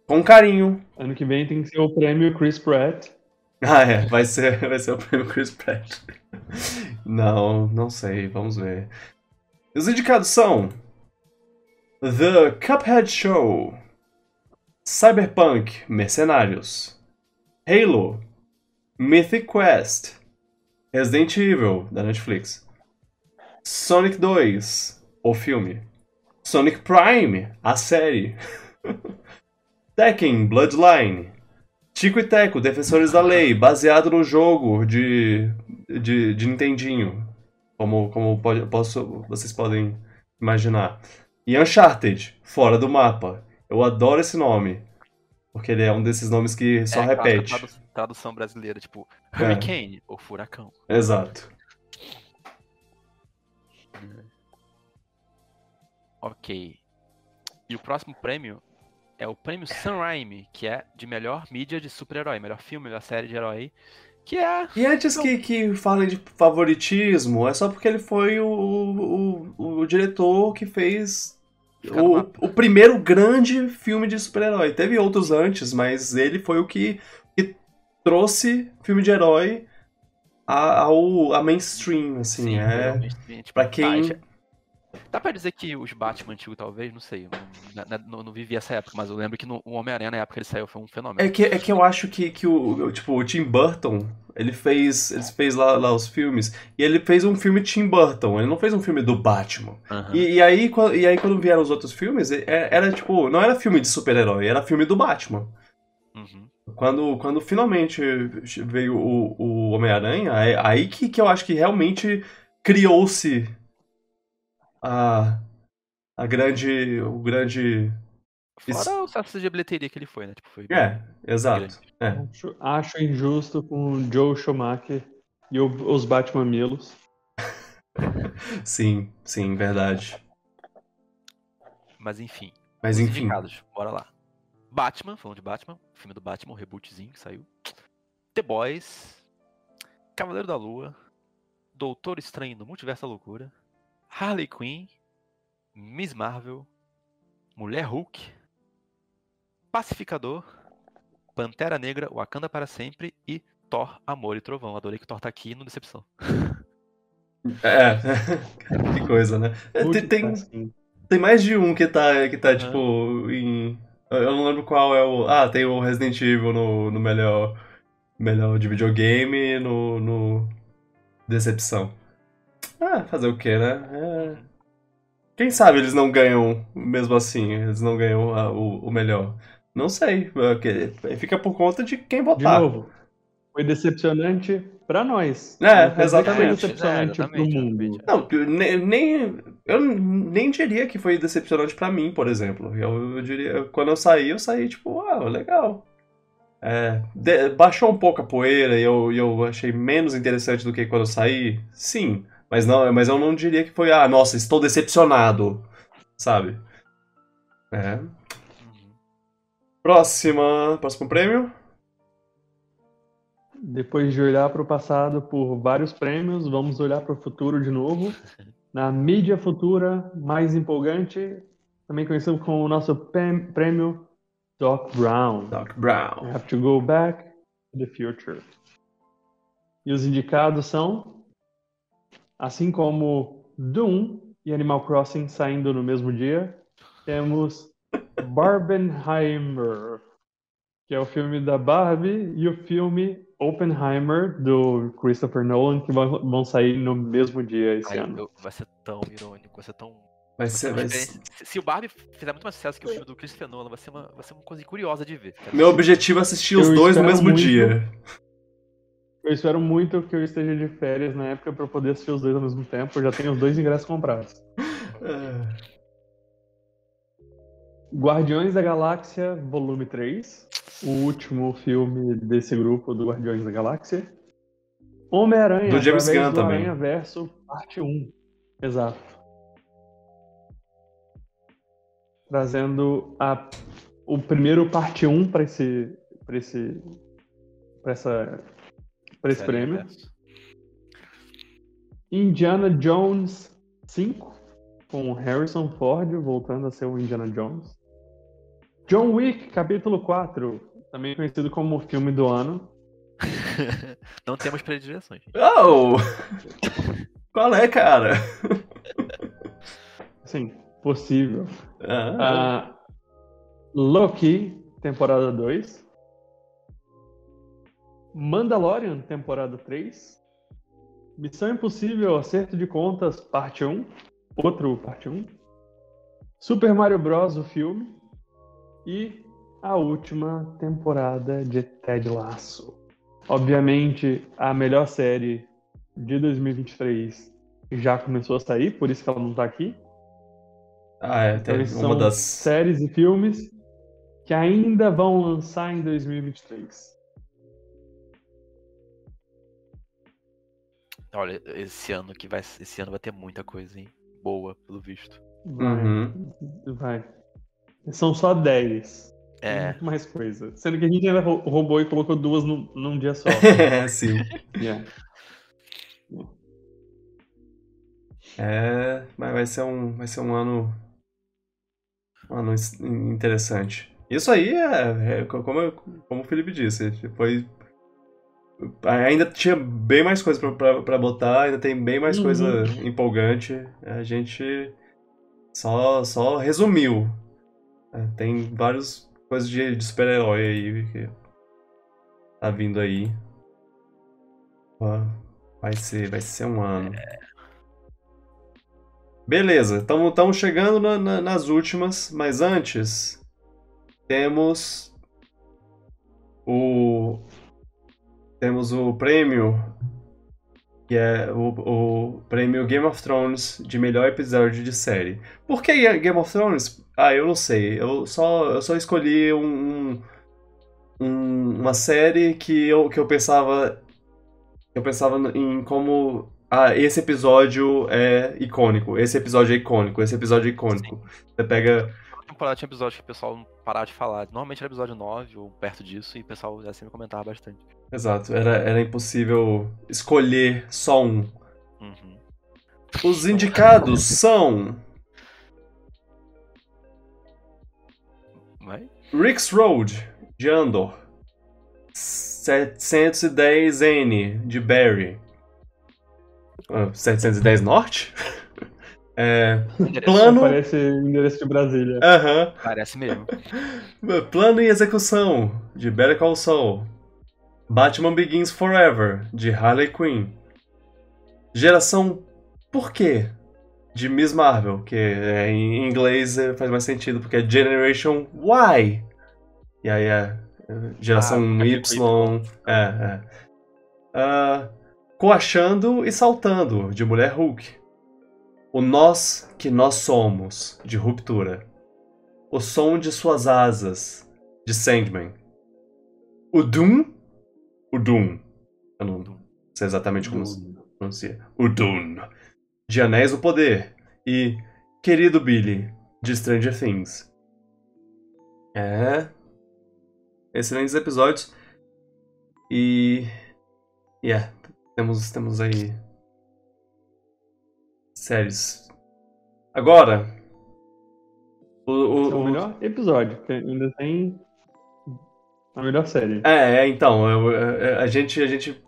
Com carinho. Ano que vem tem que ser o prêmio Chris Pratt. Ah, é, vai ser, vai ser o prêmio Chris Pratt. Não, não sei, vamos ver. Os indicados são The Cuphead Show, Cyberpunk Mercenários, Halo, Mythic Quest, Resident Evil da Netflix, Sonic 2, o filme, Sonic Prime, a série, Tekken Bloodline, Tico e Teco, Defensores da Lei, baseado no jogo de, de, de Nintendinho, como, como pode, posso, vocês podem imaginar. E Uncharted, Fora do Mapa. Eu adoro esse nome, porque ele é um desses nomes que só é, repete. Tradução, tradução brasileira, tipo Hurricane é. ou Furacão. Exato. Ok. E o próximo prêmio é o prêmio Sunrime, que é de melhor mídia de super-herói, melhor filme, melhor série de herói. Que é. E antes que, que falem de favoritismo, é só porque ele foi o, o, o, o diretor que fez o, o primeiro grande filme de super-herói. Teve outros antes, mas ele foi o que, que trouxe filme de herói ao, a mainstream, assim. Sim, é, tipo, pra quem. Dá pra dizer que os Batman antigos, talvez, não sei. Não, não, não vivi essa época, mas eu lembro que no, o Homem-Aranha, na época que ele saiu, foi um fenômeno. É que, é que eu acho que, que o, tipo, o Tim Burton, ele fez, ele fez lá, lá os filmes, e ele fez um filme Tim Burton, ele não fez um filme do Batman. Aham. E, e aí, e aí quando vieram os outros filmes, é- era tipo, não era filme de super-herói, era filme do Batman. Uhum. Quando, quando finalmente veio o, o Homem-Aranha, é aí que, que eu acho que realmente criou-se a, a grande, o grande... Fora Isso- o sucesso de bilheteria que ele foi, né? Tipo, foi É, exato. É. Acho, acho injusto com o Joe Schumacher e o- os Batman Milos. Sim, sim, verdade. Mas enfim. Mas enfim. indicados, bora lá. Batman, falando de Batman, filme do Batman, o rebootzinho que saiu. The Boys, Cavaleiro da Lua, Doutor Estranho no Multiverso da Loucura, Harley Quinn, Miss Marvel, Mulher Hulk, Pacificador, Pantera Negra, Wakanda para sempre e Thor, Amor e Trovão. Adorei que Thor tá aqui no Decepção. É, que coisa, né? É, Tem, tem, Multitasking. tem mais de um que tá, que tá Aham. tipo, em... Eu não lembro qual é o... Ah, tem o Resident Evil no, no melhor, melhor de videogame e no, no Decepção. Ah, fazer o quê, né? É... Quem sabe eles não ganham, mesmo assim, eles não ganham a- o, o melhor. Não sei, porque fica por conta de quem De votar. novo, foi decepcionante pra nós. É, exatamente. Foi decepcionante É, pro mundo. Não, eu nem, eu nem diria que foi decepcionante pra mim, por exemplo. Eu, eu diria, quando eu saí, eu saí tipo, ah, legal. É, de- baixou um pouco a poeira e eu, e eu achei menos interessante do que quando eu saí? Sim, mas não, mas eu não diria que foi, ah, nossa, estou decepcionado, sabe? É. Próxima, próximo prêmio? Depois de olhar para o passado por vários prêmios, vamos olhar para o futuro de novo. Na mídia futura mais empolgante, também conhecido como o nosso prêmio Doc Brown. Doc I Brown. have to go back to the future. E os indicados são, assim como Doom e Animal Crossing saindo no mesmo dia, temos Barbenheimer, que é o filme da Barbie, e o filme Oppenheimer, do Christopher Nolan, que vão, sair no mesmo dia esse Ai, ano. eu- vai ser tão irônico, vai ser tão. Vai ser, vai ser... Se, o Barbie fizer muito mais sucesso que o filme do Christopher Nolan, vai ser uma, vai ser uma coisa curiosa de ver. cara. Meu objetivo é assistir os Eu dois no mesmo muito. dia. Eu espero muito que eu esteja de férias na época para poder assistir os dois ao mesmo tempo. Eu já tenho os dois ingressos comprados. É. Guardiões da Galáxia, volume 3. O último filme desse grupo do Guardiões da Galáxia. Homem-Aranha, Do James Gunn também. Aranha Verso, parte 1. Exato. Trazendo a, o primeiro parte 1 para esse, pra esse, pra essa, pra esse prêmio. universo. Indiana Jones 5, com Harrison Ford voltando a ser o Indiana Jones. John Wick, capítulo 4, também conhecido como o filme do ano. Não temos predileções. Oh! Qual é, cara? Sim, possível. Ah, Ah, Loki, temporada 2. Mandalorian, temporada 3. Missão Impossível, Acerto de Contas, parte 1. Outro parte 1. Super Mario Bros. o filme. E a última temporada de Ted Lasso. Obviamente, a melhor série de 2023 já começou a sair, por isso que ela não tá aqui. ah, é, Então, tem esses uma são das. séries e filmes que ainda vão lançar em 2023. Olha, esse ano que vai, esse ano vai ter muita coisa, hein? Boa, pelo visto. Vai, Uhum. vai. São só 10. Tem É, muito mais coisa. Sendo que a gente ainda rou- roubou e colocou duas num, num dia só. é, sim. Yeah. É, mas vai ser um, vai ser um ano, um ano interessante. Isso aí é, é co- como, como o Felipe disse, foi ainda tinha bem mais coisa pra, pra, pra botar, ainda tem bem mais Uhum. coisa empolgante. A gente Só, só resumiu. É, tem várias coisas de, de super-herói aí que tá vindo aí. Vai ser, vai ser um ano. Beleza, estamos chegando na- na- nas últimas, mas antes temos o temos o prêmio que é o, o prêmio Game of Thrones de melhor episódio de série. Por que Game of Thrones? Ah, eu não sei. Eu só, eu só escolhi um, um- um- uma série que eu, que eu pensava eu pensava em como ah, esse episódio é icônico, esse episódio é icônico, esse episódio é icônico. Você pega temporada tinha episódio que o pessoal não parava de falar. Normalmente era episódio 9 ou perto disso e o pessoal já sempre comentava bastante. Exato, era, era impossível escolher só um. Uhum. Os indicados são Vai? Rick's Road, de Andor. 710N, de Barry. Ah, 710 Norte? É, Endereço. plano. Parece endereço de Brasília. Aham. Parece mesmo. Plano e execução, de Better Call Saul. Batman Begins Forever, de Harley Quinn. Geração Por quê? De Miss Marvel, que é, em inglês é, faz mais sentido, porque é Generation Y. E aí é é, geração Ah, Y. É, é. Ah, Coachando e Saltando, de Mulher Hulk. O Nós que Nós Somos, de Ruptura. O Som de Suas Asas, de Sandman. O Doom. O Doom. Eu não sei exatamente como se pronuncia. O Doom. De Anéis do Poder. E Querido Billy, de Stranger Things. É. Excelentes episódios. E. Yeah. Temos, temos aí. Séries. Agora. O, o, É o melhor episódio, porque ainda tem a melhor série. É, é, então, eu- eu- a gente, a gente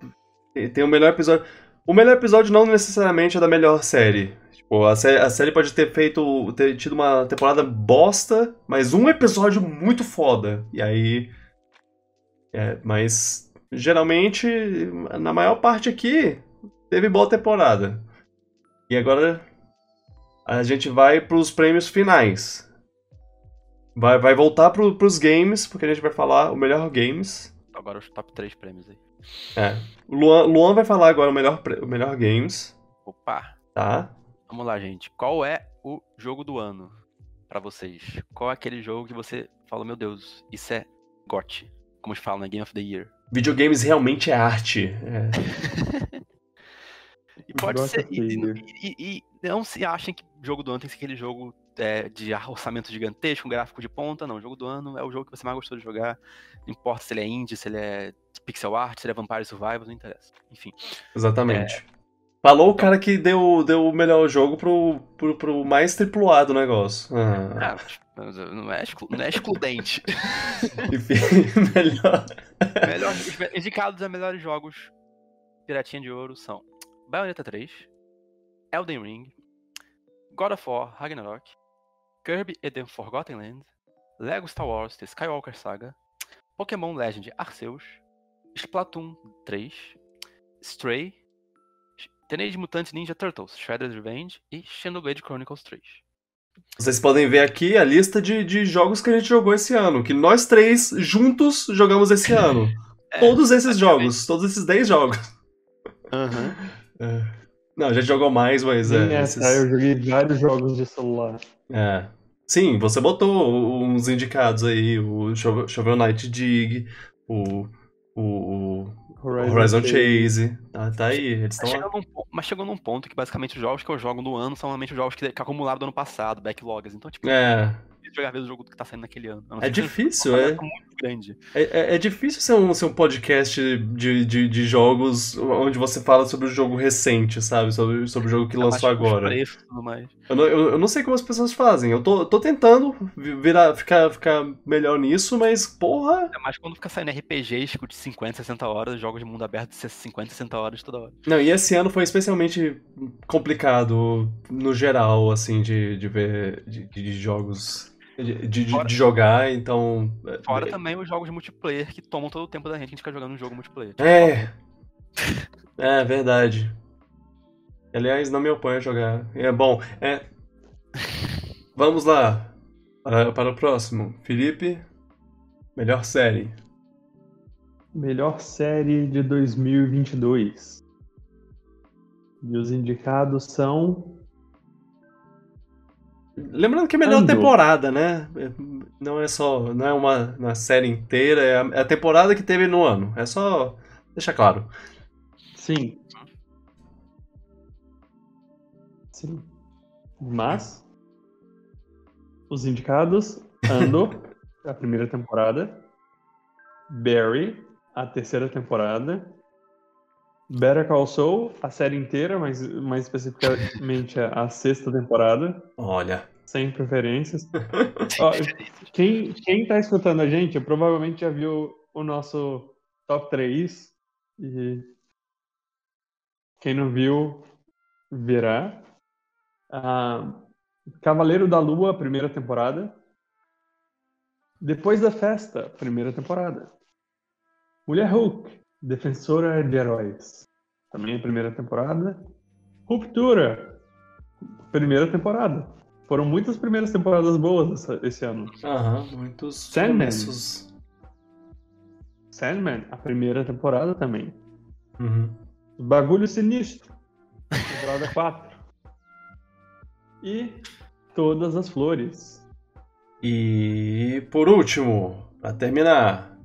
tem o melhor episódio. O melhor episódio não necessariamente é da melhor série. Tipo, a, sé- a série pode ter feito, ter tido uma temporada bosta, mas um episódio muito foda. E aí. É, mas geralmente, na maior parte aqui, teve boa temporada. E agora a gente vai pros prêmios finais. Vai, vai voltar pro, pros games, porque a gente vai falar o melhor games. Agora os top 3 prêmios aí. É. O Luan, Luan vai falar agora o melhor, o melhor games, Opa! tá? Vamos lá, gente. Qual é o jogo do ano pra vocês? Qual é aquele jogo que você fala, meu Deus, isso é GOT? Como se fala, né? Game of the Year. Videogames realmente é arte. É. E pode ser. E, de- e- e- e não se achem que jogo do ano tem que ser aquele jogo é, de orçamento gigantesco, um gráfico de ponta, não. O jogo do ano é o jogo que você mais gostou de jogar. Não importa se ele é indie, se ele é pixel art, se ele é Vampire Survivors, não interessa. Enfim. Exatamente. Falou o cara que deu, deu o melhor jogo pro, pro, pro mais triplo A do negócio. Ah, Ah, mas não, é exclu- não é excludente. enfim, melhor. Melhor, os me- indicados a melhores jogos Piratinha de Ouro são Bayonetta 3, Elden Ring, God of War Ragnarok, Kirby and the Forgotten Land, Lego Star Wars The Skywalker Saga, Pokémon Legend Arceus, Splatoon 3, Stray, Teenage Mutant Ninja Turtles Shredder's Revenge e Xenoblade Chronicles 3. Vocês podem ver aqui a lista de, de jogos que a gente jogou esse ano. Que nós três juntos jogamos esse ano. É, todos esses jogos. Todos esses 10 jogos. É. Não, a gente jogou mais, mas é. essa, esses- eu joguei vários jogos de celular. É. Sim, você botou uns indicados aí, o Shovel Knight Dig, o, o, o Horizon Chase. Tá, tá aí, eles Mas estão mas chegou num ponto que basicamente os jogos que eu jogo no ano são realmente os jogos que, que acumularam do ano passado, backlogs. Então, tipo, É, jogar vezes o jogo que tá saindo naquele ano. É difícil, é. muito grande. É, é, é difícil ser um, ser um podcast de, de, de jogos onde você fala sobre o jogo recente, sabe? Sobre, sobre o jogo que lançou agora. preços tudo mais. Eu não, eu, eu não sei como as pessoas fazem. Eu tô, tô tentando vi- virar, ficar, ficar melhor nisso, mas porra. É mais quando fica saindo RPGs de 50, 60 horas, jogos de mundo aberto de 50, 60 horas toda hora. Não, e esse ano foi especialmente complicado no geral, assim, de, de ver de, de jogos. De, de, de- Fora- de jogar, então. Fora é, também os jogos multiplayer que tomam todo o tempo da gente, a gente fica jogando um jogo multiplayer. É. É verdade. Aliás, não me oponho a jogar. É bom. É. Vamos lá. Para, para o próximo. Felipe, melhor série. Melhor série de 2022. E os indicados são. Lembrando que é melhor Andor. temporada, né? É, Não é só. Não é uma, uma série inteira, é a, é a temporada que teve no ano. É só. Deixa claro. Sim. Sim. Mas. Os indicados: Andor, a primeira temporada. Barry, a terceira temporada. Better Call Saul, a série inteira, mas mais especificamente a, a sexta temporada. Olha. Sem preferências. Ó, quem, quem tá escutando a gente provavelmente já viu o nosso top 3. E quem não viu, verá. Ah, Cavaleiro da Lua, primeira temporada. Depois da Festa, primeira temporada. Mulher Hulk, Defensora de Heróis. Também a primeira temporada. Ruptura, primeira temporada. Foram muitas primeiras temporadas boas essa- esse ano. Aham, muitos Sandman. começos. Sandman, a primeira temporada também. Uhum. Bagulho Sinistro, temporada 4. E Todas as Flores. E por último, para terminar,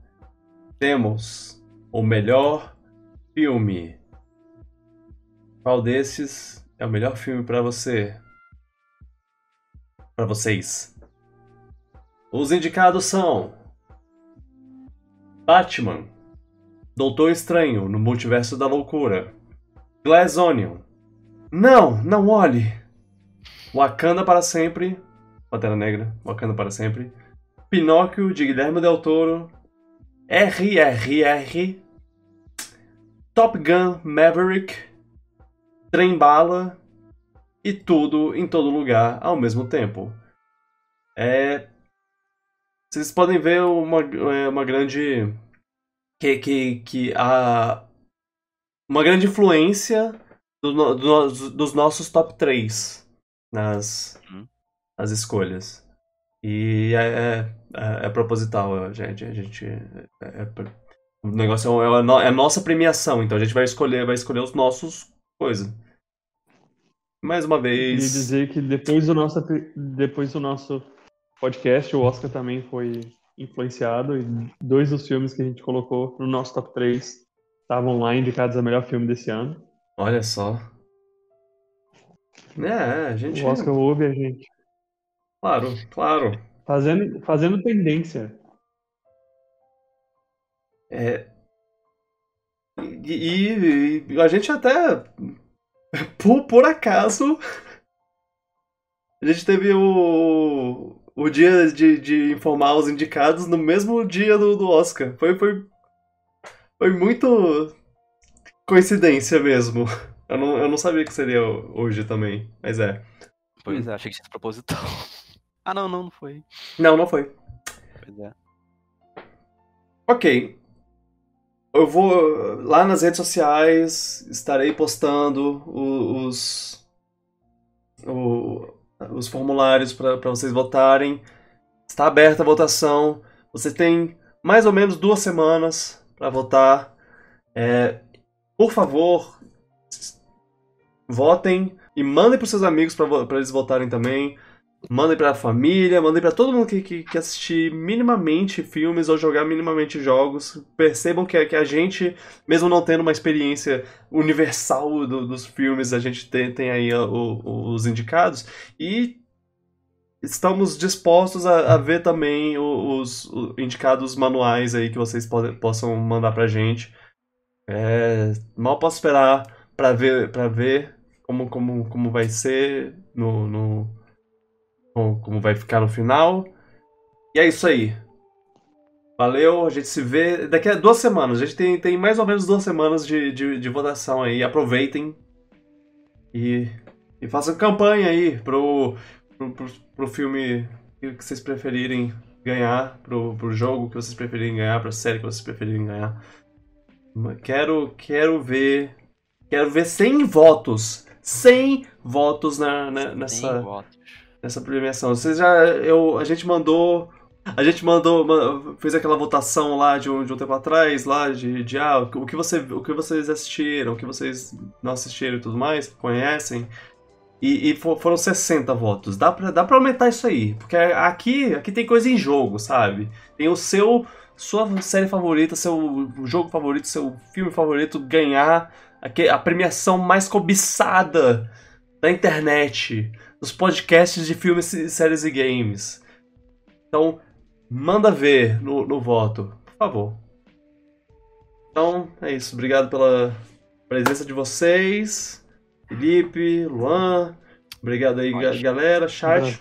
temos o melhor filme. Qual desses é o melhor filme para você? Para vocês? Os indicados são Batman, Doutor Estranho no Multiverso da Loucura, Glass Onion, Não, não olhe, Wakanda para sempre, Pantera Negra, Wakanda para sempre. Pinóquio, de Guilherme Del Toro. RRR. Top Gun Maverick. Trem Bala. E tudo em todo lugar ao mesmo tempo. É. Vocês podem ver uma, é, uma grande. Que, que, que a. Uma grande influência do do- dos nossos top 3 nas, Uhum. as escolhas. E é, é, é proposital, gente. A gente. É, é, o negócio é, a no- é a nossa premiação, então a gente vai escolher, vai escolher os nossos coisas. Mais uma vez. dizer que depois do nosso, depois do nosso podcast, o Oscar também foi influenciado e dois dos filmes que a gente colocou no nosso top 3 estavam lá indicados a melhor filme desse ano. Olha só. É, a gente. O Oscar ouve a gente. Claro, claro. Fazendo, fazendo tendência. É. E, e- e a gente até. Por, por acaso. A gente teve o. O dia de, de informar os indicados no mesmo dia do, do Oscar. Foi, foi. Foi muito. Coincidência mesmo. Eu não, eu não sabia que seria hoje também. Mas é. Pois é, achei que tinha proposital. Ah, não, não, não foi. Não, não foi. Pois é. Ok. Eu vou lá nas redes sociais, estarei postando os o- os formulários para vocês votarem. Está aberta a votação. Você tem mais ou menos duas semanas para votar. É, por favor, votem e mandem para seus amigos para eles votarem também. Mandem pra família, mandem pra todo mundo que, que, que assistir minimamente filmes ou jogar minimamente jogos. Percebam que, que a gente, mesmo não tendo uma experiência universal do- dos filmes, a gente tem, tem aí o- o- os indicados. E estamos dispostos a, a ver também os, o- indicados manuais aí que vocês podem, possam mandar pra gente. É, mal posso esperar pra ver, pra ver como, como, como vai ser no, no como, vai ficar no final. E é isso aí. Valeu, a gente se vê daqui a duas semanas. A gente tem, tem mais ou menos duas semanas de, de, de votação aí. Aproveitem e, e façam campanha aí pro, pro, pro, pro filme que vocês preferirem ganhar, pro, pro jogo que vocês preferirem ganhar, pra série que vocês preferirem ganhar. Quero, quero ver. Quero ver 100 votos. 100 votos na, na- nessa Sem votos. Nessa premiação. Vocês já. Eu, a gente mandou. A gente mandou. ma- Fez aquela votação lá de um, de um tempo atrás, lá de, de ah, o que, você, o que vocês assistiram, o que vocês não assistiram e tudo mais, conhecem. E, e fo- foram 60 votos. Dá pra, dá pra aumentar isso aí. Porque aqui, aqui tem coisa em jogo, sabe? Tem o seu. Sua série favorita, seu jogo favorito, seu filme favorito ganhar aque- a premiação mais cobiçada da internet nos podcasts de filmes, e séries e games. Então, manda ver no, no voto, por favor. Então, é isso. Obrigado pela presença de vocês. Felipe, Luan. Obrigado aí, ga- galera, chat.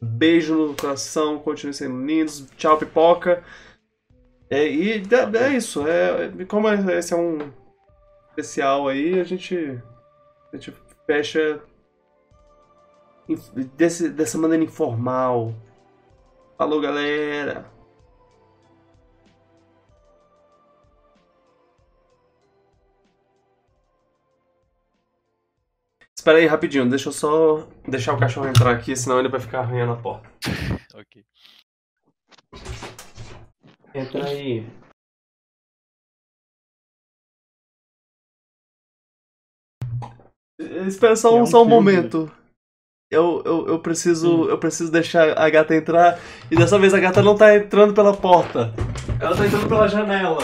Beijo no coração, continuem sendo lindos. Tchau, pipoca. É, e é, é isso. É, como esse é um especial aí, a gente, a gente fecha desse, dessa maneira informal. Falou, galera. Espera aí rapidinho, deixa eu só deixar o cachorro entrar aqui, senão ele vai ficar arranhando a porta. Ok. Entra aí. Espera só É um, só um filme. momento. Eu, eu, eu, preciso, eu preciso deixar a gata entrar. E dessa vez a gata não tá entrando pela porta. Ela tá entrando pela janela.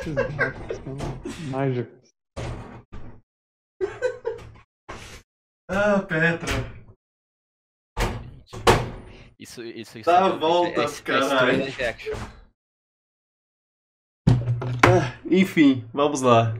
Mágicos. Ah, Petra. Isso, isso, isso. Dá a é- volta, é, é, é caralho. live action. Enfim, vamos lá.